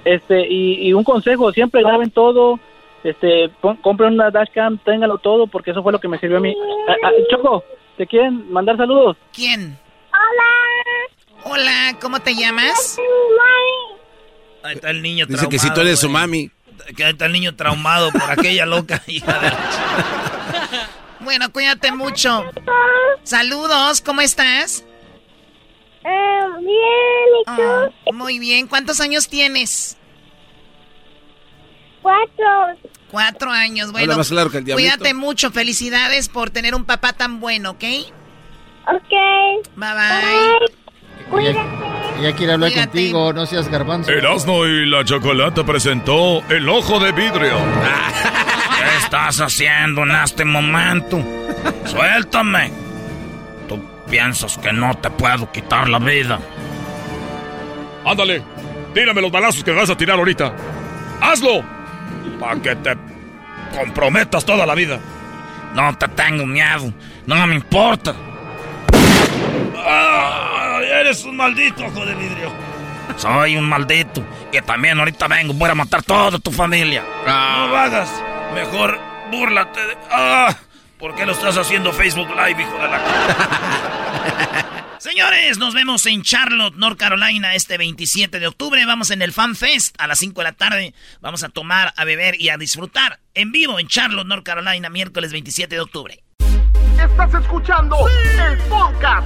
[SPEAKER 32] este y, y un consejo, siempre graben todo, este pon- compren una dashcam, ténganlo todo porque eso fue lo que me sirvió a mí. Ah, ah, Choco, ¿te quieren mandar saludos?
[SPEAKER 9] ¿Quién?
[SPEAKER 32] Hola.
[SPEAKER 9] Hola, ¿cómo te llamas?
[SPEAKER 2] Ahí está el niño
[SPEAKER 6] Dice que si tú eres su mami.
[SPEAKER 2] Que ahí está el niño traumado por aquella loca hija de...
[SPEAKER 9] Bueno, cuídate mucho. Saludos, ¿cómo estás?
[SPEAKER 35] Eh, bien, ¿y tú?
[SPEAKER 9] Oh, muy bien, ¿cuántos años tienes?
[SPEAKER 35] Cuatro.
[SPEAKER 9] Cuatro años, bueno.
[SPEAKER 6] Más claro que el.
[SPEAKER 9] Cuídate mucho, felicidades por tener un papá tan bueno, ¿ok?
[SPEAKER 35] Ok.
[SPEAKER 9] Bye bye.
[SPEAKER 35] Cuídate.
[SPEAKER 36] Ella quiere hablar
[SPEAKER 9] Cuídate.
[SPEAKER 36] contigo, no seas garbanzo.
[SPEAKER 7] Erasmo y la Chocolata presentó El Ojo de Vidrio.
[SPEAKER 2] ¿Qué estás haciendo en este momento? Suéltame. Tú piensas que no te puedo quitar la vida.
[SPEAKER 7] Ándale, tírame los balazos que me vas a tirar ahorita. ¡Hazlo! Para que te comprometas toda la vida.
[SPEAKER 2] No te tengo miedo. No me importa.
[SPEAKER 7] ¡Ah! Eres un maldito ojo de vidrio.
[SPEAKER 2] Soy un maldito. Y también ahorita vengo. Voy a matar toda tu familia.
[SPEAKER 7] No lo hagas. Mejor búrlate de... ¡Ah! ¿Por qué lo estás haciendo Facebook Live, hijo de la...
[SPEAKER 2] Señores, nos vemos en Charlotte, North Carolina, este 27 de octubre. Vamos en el Fan Fest a las 5 de la tarde. Vamos a tomar, a beber y a disfrutar en vivo en Charlotte, North Carolina, miércoles 27 de octubre.
[SPEAKER 37] Estás escuchando el podcast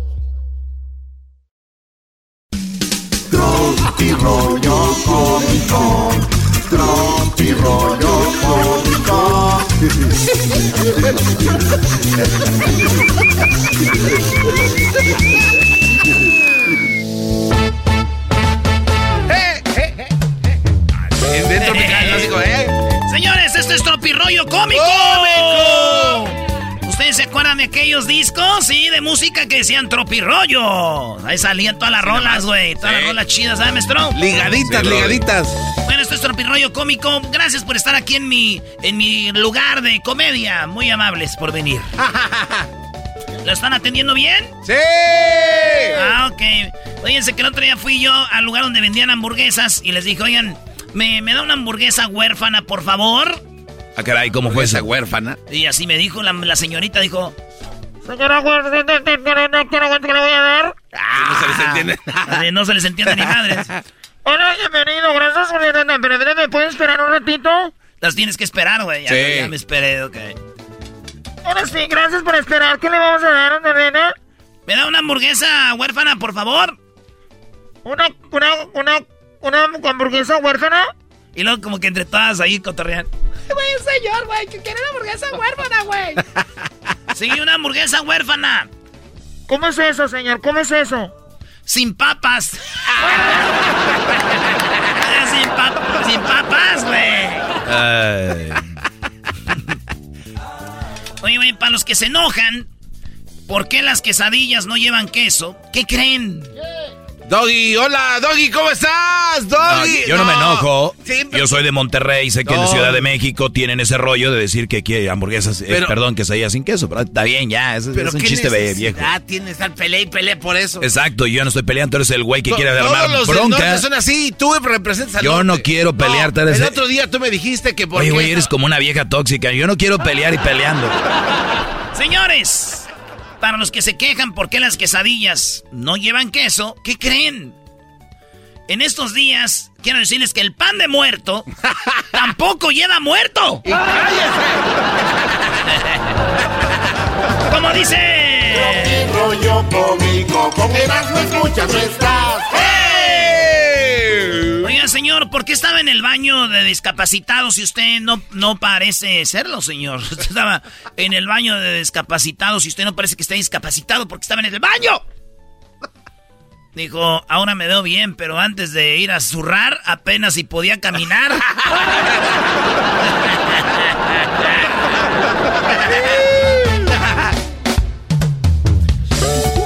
[SPEAKER 3] Tropi rollo cómico. Tropi rollo cómico.
[SPEAKER 2] Señores, esto es Tropirollo Cómico. ¿Ustedes se acuerdan de aquellos discos? Sí, de música que decían Tropirollo. Ahí salían todas las rolas, güey. Todas las rolas chidas, ¿sabes, maestro?
[SPEAKER 6] Ligaditas, ligaditas.
[SPEAKER 2] Bueno, esto es Tropirollo Cómico. Gracias por estar aquí en mi, en mi lugar de comedia. Muy amables por venir. ¿Lo están atendiendo bien?
[SPEAKER 6] ¡Sí!
[SPEAKER 2] Ah, ok. Fíjense que el otro día fui yo al lugar donde vendían hamburguesas y les dije, oigan, ¿me, me da una hamburguesa huérfana, por favor?
[SPEAKER 4] Ah, caray, ¿cómo fue esa
[SPEAKER 6] huérfana?
[SPEAKER 2] Y así me dijo la, la señorita, dijo...
[SPEAKER 35] Señora, ¿quiere que le voy a dar?
[SPEAKER 6] no se les entiende.
[SPEAKER 2] "Ah, no se les entiende ni madres.
[SPEAKER 35] Hola, bienvenido, gracias por Pero, pero, ¿me puedes esperar un ratito?
[SPEAKER 2] Las tienes que esperar, güey. Ya,
[SPEAKER 6] Sí.
[SPEAKER 2] ya me esperé, ok.
[SPEAKER 35] Ahora sí, gracias por esperar. ¿Qué le vamos a dar, nena?
[SPEAKER 2] ¿Me da una hamburguesa huérfana, por favor?
[SPEAKER 35] ¿Una, una, una, una hamburguesa huérfana?
[SPEAKER 2] Y luego como que entre todas ahí cotorrean.
[SPEAKER 35] Güey, señor, güey, que quiere una hamburguesa huérfana, güey.
[SPEAKER 2] Sí, una hamburguesa huérfana.
[SPEAKER 35] ¿Cómo es eso, señor? ¿Cómo es eso?
[SPEAKER 2] Sin papas. sin, pa- sin papas, güey. Oye, güey, para los que se enojan, ¿por qué las quesadillas no llevan queso? ¿Qué creen?
[SPEAKER 6] Doggy, hola, Doggy, ¿cómo estás? Doggy.
[SPEAKER 4] No, yo no, me enojo.
[SPEAKER 6] Sí, pero-
[SPEAKER 4] Yo soy de Monterrey, sé que en
[SPEAKER 6] No.
[SPEAKER 4] Ciudad de México tienen ese rollo de decir que quiere hamburguesas, eh,
[SPEAKER 6] Pero-
[SPEAKER 4] perdón, quesadillas sin queso, pero está bien, ya, es,
[SPEAKER 6] Pero
[SPEAKER 4] es un chiste viejo.
[SPEAKER 6] necesidad tienes estar pelea y pelea por eso.
[SPEAKER 4] Exacto, yo no estoy peleando, tú eres el güey que
[SPEAKER 6] To-
[SPEAKER 4] quiere
[SPEAKER 6] Todos
[SPEAKER 4] armar
[SPEAKER 6] los
[SPEAKER 4] bronca.
[SPEAKER 6] son así, tú representas al
[SPEAKER 4] Yo
[SPEAKER 6] norte.
[SPEAKER 4] no quiero pelear, eres-
[SPEAKER 6] El otro día tú me dijiste que por
[SPEAKER 4] Oye,
[SPEAKER 6] qué
[SPEAKER 4] güey, eres como una vieja tóxica. Yo no quiero pelear y peleando.
[SPEAKER 2] Señores, para los que se quejan por qué las quesadillas no llevan queso, ¿qué creen? En estos días, quiero decirles que el pan de muerto tampoco lleva muerto. Como dice...
[SPEAKER 3] cómico, con escuchas no
[SPEAKER 2] señor, ¿por qué estaba en el baño de discapacitados si usted no, no parece serlo, señor? Usted estaba en el baño de discapacitados y usted no parece que esté discapacitado porque estaba en el baño. Dijo, ahora me veo bien, pero antes de ir a zurrar, apenas si podía caminar.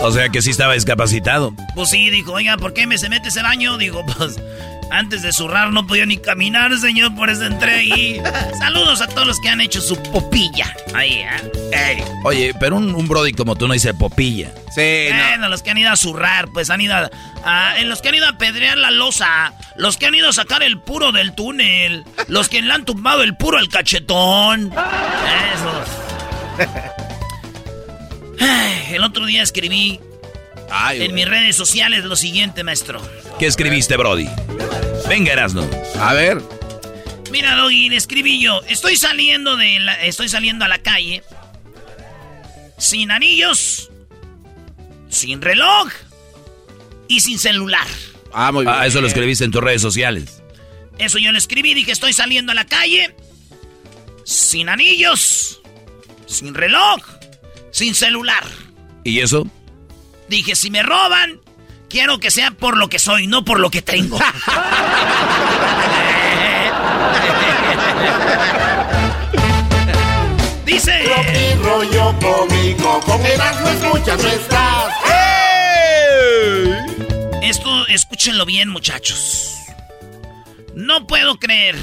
[SPEAKER 4] O sea que sí estaba discapacitado.
[SPEAKER 2] Pues sí, dijo, oiga, ¿por qué me se mete ese baño? Digo, pues antes de zurrar no podía ni caminar, señor, por eso entré ahí. Saludos a todos los que han hecho su popilla. Ahí, ¿eh?
[SPEAKER 4] Oye, pero un, un brody como tú no dice popilla.
[SPEAKER 6] Sí,
[SPEAKER 2] Bueno, los que han ido a zurrar, pues han ido a, a- en los que han ido a pedrear la losa, los que han ido a sacar el puro del túnel, los que le han tumbado el puro al cachetón. Esos. Ay, El otro día escribí en mis redes sociales lo siguiente, maestro.
[SPEAKER 4] ¿Qué escribiste, brody? Venga, Erasno.
[SPEAKER 6] A ver.
[SPEAKER 2] Mira, Doggy, le escribí yo. Estoy saliendo de la, estoy saliendo a la calle sin anillos, sin reloj y sin celular.
[SPEAKER 6] Ah, muy bien.
[SPEAKER 4] Ah, eso lo escribiste en tus redes sociales.
[SPEAKER 2] Eso yo le escribí, dije, estoy saliendo a la calle sin anillos, sin reloj, sin celular.
[SPEAKER 4] ¿Y eso?
[SPEAKER 2] Dije, si me roban, quiero que sea por lo que soy, no por lo que tengo. Dice...
[SPEAKER 37] Tropi rollo cómico, con Erasmo escuchas no estás.
[SPEAKER 2] Esto, escúchenlo bien, muchachos. No puedo creer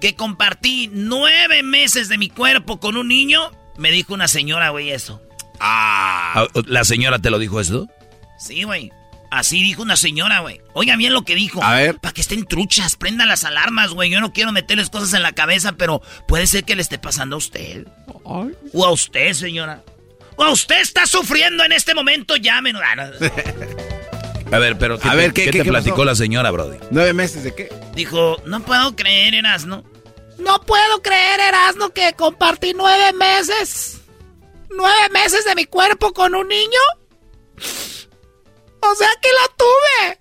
[SPEAKER 2] que compartí nueve meses de mi cuerpo con un niño. Me dijo una señora, güey, eso.
[SPEAKER 4] Ah, ¿La señora te lo dijo esto?
[SPEAKER 2] Sí, güey. Así dijo una señora, güey. Oiga bien lo que dijo.
[SPEAKER 4] A ver.
[SPEAKER 2] Para que estén truchas, prendan las alarmas, güey. Yo no quiero meterles cosas en la cabeza, pero puede ser que le esté pasando a usted. O a usted, señora. O a usted está sufriendo en este momento, llámenos. Ah, no.
[SPEAKER 4] A ver, pero ¿qué
[SPEAKER 6] A
[SPEAKER 4] te,
[SPEAKER 6] ver, ¿qué-
[SPEAKER 4] qué
[SPEAKER 6] qué-
[SPEAKER 4] te
[SPEAKER 6] qué
[SPEAKER 4] platicó
[SPEAKER 6] pasó?
[SPEAKER 4] la señora, brody?
[SPEAKER 6] ¿Nueve meses de qué?
[SPEAKER 2] Dijo, no puedo creer, Erasno.
[SPEAKER 35] No puedo creer, Erasmo, que compartí nueve meses. ¿Nueve meses de mi cuerpo con un niño? O sea que lo tuve.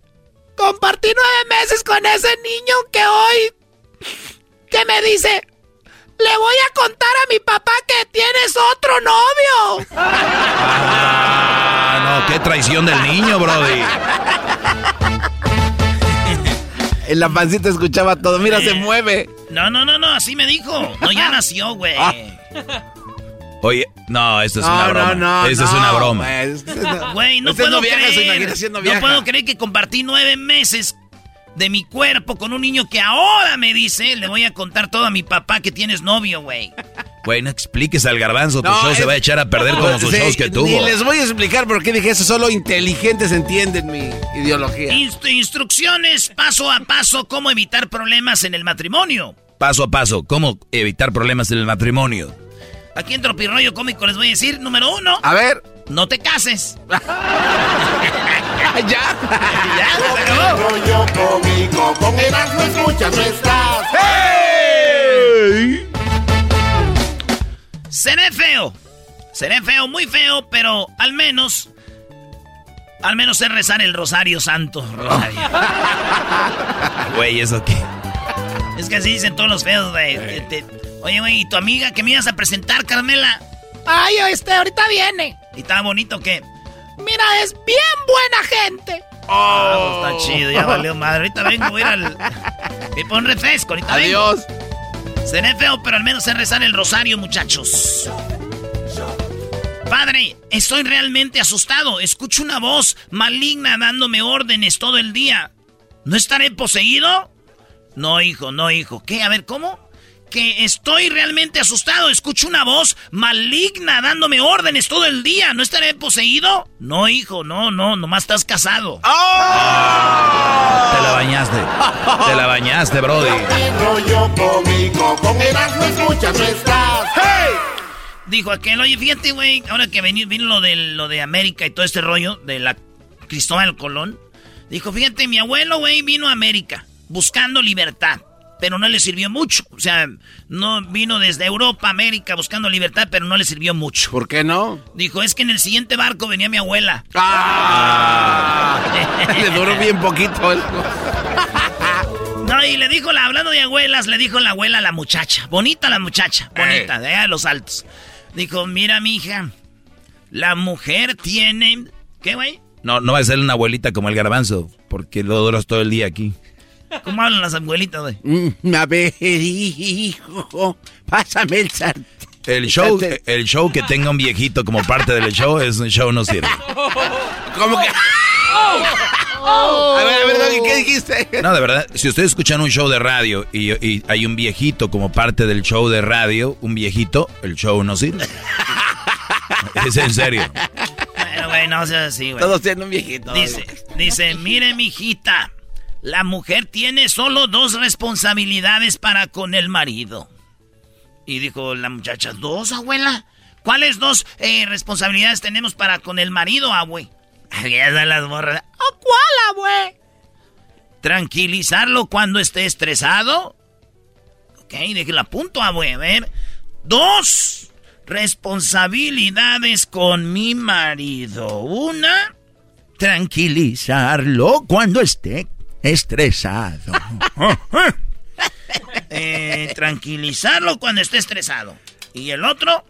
[SPEAKER 35] Compartí nueve meses con ese niño que hoy... que me dice... Le voy a contar a mi papá que tienes otro novio.
[SPEAKER 4] Ah, no, qué traición del niño, brody.
[SPEAKER 6] En la pancita escuchaba todo. Mira, se mueve.
[SPEAKER 2] No, no, no, no, así me dijo. No, ya nació, güey.
[SPEAKER 4] Oye, no, esto es
[SPEAKER 6] No,
[SPEAKER 4] una
[SPEAKER 6] no,
[SPEAKER 4] broma.
[SPEAKER 6] no,
[SPEAKER 4] Esto es
[SPEAKER 6] no,
[SPEAKER 4] una broma.
[SPEAKER 6] güey, no-
[SPEAKER 2] puedo creer.
[SPEAKER 6] no
[SPEAKER 2] puedo creer que compartí nueve meses de mi cuerpo con un niño que ahora me dice, le voy a contar todo a mi papá que tienes novio, güey.
[SPEAKER 4] Güey, no expliques al garbanzo, tu
[SPEAKER 6] No,
[SPEAKER 4] show se va a echar a perder como sus
[SPEAKER 6] Sí,
[SPEAKER 4] shows que tuvo.
[SPEAKER 6] Ni les voy a explicar por qué dije eso. Solo inteligentes entienden mi ideología.
[SPEAKER 2] Inst- instrucciones paso a paso cómo evitar problemas en el matrimonio.
[SPEAKER 4] Paso a paso, ¿cómo evitar problemas en el matrimonio?
[SPEAKER 2] Aquí en Tropirroyo Cómico les voy a decir, número uno.
[SPEAKER 6] A ver.
[SPEAKER 2] No te cases.
[SPEAKER 6] ya.
[SPEAKER 37] Rollo cómico, con Erasmo escuchas no estás.
[SPEAKER 2] Seré feo. Seré feo, muy feo, pero al menos. Al menos sé rezar el Rosario Santo. Rosario.
[SPEAKER 4] Güey, ¿eso qué?
[SPEAKER 2] es que así dicen todos los feos, güey. Oye, güey, ¿y tu amiga que me ibas a presentar, Carmela?
[SPEAKER 35] Ay, este, ahorita viene.
[SPEAKER 2] ¿Y estaba bonito o qué?
[SPEAKER 35] Mira, es bien buena gente.
[SPEAKER 2] Ah, pues está chido, ya valió madre. Ahorita vengo, voy a ir al. Me pon refresco, ahorita vengo.
[SPEAKER 6] Adiós.
[SPEAKER 2] Seré feo, pero al menos sé rezar el rosario, muchachos. Padre, estoy realmente asustado. Escucho una voz maligna dándome órdenes todo el día. ¿No estaré poseído? No, hijo, no, hijo. ¿Qué? A ver, ¿cómo? Que estoy realmente asustado. Escucho una voz maligna dándome órdenes todo el día. ¿No estaré poseído? No, hijo, no, no, nomás estás casado.
[SPEAKER 4] Te la bañaste. Te la bañaste, brody.
[SPEAKER 37] Rollo cómico, con Erasmo escuchas no estás.
[SPEAKER 2] Dijo aquel, oye, fíjate, güey, ahora que vení- vino lo de, lo de América y todo este rollo de la Cristóbal Colón. Dijo, fíjate, mi abuelo, güey, vino a América buscando libertad, pero no le sirvió mucho. O sea, no vino desde Europa América buscando libertad, pero no le sirvió mucho.
[SPEAKER 6] ¿Por qué no?
[SPEAKER 2] Dijo, es que en el siguiente barco venía mi abuela.
[SPEAKER 6] Ah. Le duró bien poquito. el-
[SPEAKER 2] No, y le dijo, la, hablando de abuelas, le dijo la abuela a la muchacha. Bonita la muchacha, bonita, de allá de los altos. Dijo, mira, mija, la mujer tiene... ¿Qué, güey?
[SPEAKER 4] No, no va a ser una abuelita como el garbanzo, porque lo duras todo el día aquí.
[SPEAKER 2] ¿Cómo hablan las abuelitas, güey?
[SPEAKER 6] Mm, A ver, hijo, pásame el sartén.
[SPEAKER 4] El show, el show que tenga un viejito como parte del show es un show no sirve.
[SPEAKER 6] ¿Cómo que?
[SPEAKER 4] Oh.
[SPEAKER 6] A ver, a ver, Doggy, ¿qué dijiste?
[SPEAKER 4] No, de verdad, si ustedes escuchan un show de radio y, y hay un viejito como parte del show de radio, un viejito, el show no sirve. es en serio.
[SPEAKER 2] Bueno, güey, no seas así, güey.
[SPEAKER 6] Todos tienen un viejito.
[SPEAKER 2] Dice, dice, mire, mijita, la mujer tiene solo dos responsabilidades para con el marido. Y dijo la muchacha, ¿dos, abuela? ¿Cuáles dos eh, responsabilidades tenemos para con el marido, abue? Las morras.
[SPEAKER 35] ¿A cuál, abue?
[SPEAKER 2] Tranquilizarlo cuando esté estresado. Ok, déjela punto, abue. A ver. Dos responsabilidades con mi marido. Una,
[SPEAKER 37] Tranquilizarlo cuando esté estresado.
[SPEAKER 2] eh, tranquilizarlo cuando esté estresado. Y el otro,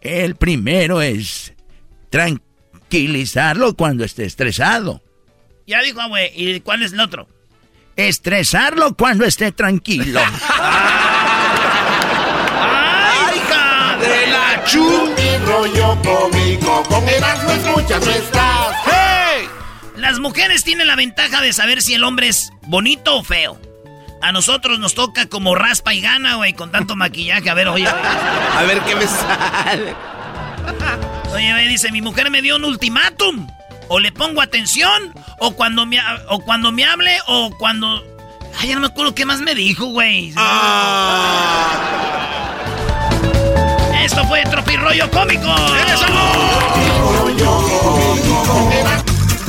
[SPEAKER 37] El primero es tranquilizarlo cuando esté estresado.
[SPEAKER 2] ya dijo, abue. ¿Y cuál es el otro?
[SPEAKER 37] Estresarlo cuando esté tranquilo.
[SPEAKER 2] ¡Ay, hija
[SPEAKER 37] de la
[SPEAKER 3] Chupi rollo cómico, con Erasmo escuchas no estás.
[SPEAKER 2] Las mujeres tienen la ventaja de saber si el hombre es bonito o feo. A nosotros nos toca como raspa y gana, güey, con tanto maquillaje. A ver, oye.
[SPEAKER 6] A ver qué me sale.
[SPEAKER 2] Oye, güey, dice, mi mujer me dio un ultimátum. O le pongo atención, o cuando me, o cuando me hable, o cuando... Ay, ya no me acuerdo qué más me dijo, güey. Esto fue Tropirollo Cómico.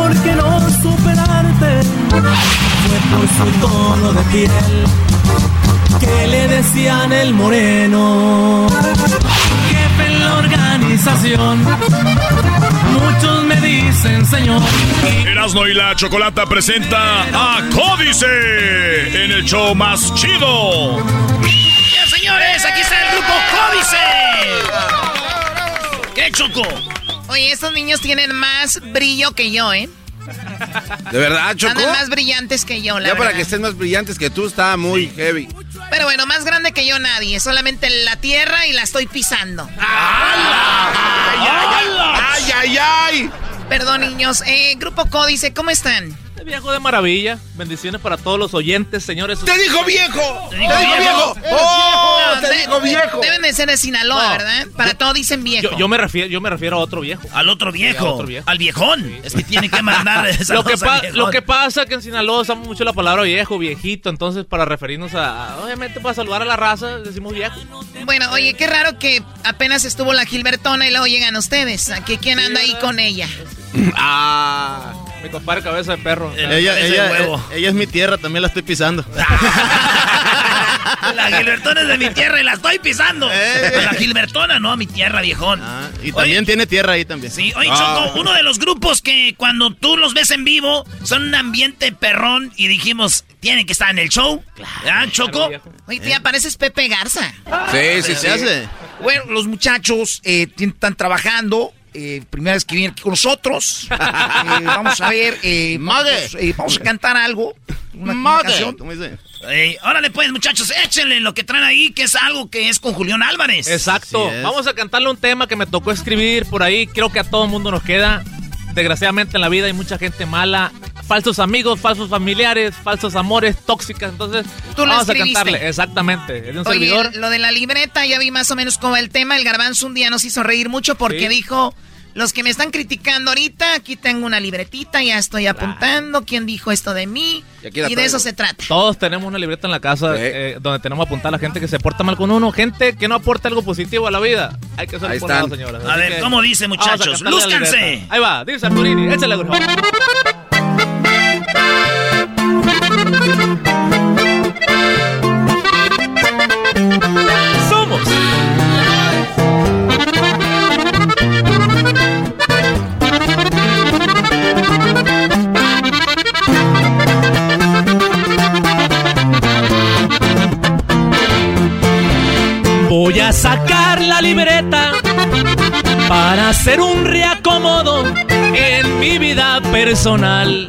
[SPEAKER 38] porque no superarte fue por su tono de piel que le decían el moreno. Jefe en la organización, muchos me dicen señor.
[SPEAKER 7] Erasmo y la Chocolata presenta a Códice en el show más chido.
[SPEAKER 2] Ya, señores, aquí está el grupo Códice. ¿Qué choco?
[SPEAKER 9] Oye, estos niños tienen más brillo que yo, ¿eh?
[SPEAKER 6] ¿De verdad, Choco?
[SPEAKER 9] Andan más brillantes que yo, la
[SPEAKER 6] Ya para
[SPEAKER 9] verdad.
[SPEAKER 6] que estén más brillantes que tú, está muy heavy.
[SPEAKER 9] Pero bueno, más grande que yo nadie. Solamente la tierra y la estoy pisando.
[SPEAKER 6] ¡Ay, ay, ay! ay!
[SPEAKER 9] Perdón, niños. Eh, Grupo Códice, ¿cómo están?
[SPEAKER 39] Te viejo de maravilla. Bendiciones para todos los oyentes, señores.
[SPEAKER 6] ¡Te dijo viejo!
[SPEAKER 39] ¡Te
[SPEAKER 6] dijo viejo! ¡Oh, te dijo viejo!
[SPEAKER 9] Deben de ser de Sinaloa,
[SPEAKER 39] No.
[SPEAKER 9] ¿verdad? Para todo dicen viejo.
[SPEAKER 39] Yo, yo me refiero, yo me refiero a otro viejo.
[SPEAKER 2] Al otro viejo.
[SPEAKER 39] al otro viejo.
[SPEAKER 2] Al viejón. Es que tiene que mandar
[SPEAKER 39] Lo que, lo que pasa es que en Sinaloa usamos mucho la palabra viejo, viejito. Entonces, para referirnos a, a- obviamente, para saludar a la raza, decimos viejo.
[SPEAKER 9] Bueno, oye, qué raro que apenas estuvo la Gilbertona y luego llegan ustedes. ¿A ¿Qué, ¿Quién anda ahí con ella?
[SPEAKER 39] Ah, mi compadre cabeza de perro.
[SPEAKER 40] Ella, ella, eh, ella es mi tierra, también la estoy pisando.
[SPEAKER 2] La Gilbertona es de mi tierra y la estoy pisando. La Gilbertona, no, mi tierra, viejón.
[SPEAKER 40] Y también tiene tierra ahí también.
[SPEAKER 2] Sí, oye, Choco, uno de los grupos que cuando tú los ves en vivo son un ambiente perrón y dijimos, tienen que estar en el show. ¿Ah, Choco?
[SPEAKER 9] Oye, tía, pareces Pepe Garza.
[SPEAKER 6] Sí, sí, sí.
[SPEAKER 41] Bueno, los muchachos eh, están trabajando. Eh, primera vez que vienen aquí con nosotros. Eh, vamos a ver. Eh, vamos, eh, vamos a cantar algo. Una, una canción.
[SPEAKER 2] Ey, órale pues, muchachos, échenle lo que traen ahí, que es algo que es con Julián Álvarez.
[SPEAKER 39] Exacto. Vamos a cantarle un tema que me tocó escribir por ahí. Creo que a todo mundo nos queda. Desgraciadamente en la vida hay mucha gente mala. Falsos amigos, falsos familiares, falsos amores, tóxicas. Entonces,
[SPEAKER 9] Tú lo
[SPEAKER 39] vamos a cantarle. Exactamente. Es de un
[SPEAKER 9] Oye,
[SPEAKER 39] servidor.
[SPEAKER 9] lo de la libreta, ya vi más o menos como el tema. El garbanzo un día nos hizo reír mucho porque
[SPEAKER 39] Sí.
[SPEAKER 9] dijo, los que me están criticando ahorita, aquí tengo una libretita, ya estoy apuntando quién dijo esto de mí.
[SPEAKER 39] Y
[SPEAKER 9] de
[SPEAKER 39] traigo.
[SPEAKER 9] eso se trata.
[SPEAKER 39] Todos tenemos una libreta en la casa eh, donde tenemos apuntar a la gente que se porta mal con uno, gente que no aporta algo positivo a la vida. Hay que ser
[SPEAKER 2] Ahí
[SPEAKER 39] por señoras.
[SPEAKER 2] A
[SPEAKER 39] Así
[SPEAKER 2] ver,
[SPEAKER 39] que
[SPEAKER 2] ¿cómo dice, muchachos? ¡Lúzcanse!
[SPEAKER 39] Ahí va, dice Arturini, échale, por Voy a sacar la libreta para hacer un reacomodo en mi vida personal.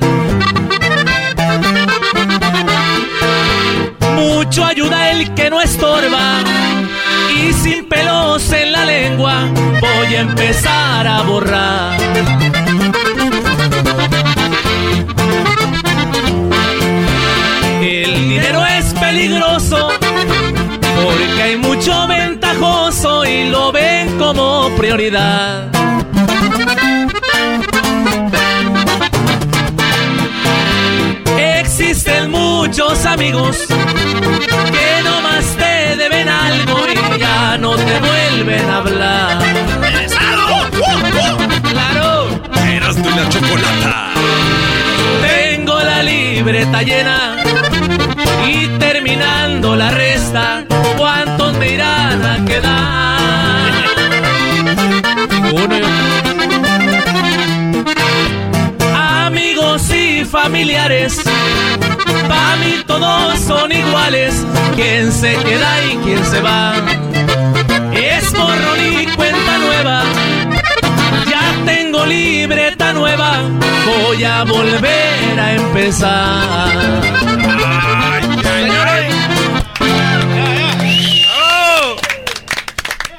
[SPEAKER 39] Mucho ayuda el que no estorba y sin pelos en la lengua voy a empezar a borrar. El dinero es peligroso porque hay mucho ventajoso y lo ven como prioridad. Existen muchos amigos vuelven a hablar. ¡Claro!
[SPEAKER 4] Eras tú la chocolata.
[SPEAKER 39] Tengo la libreta llena y terminando la resta, ¿cuántos me irán a quedar? Amigos y familiares, para mí todos son iguales, quién se queda y quién se va. Nueva, voy a volver a empezar. Señores.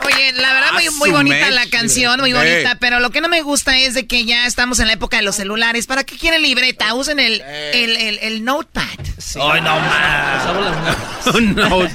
[SPEAKER 9] Oye, la verdad muy, bonita la canción, muy bonita, pero lo que no me gusta es de que ya estamos en la época de los celulares. ¿Para qué quieren libreta? Usen el, el, el, el notepad.
[SPEAKER 4] Ay, no más.
[SPEAKER 40] no.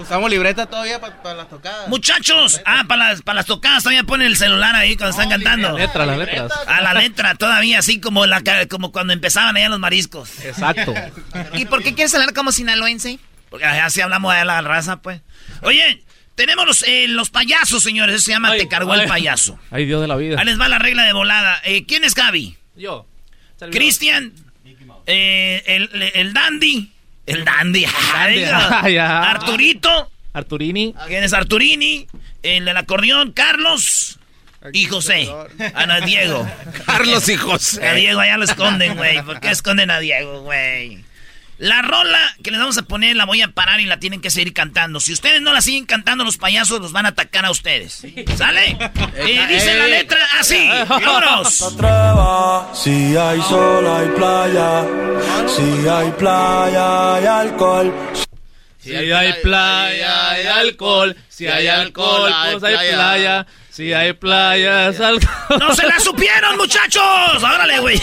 [SPEAKER 40] Usamos libreta todavía para las tocadas.
[SPEAKER 2] Muchachos, ah, para las, para las tocadas todavía ponen el celular ahí cuando están cantando.
[SPEAKER 42] La letra, las letras.
[SPEAKER 2] A la letra todavía, así como la como cuando empezaban allá los mariscos.
[SPEAKER 42] Exacto.
[SPEAKER 9] ¿Y por qué quieres hablar como sinaloense?
[SPEAKER 2] Porque allá sí hablamos de la raza, pues. Oye, tenemos los, eh, los payasos, señores. Eso se llama Te cargó el
[SPEAKER 42] ay.
[SPEAKER 2] payaso.
[SPEAKER 42] Ay, Dios de la vida.
[SPEAKER 2] Ahí les va la regla de volada. Eh, ¿Quién es Gaby?
[SPEAKER 42] Yo.
[SPEAKER 2] Cristian. Eh, el, el Dandy. El Dandy. Ay. Arturito.
[SPEAKER 42] Arturini.
[SPEAKER 2] ¿Quién es Arturini? El del acordeón, Carlos. Y José. Ah, no, Diego.
[SPEAKER 6] Carlos y José.
[SPEAKER 2] A Diego allá lo esconden, güey. ¿Por qué esconden a Diego, güey? La rola que les vamos a poner la voy a parar y la tienen que seguir cantando. Si ustedes no la siguen cantando, los payasos los van a atacar a ustedes. ¿Sale? Y dice la letra así. ¡Vámonos!
[SPEAKER 39] Si hay sol, hay playa. Si hay playa, hay alcohol. Si hay playa, hay alcohol. Si hay alcohol, pues hay playa. Si hay playas, alcohol.
[SPEAKER 2] ¡No se la supieron, muchachos! ¡Órale, güey!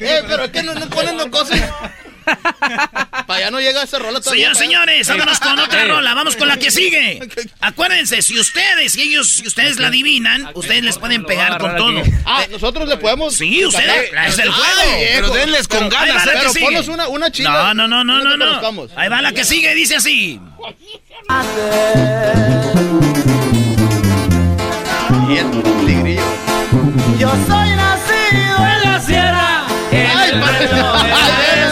[SPEAKER 40] Eh, pero es que no, no ponen cosas. Para allá no llega esa rola todavía.
[SPEAKER 2] Señores, señores, vámonos con otra
[SPEAKER 40] Eh.
[SPEAKER 2] rola, vamos con la que sigue. Acuérdense, si ustedes y ellos, si ustedes la adivinan, ustedes les pueden pegar con todo.
[SPEAKER 40] Ah, nosotros le podemos.
[SPEAKER 2] Sí, ustedes, es el juego.
[SPEAKER 40] Ay, viejo.
[SPEAKER 6] Pero denles con
[SPEAKER 40] Pero-
[SPEAKER 6] ganas, ¿eh? Pero ponnos
[SPEAKER 40] una, una chila.
[SPEAKER 2] No, no, no, no, no, no. Ahí va la que sigue, dice así.
[SPEAKER 40] Y el tigrillo.
[SPEAKER 39] Yo soy nacido en la sierra. En
[SPEAKER 40] Ay,
[SPEAKER 39] el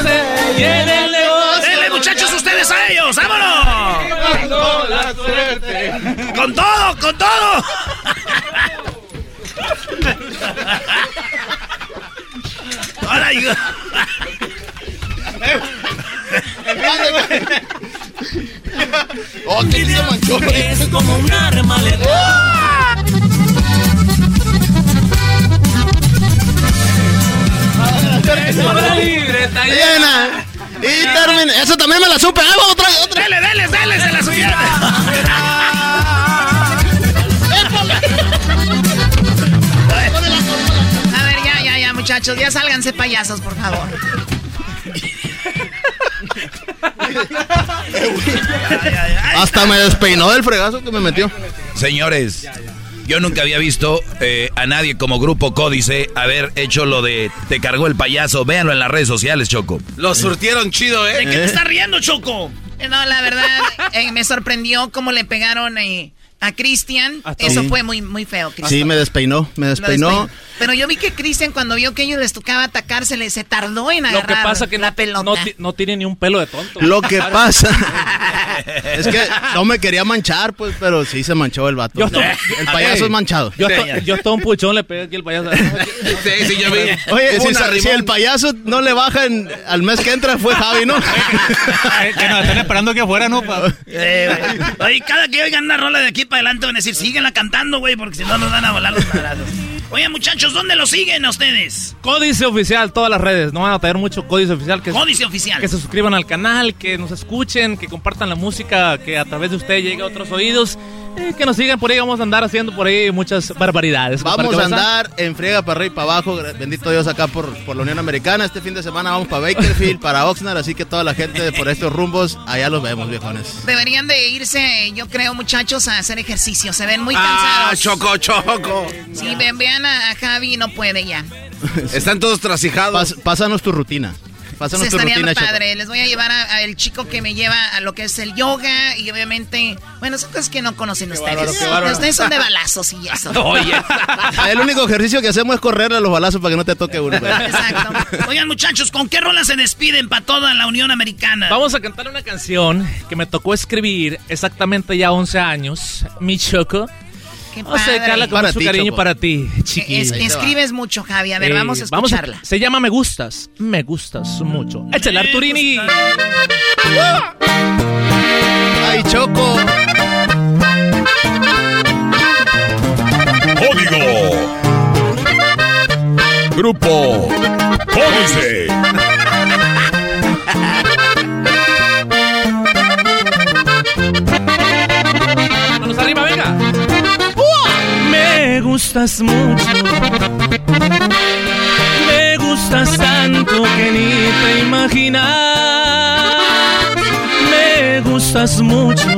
[SPEAKER 2] ellos, vámonos.
[SPEAKER 39] Dando la suerte.
[SPEAKER 2] Con todo, con todo. Hola.
[SPEAKER 40] Oh, manchó.
[SPEAKER 39] Es como un arma letal.
[SPEAKER 40] Llena. Y termina. Eso también me la supe. Ah, otra, otra.
[SPEAKER 2] Dele, dele, dele, se la suya.
[SPEAKER 9] A ver, ya, ya, ya, muchachos, ya sálganse payasos, por favor.
[SPEAKER 40] Hasta me despeinó del fregazo que me metió.
[SPEAKER 4] Señores, yo nunca había visto eh, a nadie como Grupo Códice haber hecho lo de te cargó el payaso. Véanlo en las redes sociales, Choco.
[SPEAKER 6] Lo surtieron chido,
[SPEAKER 2] ¿De
[SPEAKER 6] ¿eh?
[SPEAKER 2] qué te estás riendo, Choco?
[SPEAKER 9] No, la verdad, eh, me sorprendió cómo le pegaron eh, a Cristian. Eso
[SPEAKER 40] Sí.
[SPEAKER 9] fue muy, muy feo, Cristian.
[SPEAKER 40] Sí, me despeinó, me despeinó.
[SPEAKER 9] despeinó. Pero yo vi que Cristian cuando vio que ellos les tocaba atacarse, se tardó en agarrar
[SPEAKER 39] Lo que pasa que
[SPEAKER 9] la
[SPEAKER 39] no,
[SPEAKER 9] pelota.
[SPEAKER 39] no, ti- no tiene ni un pelo de tonto.
[SPEAKER 40] Lo que pasa es que no me quería manchar, pues, pero sí se manchó el vato.
[SPEAKER 39] Yo estoy-
[SPEAKER 40] el payaso es manchado.
[SPEAKER 39] Yo, estoy- yo estoy un puchón, le pegué aquí el payaso.
[SPEAKER 40] Sí, sí, yo vi. Oye, si, el payaso no le baja en- al mes que entra, fue Javi, ¿no?
[SPEAKER 43] que nos están esperando que afuera, ¿no?
[SPEAKER 2] Eh, güey. Oye, cada que oigan una rola de aquí para adelante van a decir, síguenla cantando, güey, porque si no nos van a volar los madrazos. Oye, muchachos, ¿dónde lo siguen a ustedes?
[SPEAKER 39] Códice oficial, todas las redes. No van a tener mucho códice oficial. Que,
[SPEAKER 2] Códice oficial.
[SPEAKER 39] Que se suscriban al canal, que nos escuchen, que compartan la música, que a través de usted llegue a otros oídos. Eh, que nos sigan por ahí. Vamos a andar haciendo por ahí muchas barbaridades.
[SPEAKER 40] Vamos
[SPEAKER 39] ¿Para
[SPEAKER 40] a andar en friega para arriba y para abajo. Bendito Dios acá por, por la Unión Americana. Este fin de semana vamos para Bakerfield, para Oxnard. Así que toda la gente por estos rumbos, allá los vemos, viejones.
[SPEAKER 9] Deberían de irse, yo creo, muchachos, a hacer ejercicio. Se ven muy
[SPEAKER 6] Ah,
[SPEAKER 9] cansados.
[SPEAKER 6] choco, choco.
[SPEAKER 9] Sí, ven, vean a, a Javi, no puede ya.
[SPEAKER 40] Están todos trasijados. pásanos tu rutina. Pásanos
[SPEAKER 9] Se
[SPEAKER 40] tu
[SPEAKER 9] estaría
[SPEAKER 40] rutina, Choco.
[SPEAKER 9] padre. Les voy a llevar a- al chico que me lleva a lo que es el yoga y obviamente, bueno, son cosas que no conocen ustedes.
[SPEAKER 40] bárbaro, qué bárbaro.
[SPEAKER 9] Ustedes son de balazos y eso.
[SPEAKER 40] El único ejercicio que hacemos es correrle a los balazos para que no te toque uno. pues.
[SPEAKER 2] Oigan, muchachos, ¿con qué rola se despiden para toda la Unión Americana?
[SPEAKER 39] Vamos a cantar una canción que me tocó escribir exactamente ya 11 años. Mi Choco.
[SPEAKER 9] Qué
[SPEAKER 39] Vamos a dedicarla con
[SPEAKER 9] padre.
[SPEAKER 39] mucho cariño para ti, chiqui.
[SPEAKER 9] Es- escribes mucho, Javi. A ver,
[SPEAKER 39] Eh,
[SPEAKER 9] vamos a
[SPEAKER 39] vamos
[SPEAKER 9] escucharla.
[SPEAKER 39] se llama Me Gustas. Me gustas mucho. Échale, Arturini.
[SPEAKER 40] ¡Ay, Choco!
[SPEAKER 7] Código. Grupo Códice.
[SPEAKER 39] Gustas mucho. Me gustas tanto que ni te imaginas. Me gustas mucho.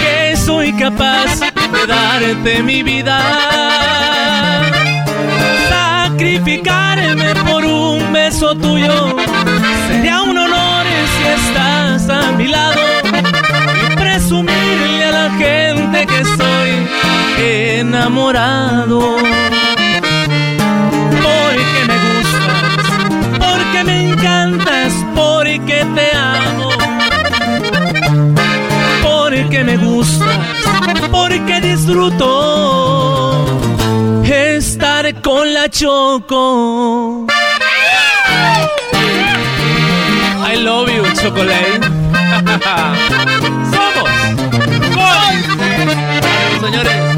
[SPEAKER 39] Que soy capaz de darte mi vida. Sacrificarme por un beso tuyo. Sería un honor si estás a mi lado enamorado. Porque me gustas, porque me encantas, porque te amo. Porque me gustas, porque disfruto estar con la Choco. I love you, chocolate. ¡Somos! ¡Gol! Señores.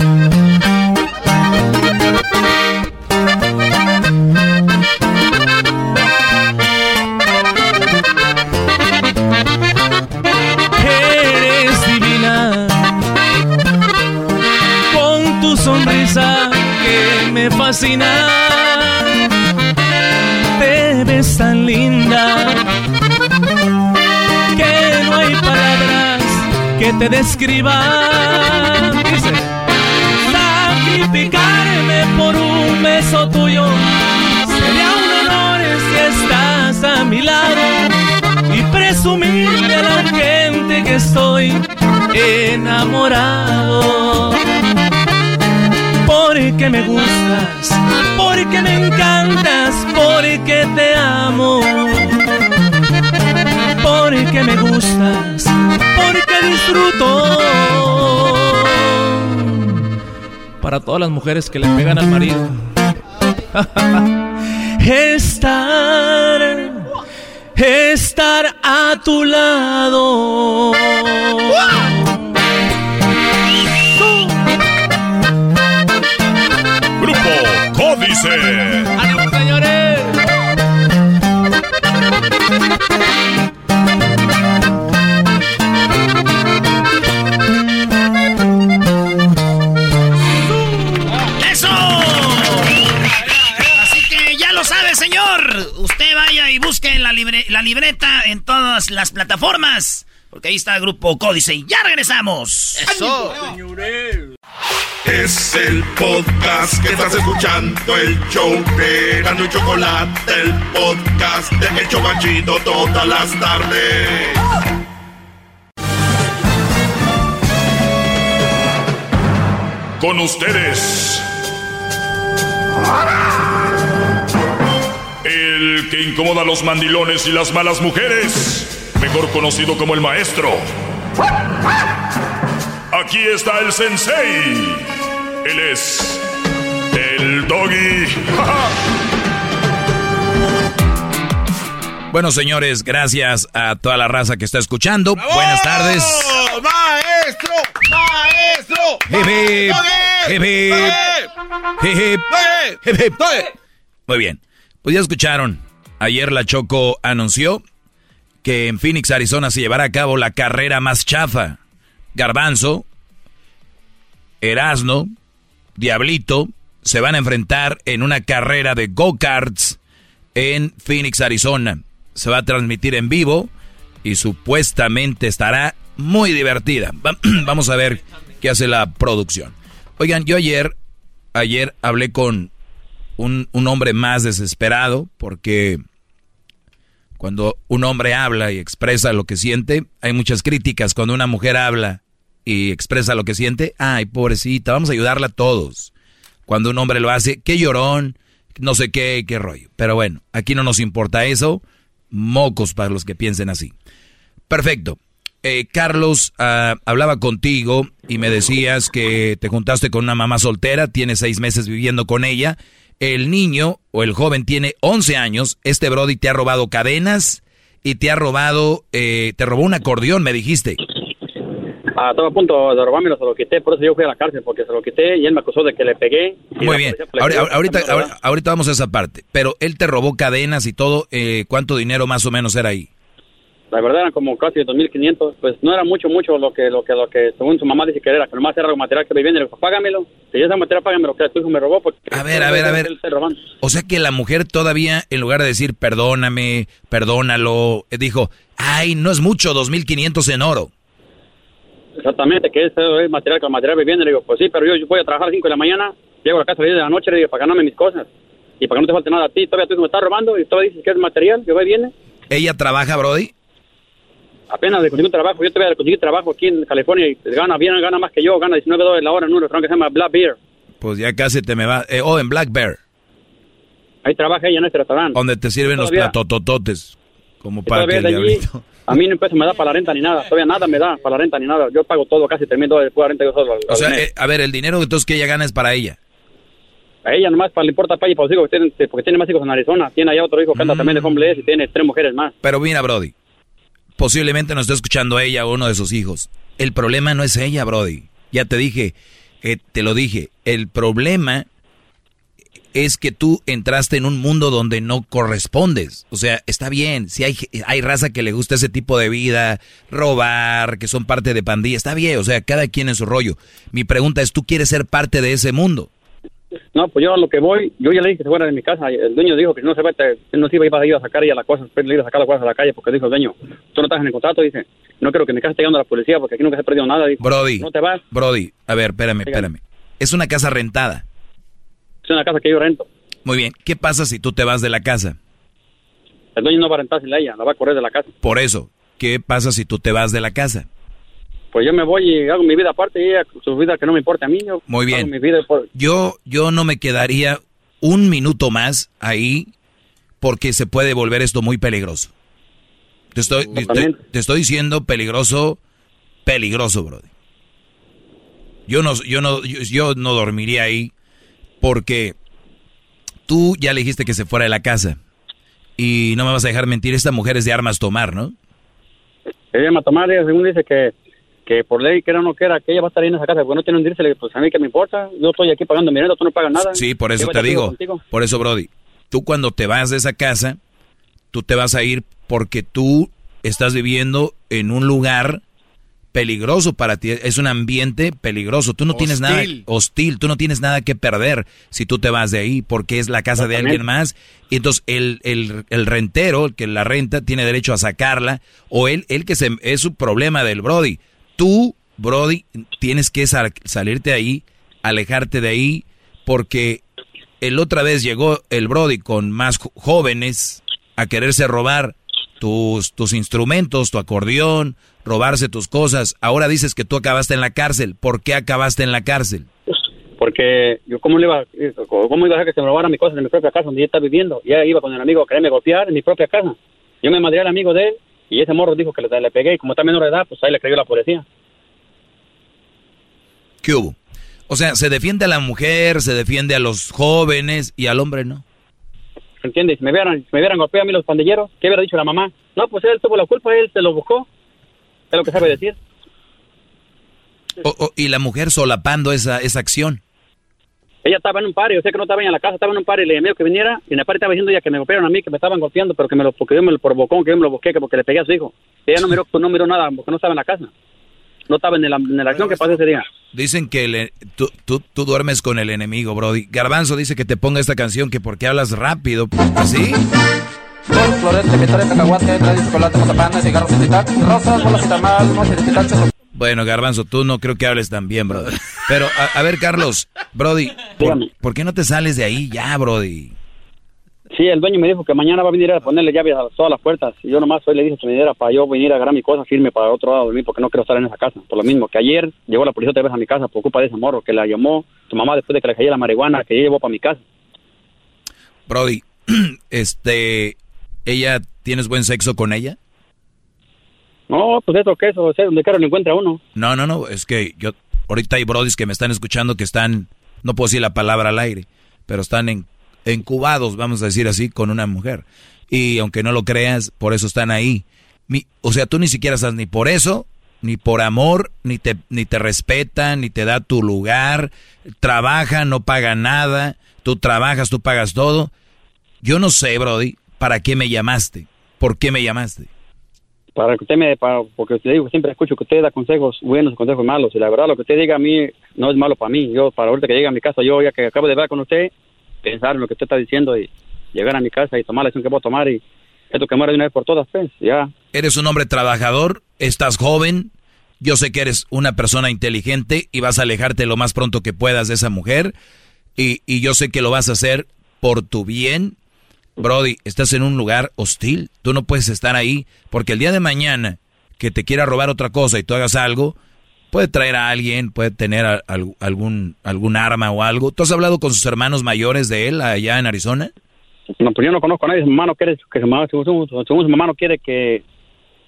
[SPEAKER 39] Te ves tan linda que no hay palabras que te describan. Sacrificarme por un beso tuyo sería un honor si estás a mi lado y presumirle a la gente que estoy enamorado. Porque me gustas, porque me encantas, porque te amo. Porque me gustas, porque disfruto. Para todas las mujeres que le pegan al marido. Estar estar a tu lado. ¡Ánimo, señores!
[SPEAKER 2] ¡Eso! Así que ya lo sabe, señor. Usted vaya y busque la, libre- la libreta en todas las plataformas. Porque ahí está el grupo Códice. Y ya regresamos.
[SPEAKER 40] Eso.
[SPEAKER 3] Es el podcast que estás escuchando, el show de Gano y Chocolate, el podcast de El Chobachito todas las tardes.
[SPEAKER 7] Con ustedes. El que incomoda a los mandilones y las malas mujeres, mejor conocido como el maestro. Aquí está el sensei. Él es el doggy.
[SPEAKER 4] Bueno, señores, gracias a toda la raza que está escuchando. Buenas tardes.
[SPEAKER 37] ¡Maestro! ¡Maestro!
[SPEAKER 4] Hip. Hip, hip. Hip, hip. Muy bien. Pues ya escucharon. Ayer la Choco anunció que en Phoenix, Arizona se llevará a cabo la carrera más chafa. Garbanzo, Erasno, Diablito se van a enfrentar en una carrera de go-karts en Phoenix, Arizona se va a transmitir en vivo y supuestamente estará muy divertida. Vamos a ver qué hace la producción. Oigan, yo ayer, ayer hablé con un, un hombre más desesperado porque cuando un hombre habla y expresa lo que siente, hay muchas críticas. Cuando una mujer habla y expresa lo que siente, ay, pobrecita, vamos a ayudarla a todos. Cuando un hombre lo hace, qué llorón, no sé qué, qué rollo. Pero bueno, aquí no nos importa eso mocos para los que piensen así. Perfecto. Eh, Carlos, ah, hablaba contigo y me decías que te juntaste con una mamá soltera, tienes seis meses viviendo con ella. El niño o el joven tiene 11 años. Este Brody te ha robado cadenas y te ha robado, eh, te robó un acordeón, me dijiste.
[SPEAKER 44] Ah, estaba a punto de robármelo, se lo quité, por eso yo fui a la cárcel, porque se lo quité y él me acusó de que le pegué.
[SPEAKER 4] Muy bien, ahorita, ahorita, vamos a esa parte, pero él te robó cadenas y todo, eh, ¿cuánto dinero más o menos era ahí?
[SPEAKER 44] La verdad eran como casi 2.500, pues no era mucho, mucho lo que, lo que, lo que según su mamá dice que era, que nomás era algo material que me viene, le dijo, págamelo, si ese material págamelo, que tu hijo me robó, porque...
[SPEAKER 4] A ver, a ver, a ver, o sea que la mujer todavía, en lugar de decir, perdóname, perdónalo, eh, dijo, ay, no es mucho, 2.500 en oro.
[SPEAKER 44] Exactamente, que es material con material viviendo. Le digo, pues sí, pero yo, voy a trabajar a las 5 de la mañana, llego a la casa a las 10 de la noche, le digo, para ganarme mis cosas. Y para que no te falte nada a ti, todavía tú me estás robando y todavía dices que es material, yo voy viene.
[SPEAKER 4] ¿Ella trabaja, Brody?
[SPEAKER 44] Apenas de conseguir trabajo, yo todavía de conseguir trabajo aquí en California y gana bien, gana más que yo, gana 19 dólares la hora en un restaurante que se llama Black Bear.
[SPEAKER 4] Pues ya casi te me va. Eh, oh, en Black Bear.
[SPEAKER 44] Ahí trabaja ella en este restaurante.
[SPEAKER 4] Donde te sirven los platotototes. Como para que el diablito.
[SPEAKER 44] A mí no peso me da para la renta ni nada. Todavía nada me da para la renta ni nada. Yo pago todo, casi termino de la renta yo solo.
[SPEAKER 4] O sea, eh, a ver, el dinero entonces que ella gana es para ella.
[SPEAKER 44] A ella nomás para, le importa para ella, para los hijos, porque tiene más hijos en Arizona. Tiene allá otro hijo que anda también de homeless y tiene tres mujeres más.
[SPEAKER 4] Pero mira, Brody, posiblemente nos esté escuchando ella o uno de sus hijos. El problema no es ella, Brody. Ya te dije, eh, te lo dije. El problema es que tú entraste en un mundo donde no correspondes. O sea, está bien, si hay, hay raza que le gusta ese tipo de vida, robar, que son parte de pandilla, está bien, o sea, cada quien en su rollo. Mi pregunta es, ¿tú quieres ser parte de ese mundo?
[SPEAKER 44] No, pues yo a lo que voy, yo ya le dije que se fuera de mi casa. El dueño dijo que no se va, no se iba a ir a sacar ya las cosas, pero le iba a sacar las cosas a la calle porque dijo el dueño, tú no estás en el contrato, dice, no creo que mi casa esté llegando a la policía porque aquí nunca se ha perdido nada.
[SPEAKER 4] Brody,
[SPEAKER 44] no te vas.
[SPEAKER 4] Brody, a ver, espérame, espérame. Es una casa rentada.
[SPEAKER 44] Es una casa que yo rento.
[SPEAKER 4] Muy bien. ¿Qué pasa si tú te vas de la casa?
[SPEAKER 44] El dueño no va a rentar sin ella, la va a correr de la casa.
[SPEAKER 4] Por eso, ¿qué pasa si tú te vas de la casa?
[SPEAKER 44] Pues yo me voy y hago mi vida aparte y ella su vida que no me importa a mí. Yo
[SPEAKER 4] Muy bien.
[SPEAKER 44] Mi vida
[SPEAKER 4] Yo, yo no me quedaría un minuto más ahí porque se puede volver esto muy peligroso. Te estoy, te, estoy diciendo peligroso, peligroso, brother. Yo no, yo no, yo no dormiría ahí porque tú ya le dijiste que se fuera de la casa. Y no me vas a dejar mentir, esta mujer es de armas tomar, ¿no?
[SPEAKER 44] Ella me tomar, según dice que, que por ley, que era o no quiera, que ella va a estar ahí en esa casa, porque no tiene un dirse, pues a mí que me importa, yo estoy aquí pagando mi dinero, tú no pagas nada.
[SPEAKER 4] Sí, por eso te digo, por eso, Brody, tú cuando te vas de esa casa, tú te vas a ir porque tú estás viviendo en un lugar peligroso para ti, es un ambiente peligroso. Tú no tienes nada hostil, tú no tienes nada que perder si tú te vas de ahí porque es la casa de alguien más. Y entonces el, el, el, rentero, el que la renta, tiene derecho a sacarla o él, él que se, es su problema del Brody. Tú, Brody, tienes que salirte de ahí, alejarte de ahí porque el otra vez llegó el Brody con más jóvenes a quererse robar tus, tus instrumentos, tu acordeón, robarse tus cosas. Ahora dices que tú acabaste en la cárcel. ¿Por qué acabaste en la cárcel?
[SPEAKER 44] Porque yo, ¿cómo le iba, cómo iba a dejar que se me robaran mis cosas en mi propia casa donde yo estaba viviendo? Ya iba con el amigo a quererme golpear en mi propia casa. Yo me madré al amigo de él y ese morro dijo que le, le pegué y como está menor de edad, pues ahí le creyó la policía.
[SPEAKER 4] ¿Qué hubo? O sea, se defiende a la mujer, se defiende a los jóvenes y al hombre no.
[SPEAKER 44] ¿Entiendes? Si me hubieran, si me hubieran golpeado a mí los pandilleros, ¿qué hubiera dicho la mamá? No, pues él tuvo la culpa, él se lo buscó. Es lo que sabe decir.
[SPEAKER 4] O- o- y la mujer solapando esa, esa acción.
[SPEAKER 44] Ella estaba en un par, yo sé que no estaba en la casa, estaba en un par y le llamé que viniera y en el par estaba diciendo ya que me golpearon a mí, que me estaban golpeando, pero que me lo, porque yo me lo provocó, que yo me lo busqué, que porque le pegué a su hijo. Ella no miró, no miró nada porque no estaba en la casa. No estaba en la, en la acción que pasó ese día.
[SPEAKER 4] Dicen que le- tú, tú, tú duermes con el enemigo, Brody. Garbanzo dice que te ponga esta canción que porque hablas rápido. ¿Así?
[SPEAKER 45] Florete, mitad cacahuate, trae chocolate, mazapán, cigarros y titac, rosas, bolas y tamal, mochi de titac,
[SPEAKER 4] Bueno, Garbanzo, tú no creo que hables tan bien, Brody. Pero, a, a ver, Carlos, Brody, ¿por, por qué no te sales de ahí ya, Brody?
[SPEAKER 44] Sí, el dueño me dijo que mañana va a venir a ponerle llaves a todas las puertas. Y yo nomás hoy le dije que me diera para yo venir a agarrar mi cosa, firme para otro lado de mí, porque no quiero estar en esa casa. Por lo mismo que ayer llegó la policía otra vez a mi casa por culpa de ese morro que la llamó tu mamá después de que le cayó la marihuana que ella llevó para mi casa.
[SPEAKER 4] Brody, este, ¿ella tienes buen sexo con ella?
[SPEAKER 44] No, pues eso, que eso, sé donde quiero lo encuentra uno.
[SPEAKER 4] No, no, no, es que yo, ahorita hay brodis que me están escuchando que están, no puedo decir la palabra al aire, pero están en, encubados, vamos a decir así, con una mujer. Y aunque no lo creas, por eso están ahí. Mi- o sea, tú ni siquiera estás ni por eso, ni por amor, ni te, ni te respeta, ni te da tu lugar, trabaja, no paga nada, tú trabajas, tú pagas todo. Yo no sé, Brody, ¿para qué me llamaste? ¿Por qué me llamaste?
[SPEAKER 44] Para que usted me, para, porque digo, siempre escucho que usted da consejos buenos y consejos malos. Y la verdad, lo que usted diga a mí no es malo para mí. Yo, para ahorita que llegue a mi casa, yo ya que acabo de ver con usted, pensar en lo que usted está diciendo y llegar a mi casa y tomar la decisión que a tomar y esto que muere de una vez por todas, pues, ya.
[SPEAKER 4] Eres un hombre trabajador, estás joven, yo sé que eres una persona inteligente y vas a alejarte lo más pronto que puedas de esa mujer y, y yo sé que lo vas a hacer por tu bien. Brody, estás en un lugar hostil, tú no puedes estar ahí porque el día de mañana que te quiera robar otra cosa y tú hagas algo, puede traer a alguien, puede tener a- algún, algún arma o algo. ¿Tú has hablado con sus hermanos mayores de él allá en Arizona?
[SPEAKER 44] No, pues yo no conozco a nadie. Su mamá no quiere que su mamá, según, según- según su mamá no quiere que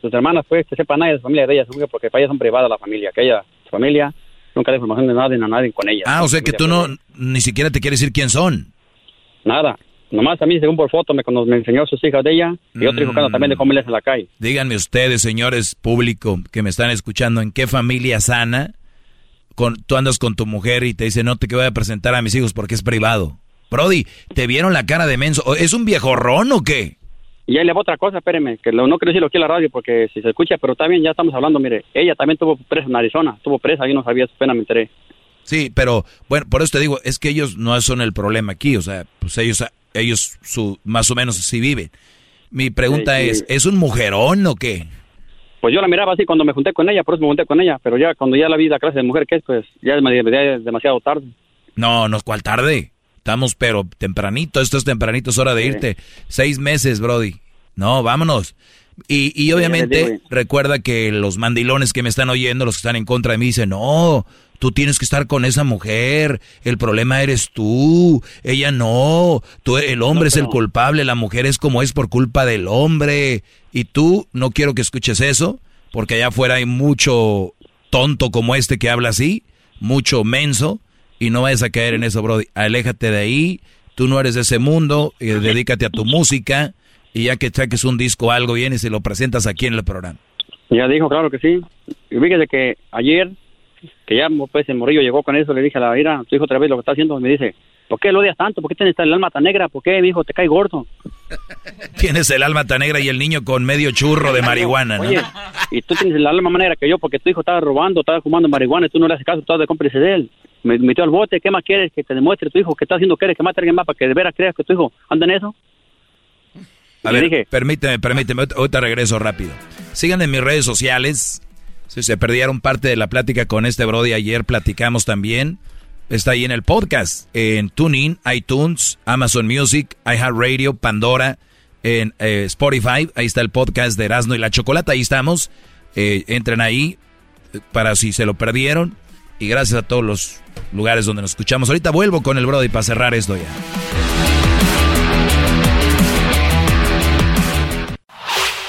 [SPEAKER 44] sus hermanas, pues, que sepa nadie de la familia de ella, según que porque para ellas son privadas la familia, que ella, su familia, nunca da información de nadie a nadie con ella.
[SPEAKER 4] Ah, o sea que tú no, ni siquiera te quieres decir quién son.
[SPEAKER 44] Nada. Nomás a mí, según por foto, me, me enseñó sus hijas de ella y otro hijo que anda también de familias en la calle.
[SPEAKER 4] Díganme ustedes, señores público que me están escuchando, ¿en qué familia sana con, tú andas con tu mujer y te dice no te voy a presentar a mis hijos porque es privado? Brody, ¿te vieron la cara de menso? ¿O ¿Es un viejorrón o qué?
[SPEAKER 44] Y ahí le va otra cosa, espéreme, que lo- no quiero decirlo aquí en la radio porque si se escucha, pero bien, ya estamos hablando, mire, ella también tuvo presa en Arizona, tuvo presa, yo no sabía, su pena me enteré.
[SPEAKER 4] Sí, pero bueno, por eso te digo, es que ellos no son el problema aquí, o sea, pues ellos, ellos su, más o menos sí viven. Mi pregunta
[SPEAKER 44] Sí,
[SPEAKER 4] es, ¿es un mujerón o qué?
[SPEAKER 44] Pues yo la miraba así cuando me junté con ella, por eso me junté con ella, pero ya cuando ya la vi la clase de mujer que es, pues ya es, ya es demasiado tarde.
[SPEAKER 4] No, no, ¿cuál tarde? Estamos, pero tempranito, esto es tempranito, es hora de irte. Seis meses, Brody. No, vámonos. Y, y obviamente
[SPEAKER 44] digo,
[SPEAKER 4] recuerda que los mandilones que me están oyendo, los que están en contra de mí, dicen, no, tú tienes que estar con esa mujer, el problema eres tú, ella no, tú, el hombre es el culpable, la mujer es como es por culpa del hombre. Y tú, no quiero que escuches eso, porque allá afuera hay mucho tonto como este que habla así, mucho menso, y no vayas a caer en eso, Brody. Aléjate de ahí, tú no eres de ese mundo, eh, dedícate a tu música, y ya que saques un disco o algo, vienes y lo presentas aquí en el programa.
[SPEAKER 44] Ya dijo, claro que sí. Y fíjese que ayer, que ya pues el morrillo llegó con eso, le dije a la ira, tu hijo otra vez lo que está haciendo, me dice, ¿por qué lo odias tanto? ¿Por qué tienes el alma tan negra? ¿Por qué, mi hijo, te cae gordo?
[SPEAKER 4] Tienes el alma tan negra y el niño con medio churro de marihuana, ¿no?
[SPEAKER 44] Oye, y tú tienes el alma más negra que yo porque tu hijo estaba robando, estaba fumando marihuana y tú no le haces caso, tú estás de cómplice de él. Me metió al bote, ¿qué más quieres? Que te demuestre tu hijo que está haciendo, ¿quieres que mate a alguien más para que de veras creas que tu hijo anda en eso?
[SPEAKER 4] A ver, permíteme, permíteme, ahorita- ahorita regreso rápido. Síganme en mis redes sociales. Si se perdieron parte de la plática con este Brody, ayer platicamos también. Está ahí en el podcast, en TuneIn, iTunes, Amazon Music, iHeartRadio, Pandora, en eh, Spotify. Ahí está el podcast de Erasmo y la Chocolata. Ahí estamos. Eh, entren ahí eh, para si se lo perdieron. y gracias a todos los lugares donde nos escuchamos. Ahorita vuelvo con el Brody para cerrar esto ya.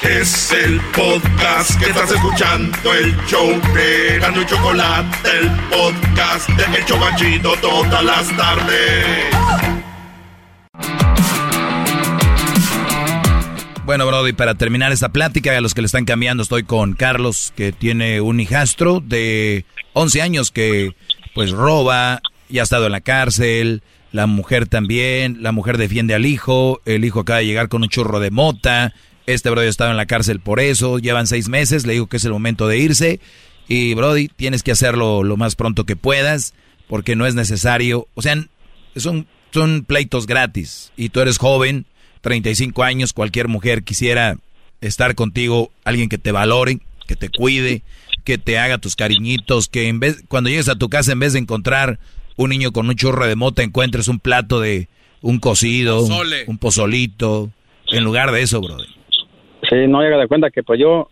[SPEAKER 3] Es el podcast que estás escuchando, el show de y Chocolate, el podcast de El Chobachito todas las tardes.
[SPEAKER 4] Bueno, Brody, para terminar esta plática, a los que le están cambiando, estoy con Carlos, que tiene un hijastro de 11 años que pues roba, ya ha estado en la cárcel, la mujer también, la mujer defiende al hijo, el hijo acaba de llegar con un churro de mota, este Brody estaba en la cárcel por eso, llevan seis meses, le digo que es el momento de irse. Y Brody, tienes que hacerlo lo más pronto que puedas, porque no es necesario. O sea, son, son pleitos gratis. Y tú eres joven, 35 años, cualquier mujer quisiera estar contigo, alguien que te valore, que te cuide, que te haga tus cariñitos, que en vez, cuando llegues a tu casa, en vez de encontrar un niño con un churro de mota, encuentres un plato de un cocido, un, un pozolito, en lugar de eso, Brody.
[SPEAKER 44] Sí, no llega de cuenta que pues yo,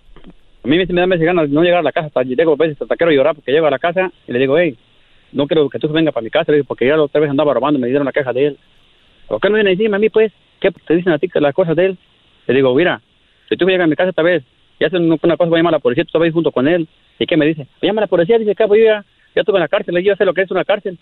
[SPEAKER 44] a mí me da meses ganas no llegar a la casa, hasta llego a veces hasta quiero llorar porque llego a la casa y le digo, hey, no quiero que tú vengas para mi casa, le digo, porque ya la otra vez andaba robando, me dieron la caja de él. ¿Por qué no viene encima a mí, pues? ¿Qué te dicen a ti que las cosas de él? Le digo, mira, si tú llegas a mi casa esta vez y haces una cosa, voy a llamar a la policía, tú estás ahí junto con él. ¿Y qué me dice? Llama a la policía, dice, que yo ya, ya estuve en la cárcel, yo sé lo que es una cárcel.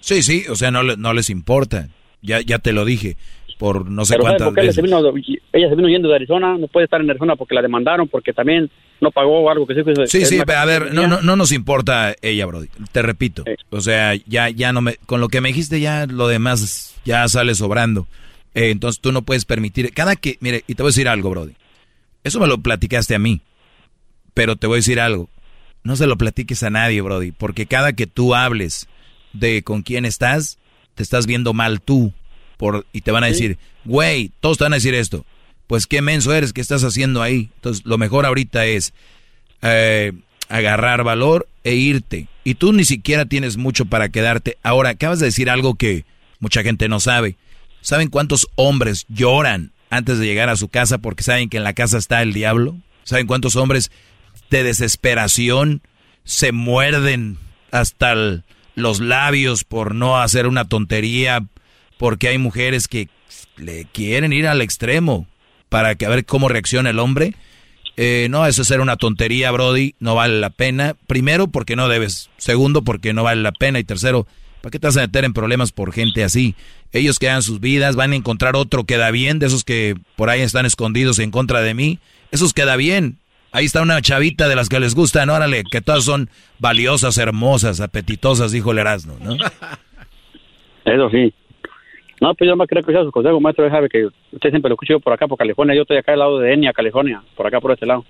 [SPEAKER 4] Sí, sí, o sea, no, no les importa. Ya, ya te lo dije por no sé
[SPEAKER 44] Pero ¿sabes
[SPEAKER 4] cuántas
[SPEAKER 44] por qué ella
[SPEAKER 4] veces.
[SPEAKER 44] se, vino, ella se vino yendo de Arizona, no puede estar en Arizona porque la demandaron, porque también no pagó algo que sí. que
[SPEAKER 4] Sí, sí, a ver, no, no nos importa ella, Brody. Te repito. O sea, ya, ya no me, con lo que me dijiste ya lo demás ya sale sobrando. Eh, entonces tú no puedes permitir, cada que, mire, y te voy a decir algo, Brody. Eso me lo platicaste a mí, pero te voy a decir algo. No se lo platiques a nadie, Brody, porque cada que tú hables de con quién estás, te estás viendo mal tú. Por, y te van a decir, güey, todos te van a decir esto. Pues qué menso eres, ¿qué estás haciendo ahí? Entonces, lo mejor ahorita es eh, agarrar valor e irte. Y tú ni siquiera tienes mucho para quedarte. Ahora, acabas de decir algo que mucha gente no sabe. ¿Saben cuántos hombres lloran antes de llegar a su casa porque saben que en la casa está el diablo? ¿Saben cuántos hombres de desesperación se muerden hasta el- los labios por no hacer una tontería? Porque hay mujeres que le quieren ir al extremo para que a ver cómo reacciona el hombre. Eh, no, eso es ser una tontería, Brody. No vale la pena. Primero, porque no debes. Segundo, porque no vale la pena. Y tercero, ¿para qué te vas a meter en problemas por gente así? Ellos que hagan sus vidas, van a encontrar otro que da bien, de esos que por ahí están escondidos en contra de mí. Esos queda bien. Ahí está una chavita de las que les gustan, órale, que todas son valiosas, hermosas, apetitosas, dijo el Erasmo, ¿no?
[SPEAKER 44] Eso sí. No, pues yo más creo que sea su consejo, maestro. Ya sabe que usted siempre lo escucho por acá, por California. Yo estoy acá al lado de Enia, California, por acá, por este lado.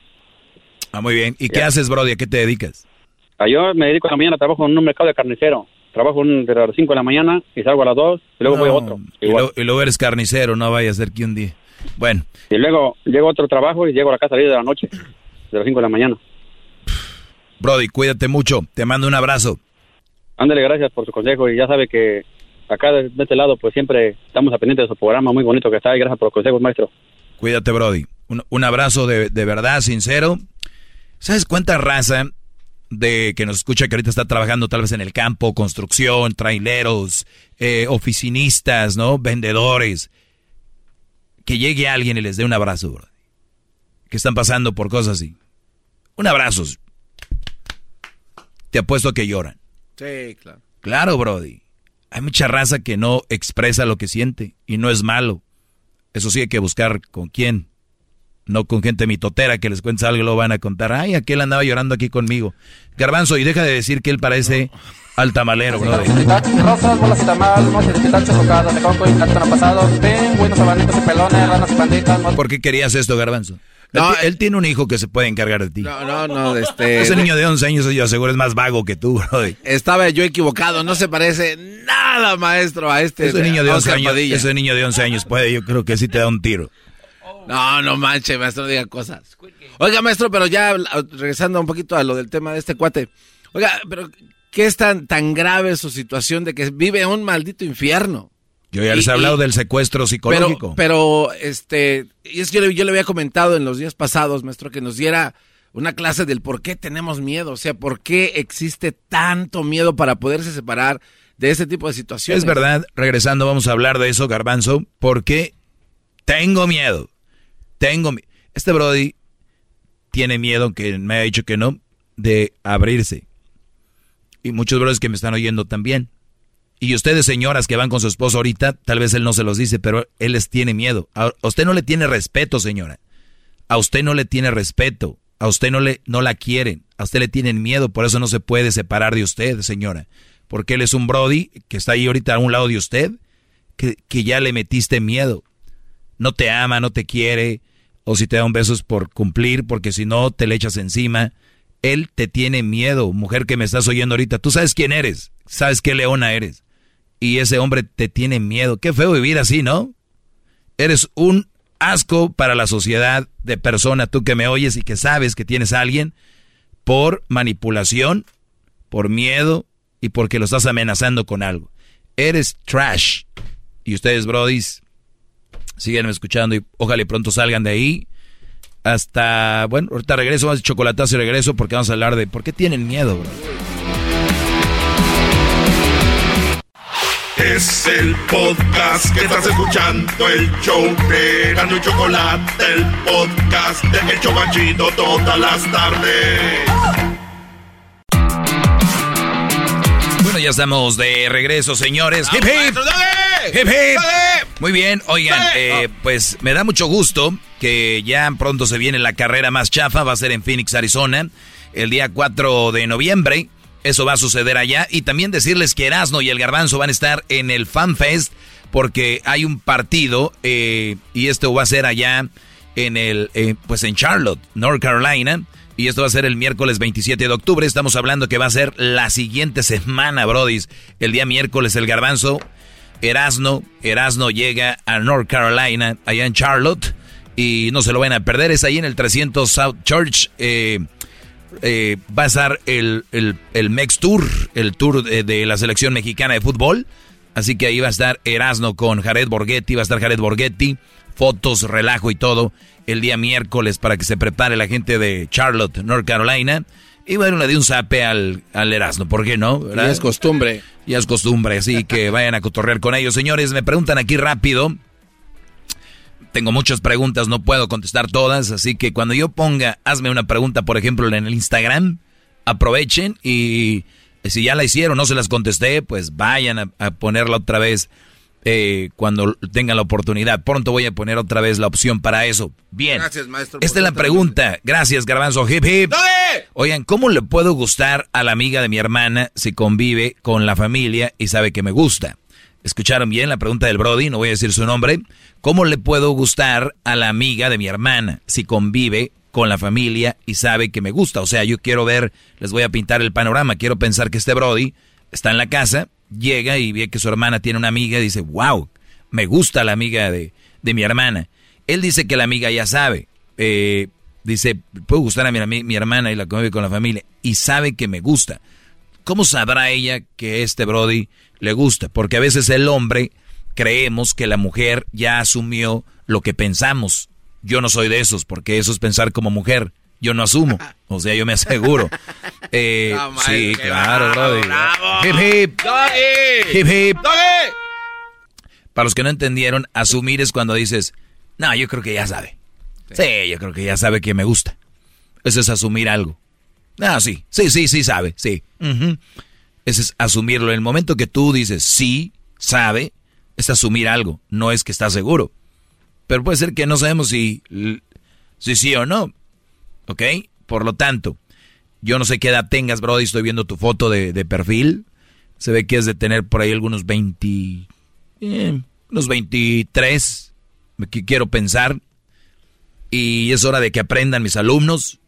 [SPEAKER 4] Ah, muy bien. ¿Y qué haces, Brody? ¿A qué te dedicas?
[SPEAKER 44] Ah, Yo me dedico a la mañana, trabajo en un mercado de carnicero. Trabajo un- de las 5 de la mañana y salgo a las 2 y luego voy a otro.
[SPEAKER 4] Y, lo- y luego eres carnicero, no vaya a ser que un día. Bueno,
[SPEAKER 44] Y luego llego a otro trabajo y llego a la casa a las 10 de la noche, de las 5 de la mañana.
[SPEAKER 4] Brody, cuídate mucho. Te mando un abrazo.
[SPEAKER 44] Ándale, gracias por su consejo y ya sabe que acá de, este lado pues siempre estamos a pendiente de su programa muy bonito que está y gracias por los consejos, maestro.
[SPEAKER 4] Cuídate, Brody. Un, un abrazo de, de verdad, sincero. ¿Sabes cuánta raza de que nos escucha que ahorita está trabajando tal vez en el campo, construcción, traileros, eh, oficinistas, ¿no? Vendedores. Que llegue alguien y les dé un abrazo, Brody. Que están pasando por cosas así. Un abrazo. Te apuesto a que lloran.
[SPEAKER 6] Sí, claro.
[SPEAKER 4] Claro, Brody. Hay mucha raza que no expresa lo que siente y no es malo. Eso sí hay que buscar con quién. No con gente mitotera que les cuentes algo y lo van a contar. Ay, aquel andaba llorando aquí conmigo. Garbanzo, y deja de decir que él parece al tamalero.
[SPEAKER 45] Rosas, bolas y tamal, pasado, pelones, ranas y panditas,
[SPEAKER 4] ¿Por qué querías esto, Garbanzo?
[SPEAKER 6] No,
[SPEAKER 4] él, ti- él tiene un hijo que se puede encargar de ti.
[SPEAKER 6] No, no, no, este...
[SPEAKER 4] Ese niño de 11 años, yo aseguro, es más vago que tú, Brody.
[SPEAKER 6] Estaba yo equivocado, no se parece nada, maestro, a este.
[SPEAKER 4] Ese niño de 11
[SPEAKER 6] Oscar
[SPEAKER 4] años,
[SPEAKER 6] Padilla.
[SPEAKER 4] ese niño de 11 años puede, yo creo que sí te da un tiro.
[SPEAKER 6] No, no manche, maestro, no diga cosas. Oiga, maestro, pero ya regresando un poquito a lo del tema de este cuate. Oiga, pero ¿qué es tan, tan grave su situación de que vive un maldito infierno?
[SPEAKER 4] Yo ya les
[SPEAKER 6] Y-
[SPEAKER 4] he hablado
[SPEAKER 6] y-
[SPEAKER 4] del secuestro
[SPEAKER 6] Pero,
[SPEAKER 4] psicológico.
[SPEAKER 6] pero, este, y es que yo, le- yo le había comentado en los días pasados, maestro, que nos diera una clase del por qué tenemos miedo, o sea, por qué existe tanto miedo para poderse separar de ese tipo de situaciones.
[SPEAKER 4] Es verdad, regresando vamos a hablar de eso, Garbanzo, porque tengo miedo. Tengo mi- Este Brody tiene miedo, que me ha dicho que no, de abrirse. Y muchos brothers que me están oyendo también. Y ustedes, señoras que van con su esposo ahorita, tal vez él no se los dice, pero él les tiene miedo. A usted no le tiene respeto, señora. A usted no le tiene respeto. A usted no, le, no la quieren. A usted le tienen miedo. Por eso no se puede separar de usted, señora. Porque él es un Brody que está ahí ahorita a un lado de usted, que, que ya le metiste miedo. No te ama, no te quiere. O si te da un beso es por cumplir, porque si no te le echas encima. Él te tiene miedo, mujer que me estás oyendo ahorita. Tú sabes quién eres. Sabes qué leona eres. Y ese hombre te tiene miedo. Qué feo vivir así, ¿no? Eres un asco para la sociedad de persona, tú que me oyes y que sabes que tienes a alguien por manipulación, por miedo y porque lo estás amenazando con algo. Eres trash. Y ustedes, brodis, siguen escuchando y ojalá y pronto salgan de ahí. Hasta, bueno, ahorita regreso, a chocolatazo y regreso porque vamos a hablar de por qué tienen miedo, bro.
[SPEAKER 3] Es el podcast que estás escuchando, el show de Gano y Chocolate, el podcast de Chocachito todas las tardes.
[SPEAKER 4] Bueno, ya estamos de regreso, señores. Hip, hip. Hip, hip. Muy bien, oigan, eh, pues me da mucho gusto que ya pronto se viene la carrera más chafa, va a ser en Phoenix, Arizona, el día 4 de noviembre. Eso va a suceder allá. Y también decirles que Erasmo y el Garbanzo van a estar en el Fan Fest porque hay un partido eh, y esto va a ser allá en el, eh, pues en Charlotte, North Carolina. Y esto va a ser el miércoles 27 de octubre. Estamos hablando que va a ser la siguiente semana, brodis. El día miércoles el Garbanzo, Erasno, Erasno llega a North Carolina, allá en Charlotte. Y no se lo van a perder. Es ahí en el 300 South Church. eh, eh, va a estar el, el, el Mex Tour, el tour de, de la selección mexicana de fútbol. Así que ahí va a estar Erasno con Jared Borghetti, va a estar Jared Borghetti, fotos, relajo y todo, el día miércoles para que se prepare la gente de Charlotte, North Carolina. Y bueno, le di un zape al, al Erasmo, ¿por qué no?
[SPEAKER 6] Ya es costumbre.
[SPEAKER 4] Ya es costumbre, así que vayan a cotorrear con ellos. Señores, me preguntan aquí rápido. Tengo muchas preguntas, no puedo contestar todas, así que cuando yo ponga, hazme una pregunta, por ejemplo, en el Instagram, aprovechen y si ya la hicieron, no se las contesté, pues vayan a, a ponerla otra vez eh, cuando tengan la oportunidad. Pronto voy a poner otra vez la opción para eso. Bien.
[SPEAKER 6] Gracias, maestro.
[SPEAKER 4] Esta es la pregunta. Gracias, Garbanzo. Hip, hip. Oigan, ¿cómo le puedo gustar a la amiga de mi hermana si convive con la familia y sabe que me gusta? ¿Escucharon bien la pregunta del Brody? No voy a decir su nombre. ¿Cómo le puedo gustar a la amiga de mi hermana si convive con la familia y sabe que me gusta? O sea, yo quiero ver, les voy a pintar el panorama. Quiero pensar que este Brody está en la casa, llega y ve que su hermana tiene una amiga y dice, wow, me gusta la amiga de, de mi hermana. Él dice que la amiga ya sabe. Eh, dice, puedo gustar a mi, mi hermana y la convive con la familia y sabe que me gusta. ¿Cómo sabrá ella que este Brody le gusta? Porque a veces el hombre creemos que la mujer ya asumió lo que pensamos. Yo no soy de esos, porque eso es pensar como mujer. Yo no asumo. O sea, yo me aseguro. Eh,
[SPEAKER 6] No,
[SPEAKER 4] sí, claro,
[SPEAKER 6] bravo,
[SPEAKER 4] Brody.
[SPEAKER 6] bravo.
[SPEAKER 4] Hip, hip.
[SPEAKER 6] ¡Doggy!
[SPEAKER 4] Hip, hip.
[SPEAKER 6] ¡Doggy!
[SPEAKER 4] Para los que no entendieron, asumir es cuando dices, no, yo creo que ya sabe. Sí, yo creo que ya sabe que me gusta. Eso es asumir algo. Ah, sí, sí, sí, sí sabe, sí. Ujú. Ese es asumirlo. En el momento que tú dices sí, sabe, es asumir algo, no es que estás seguro. Pero puede ser que no sabemos si, si sí o no. ¿Ok? Por lo tanto, yo no sé qué edad tengas, Brody, estoy viendo tu foto de, de perfil. Se ve que es de tener por ahí algunos 20, eh, unos 23, me qui- quiero pensar. Y es hora de que aprendan mis alumnos,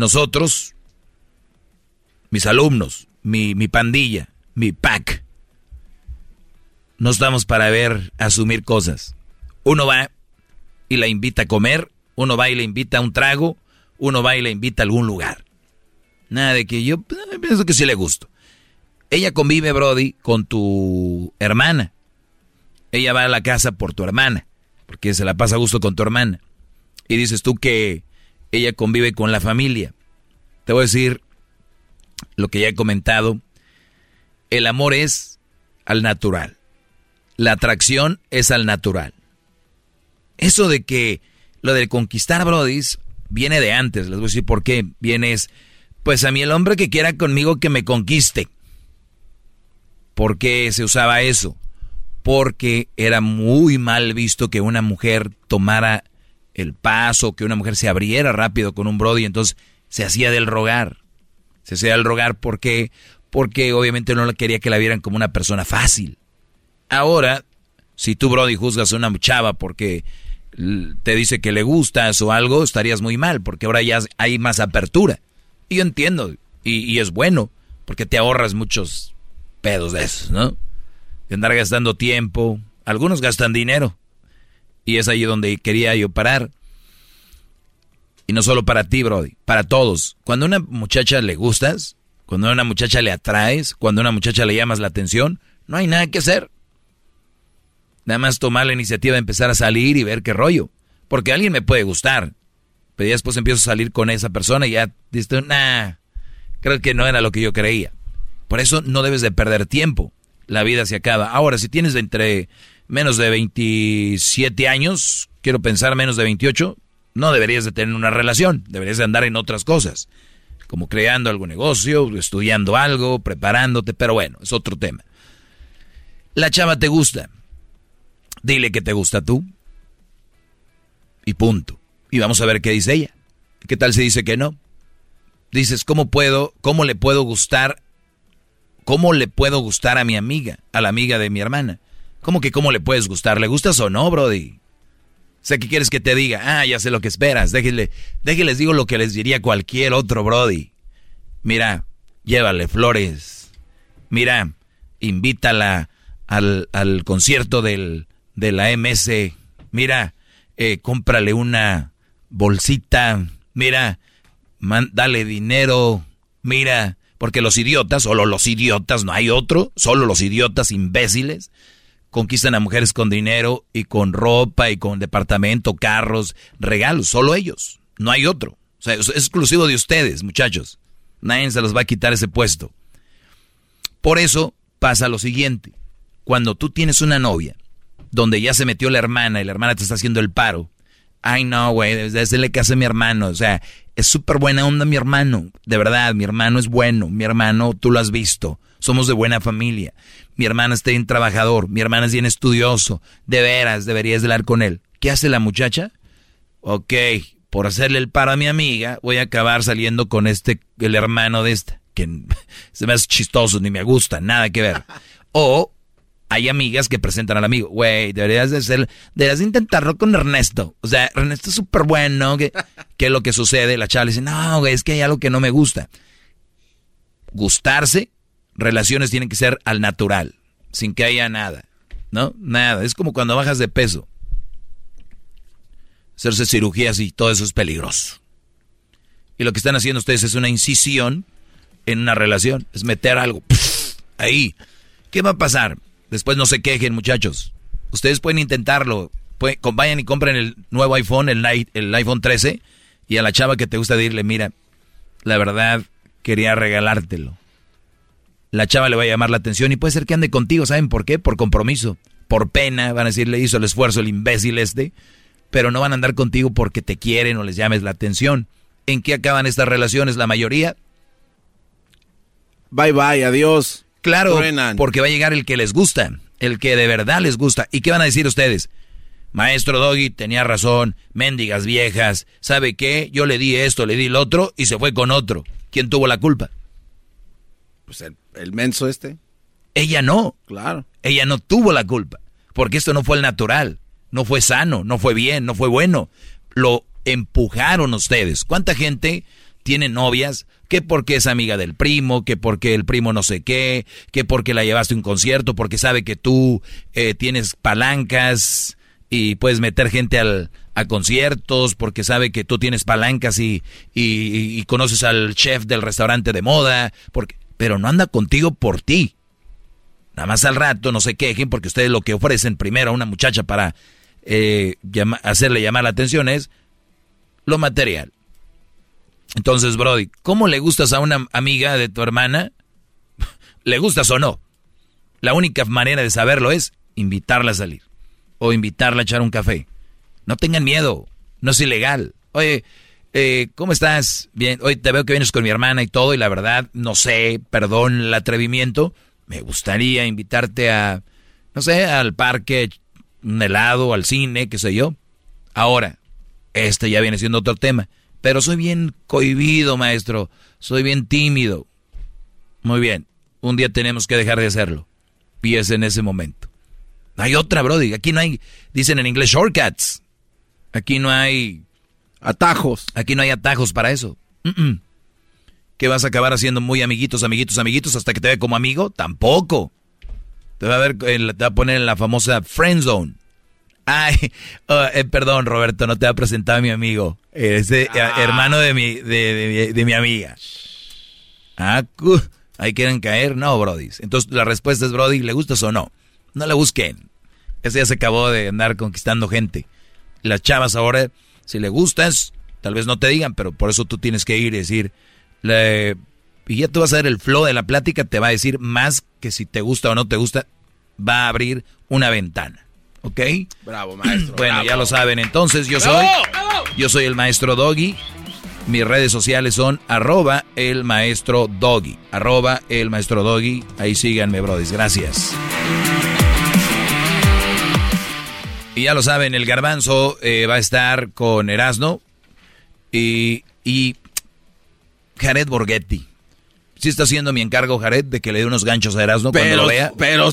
[SPEAKER 4] nosotros, mis alumnos, mi, mi pandilla, mi pack. No estamos para ver, asumir cosas. Uno va y la invita a comer, uno va y le invita a un trago, uno va y le invita a algún lugar. Nada de que yo pienso que sí le gusto. Ella convive, Brody, con tu hermana. Ella va a la casa por tu hermana, porque se la pasa a gusto con tu hermana. Y dices tú que ella convive con la familia. Te voy a decir lo que ya he comentado. El amor es al natural. La atracción es al natural. Eso de que lo de conquistar, brodis, viene de antes. Les voy a decir por qué. Viene es, pues a mí el hombre que quiera conmigo que me conquiste. ¿Por qué se usaba eso? Porque era muy mal visto que una mujer tomara el paso, que una mujer se abriera rápido con un brody, entonces se hacía del rogar. Se hacía del rogar porque porque obviamente no quería que la vieran como una persona fácil. Ahora, si tú brody juzgas a una chava porque te dice que le gustas o algo, estarías muy mal, porque ahora ya hay más apertura. Y yo entiendo, y, y es bueno, porque te ahorras muchos pedos de esos, ¿no? De andar gastando tiempo, algunos gastan dinero, y es ahí donde quería yo parar. Y no solo para ti, Brody, para todos. Cuando a una muchacha le gustas, cuando a una muchacha le atraes, cuando a una muchacha le llamas la atención, no hay nada que hacer. Nada más tomar la iniciativa de empezar a salir y ver qué rollo. Porque alguien me puede gustar. Pero ya después empiezo a salir con esa persona y ya dices, nah, creo que no era lo que yo creía. Por eso no debes de perder tiempo. La vida se acaba. Ahora, si tienes entre menos de 27 años, quiero pensar menos de 28, no deberías de tener una relación, deberías de andar en otras cosas, como creando algún negocio, estudiando algo, preparándote, pero bueno, es otro tema. La chava te gusta, dile que te gusta tú y punto. Y vamos a ver qué dice ella. ¿Qué tal si dice que no? Dices, ¿cómo puedo, cómo le puedo gustar, cómo le puedo gustar a mi amiga, a la amiga de mi hermana? ¿Cómo que cómo le puedes gustar? ¿Le gustas o no, Brody? Sé que quieres que te diga, ah, ya sé lo que esperas. Déjenle, déjenles digo lo que les diría cualquier otro Brody. Mira, llévale flores. Mira, invítala al, al concierto del, de la MS. Mira, eh, cómprale una bolsita. Mira, dale dinero. Mira, porque los idiotas, solo los idiotas, no hay otro, solo los idiotas imbéciles conquistan a mujeres con dinero y con ropa y con departamento, carros, regalos, solo ellos, no hay otro. O sea, es exclusivo de ustedes, muchachos. Nadie se los va a quitar ese puesto. Por eso pasa lo siguiente. Cuando tú tienes una novia donde ya se metió la hermana y la hermana te está haciendo el paro. Ay, no, güey, desde le casa a mi hermano. O sea, es súper buena onda mi hermano. De verdad, mi hermano es bueno. Mi hermano, tú lo has visto. Somos de buena familia. Mi hermana está bien trabajador. Mi hermana es bien estudioso. De veras, deberías hablar con él. ¿Qué hace la muchacha? Ok, por hacerle el paro a mi amiga, voy a acabar saliendo con este, el hermano de esta. Que se me hace chistoso, ni me gusta, nada que ver. O hay amigas que presentan al amigo, güey, deberías de ser, deberías de intentarlo con Ernesto. O sea, Ernesto es súper bueno, ¿qué, ¿qué es lo que sucede? La chava le dice, no, güey, es que hay algo que no me gusta. Gustarse relaciones tienen que ser al natural, sin que haya nada, ¿no? Nada, es como cuando bajas de peso. Hacerse cirugías y todo eso es peligroso. Y lo que están haciendo ustedes es una incisión en una relación, es meter algo ahí. ¿Qué va a pasar? Después no se quejen, muchachos. Ustedes pueden intentarlo. vayan y compren el nuevo iPhone, el, el iPhone 13, y a la chava que te gusta decirle, mira, la verdad, quería regalártelo la chava le va a llamar la atención y puede ser que ande contigo, ¿saben por qué? Por compromiso, por pena, van a decirle hizo el esfuerzo el imbécil este, pero no van a andar contigo porque te quieren o les llames la atención. ¿En qué acaban estas relaciones la mayoría?
[SPEAKER 6] Bye bye, adiós.
[SPEAKER 4] Claro, porque va a llegar el que les gusta, el que de verdad les gusta. ¿Y qué van a decir ustedes? Maestro Doggy tenía razón, mendigas viejas, ¿sabe qué? Yo le di esto, le di el otro y se fue con otro. ¿Quién tuvo la culpa?
[SPEAKER 6] Pues el, menso este.
[SPEAKER 4] Ella no.
[SPEAKER 6] Claro.
[SPEAKER 4] Ella no tuvo la culpa. Porque esto no fue el natural. No fue sano, no fue bien, no fue bueno. Lo empujaron ustedes. ¿Cuánta gente tiene novias que porque es amiga del primo, que porque el primo no sé qué, que porque la llevaste a un concierto, porque sabe que tú eh, tienes palancas y puedes meter gente al, a conciertos, porque sabe que tú tienes palancas y, y, y, conoces al chef del restaurante de moda, porque pero no anda contigo por ti. Nada más al rato no se quejen porque ustedes lo que ofrecen primero a una muchacha para eh, hacerle llamar la atención es lo material. Entonces, Brody, ¿cómo le gustas a una amiga de tu hermana? ¿Le gustas o no? La única manera de saberlo es invitarla a salir o invitarla a echar un café. No tengan miedo, no es ilegal. Oye, eh, ¿cómo estás? Bien, hoy te veo que vienes con mi hermana y todo, y la verdad, no sé, perdón el atrevimiento, me gustaría invitarte a, no sé, al parque, un helado, al cine, qué sé yo. Ahora, este ya viene siendo otro tema, pero soy bien cohibido, maestro, soy bien tímido. Muy bien, un día tenemos que dejar de hacerlo. Y es en ese momento. No hay otra, Brody. Aquí no hay, dicen en inglés, shortcuts. Aquí no hay
[SPEAKER 6] atajos.
[SPEAKER 4] Aquí no hay atajos para eso. ¿Qué vas a acabar haciendo muy amiguitos, amiguitos, amiguitos hasta que te ve como amigo? Tampoco. Te va a, ver, te va a poner en la famosa friend zone. Ay, oh, eh, perdón, Roberto, no te ha presentado a mi amigo. Ese
[SPEAKER 6] Ah.
[SPEAKER 4] hermano de mi, de, de- de mi amiga. Ah, ahí quieren caer. No, Brody. Entonces la respuesta es, Brody, ¿le gustas o no? No le busquen. Ese ya se acabó de andar conquistando gente. Las chavas ahora, si le gustas, tal vez no te digan, pero por eso tú tienes que ir y decir, le- y ya tú vas a ver el flow de la plática, te va a decir más que si te gusta o no te gusta, va a abrir una ventana. ¿Ok?
[SPEAKER 6] Bravo, maestro.
[SPEAKER 4] Bueno,
[SPEAKER 6] bravo.
[SPEAKER 4] ya lo saben. Entonces, yo soy,
[SPEAKER 6] ¡Bravo!
[SPEAKER 4] yo soy el maestro Doggy. Mis redes sociales son arroba el maestro Doggy. Arroba el maestro Doggy. Ahí síganme, brodis. Gracias. Y ya lo saben, el garbanzo eh, va a estar con Erasno y, y Jared Borghetti. Sí está haciendo mi encargo, Jared, de que le dé unos ganchos a Erasno cuando lo vea.
[SPEAKER 6] pero,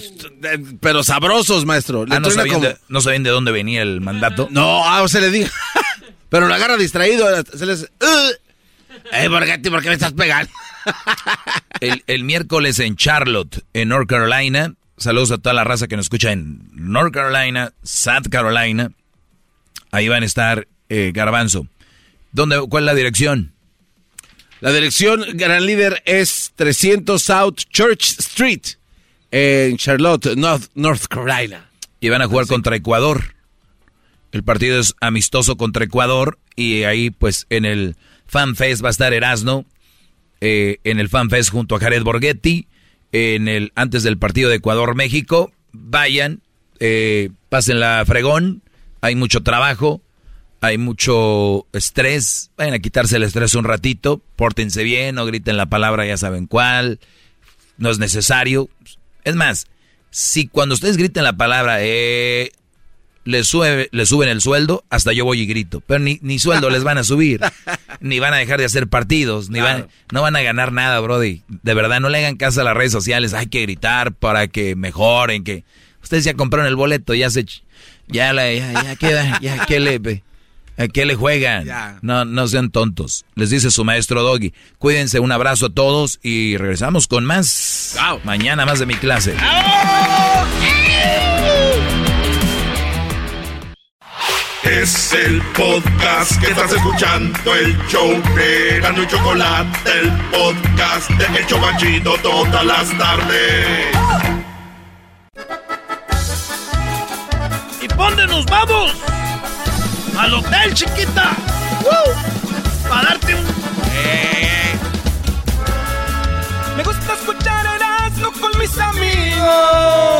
[SPEAKER 6] pero sabrosos, maestro.
[SPEAKER 4] Ah, ¿no sabían,
[SPEAKER 6] como-
[SPEAKER 4] de, ¿no sabían de dónde venía el mandato?
[SPEAKER 6] No, ah, se le diga. pero lo agarra distraído. Se les... Eh, Borghetti, ¿por qué me estás pegando?
[SPEAKER 4] el, el miércoles en Charlotte, en North Carolina. Saludos a toda la raza que nos escucha en North Carolina, South Carolina. Ahí van a estar eh, Garbanzo. ¿Dónde, ¿Cuál es la dirección?
[SPEAKER 6] La dirección, gran líder, es 300 South Church Street, en Charlotte, North, North Carolina.
[SPEAKER 4] Y van a jugar contra Ecuador. El partido es amistoso contra Ecuador. Y ahí, pues, en el Fan Fest va a estar Erasno. eh, en el Fan Fest junto a Jared Borghetti. En el, antes del partido de Ecuador-México. Vayan, eh, pasen la fregón. Hay mucho trabajo. Hay mucho estrés. Vayan a quitarse el estrés un ratito. Pórtense bien, no griten la palabra, ya saben cuál. No es necesario. Es más, si cuando ustedes griten la palabra, eh, les, sube, les suben el sueldo, hasta yo voy y grito. Pero ni, ni sueldo les van a subir. ni van a dejar de hacer partidos. Ni van, no van a ganar nada, Brody. De verdad, no le hagan caso a las redes sociales. Hay que gritar para que mejoren. que Ustedes ya compraron el boleto, ya se... Ya, la, ya, ya, queda, ya, ¿qué le, ¿a qué le juegan?
[SPEAKER 6] Ya.
[SPEAKER 4] No, no sean tontos. Les dice su maestro Doggy. Cuídense, un abrazo a todos y regresamos con más. Mañana más de mi clase.
[SPEAKER 3] Es el podcast que estás escuchando, el show de Gano y Chocolate, el podcast de El Chobachito todas las tardes.
[SPEAKER 41] ¿Y dónde nos vamos? Al hotel, chiquita. Para darte un...
[SPEAKER 38] Me gusta escuchar Erasmo con mis amigos.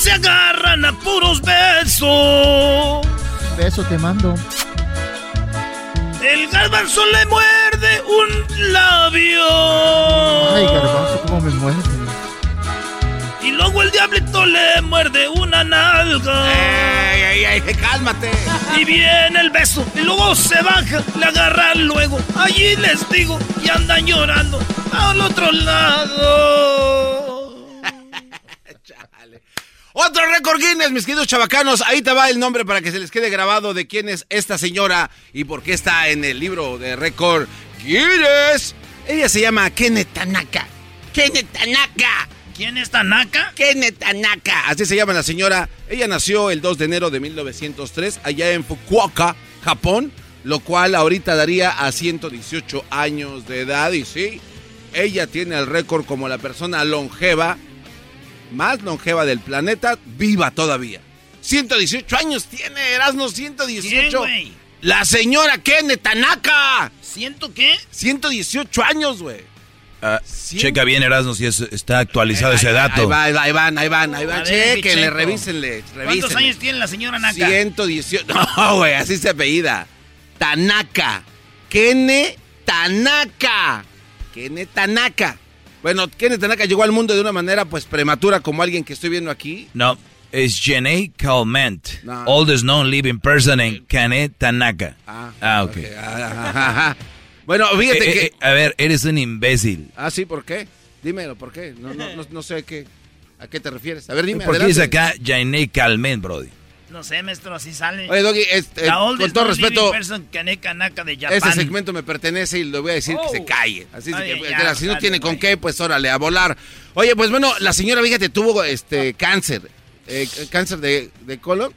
[SPEAKER 41] Se agarran a puros besos.
[SPEAKER 36] Beso te mando.
[SPEAKER 41] El garbanzo le muerde un labio.
[SPEAKER 36] muerde.
[SPEAKER 2] Y luego el diablito le muerde una nalga.
[SPEAKER 6] ¡Ey, ey, ey! ¡Cálmate!
[SPEAKER 2] Y viene el beso, y luego se baja, le agarran luego. Allí les digo, y andan llorando al otro lado.
[SPEAKER 6] Otro récord Guinness, mis queridos chavacanos. Ahí te va el nombre para que se les quede grabado de quién es esta señora y por qué está en el libro de récord Guinness. Ella se llama Kenneth Tanaka. Kenneth Tanaka.
[SPEAKER 2] ¿Quién es Tanaka?
[SPEAKER 6] Kenneth Tanaka. Así se llama la señora. Ella nació el 2 de enero de 1903 allá en Fukuoka, Japón, lo cual ahorita daría a 118 años de edad. Y sí, ella tiene el récord como la persona longeva, más longeva del planeta, viva todavía. 118 años tiene, Erasmo, 118.
[SPEAKER 2] ¿Quién, güey?
[SPEAKER 6] La señora Kenneth Tanaka.
[SPEAKER 2] ¿Siento qué?
[SPEAKER 6] 118 años, güey.
[SPEAKER 4] Ah, checa bien, Erasmo, si es- está actualizado ese dato.
[SPEAKER 6] Ahí va, ahí va, ahí van, ahí van, ahí van. Chequenle,
[SPEAKER 2] Checo.
[SPEAKER 6] revísenle,
[SPEAKER 2] ¿Cuántos
[SPEAKER 6] revísenle.
[SPEAKER 2] años tiene la señora Naka?
[SPEAKER 6] 118. No, güey, así se apellida. Tanaka. Kene Tanaka. Kene Tanaka. Bueno, Kene Tanaka llegó al mundo de una manera pues prematura como alguien que estoy viendo aquí.
[SPEAKER 4] No, es Jenny Calment,
[SPEAKER 6] No.
[SPEAKER 4] oldest known living person en Kane Tanaka. Ah, ok.
[SPEAKER 6] Ajá. Bueno, fíjate
[SPEAKER 4] Eh,
[SPEAKER 6] que...
[SPEAKER 4] eh, a ver, eres un imbécil.
[SPEAKER 6] Ah, sí, ¿por qué? Dímelo, ¿por qué? No, no, no, no sé a qué, a qué te refieres. A ver, dime.
[SPEAKER 4] ¿Por qué es acá Jenny Calment, Brody?
[SPEAKER 2] No sé, maestro, así sale.
[SPEAKER 6] Oye, Doggy, este, con todo respeto. Ese segmento me pertenece y le voy a decir que se calle. Así
[SPEAKER 2] Ay,
[SPEAKER 6] que,
[SPEAKER 2] ya,
[SPEAKER 6] si no
[SPEAKER 2] dale,
[SPEAKER 6] tiene con qué, pues órale, a volar. Oye, pues bueno, la señora, fíjate, tuvo este cáncer. eh, cáncer de, de colon.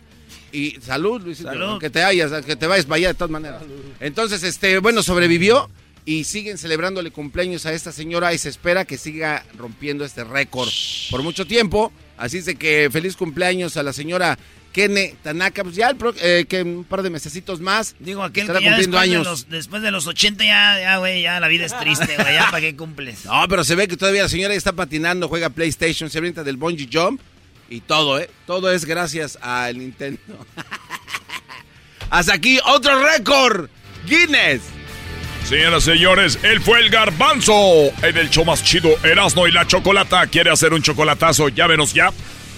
[SPEAKER 6] Y salud, Luisito.
[SPEAKER 2] Salud.
[SPEAKER 6] Que te hayas, que te vayas para allá de todas maneras. Entonces, este, bueno, sobrevivió y siguen celebrándole cumpleaños a esta señora y se espera que siga rompiendo este récord por mucho tiempo. Así es de que feliz cumpleaños a la señora Kene Tanaka. Pues ya el pro- eh, que un par de mesecitos más.
[SPEAKER 2] Digo, aquel
[SPEAKER 6] estará
[SPEAKER 2] que ya
[SPEAKER 6] cumpliendo
[SPEAKER 2] después,
[SPEAKER 6] años.
[SPEAKER 2] De los, después de los 80 ya, ya, güey, ya la vida es triste, güey, ya para qué cumples.
[SPEAKER 6] No, pero se ve que todavía la señora está patinando, juega PlayStation, se avienta del bungee jump y todo, ¿eh? Todo es gracias al Nintendo. Hasta aquí otro récord. Guinness.
[SPEAKER 7] Señoras y señores, él fue el garbanzo en el show más chido Erasno y la Chocolata. ¿Quiere hacer un chocolatazo? Llávenos ya.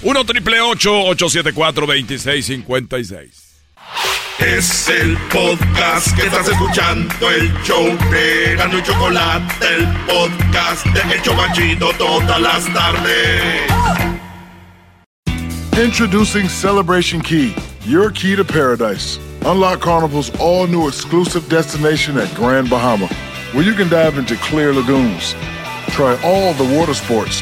[SPEAKER 7] 1 triple 874 2656.
[SPEAKER 3] Es el podcast que estás escuchando, el show de Gano y Chocolate, el podcast de El Chobachito todas las tardes.
[SPEAKER 33] Introducing Celebration Key, your key to paradise. Unlock Carnival's all new exclusive destination at Grand Bahama, where you can dive into clear lagoons, try all the water sports,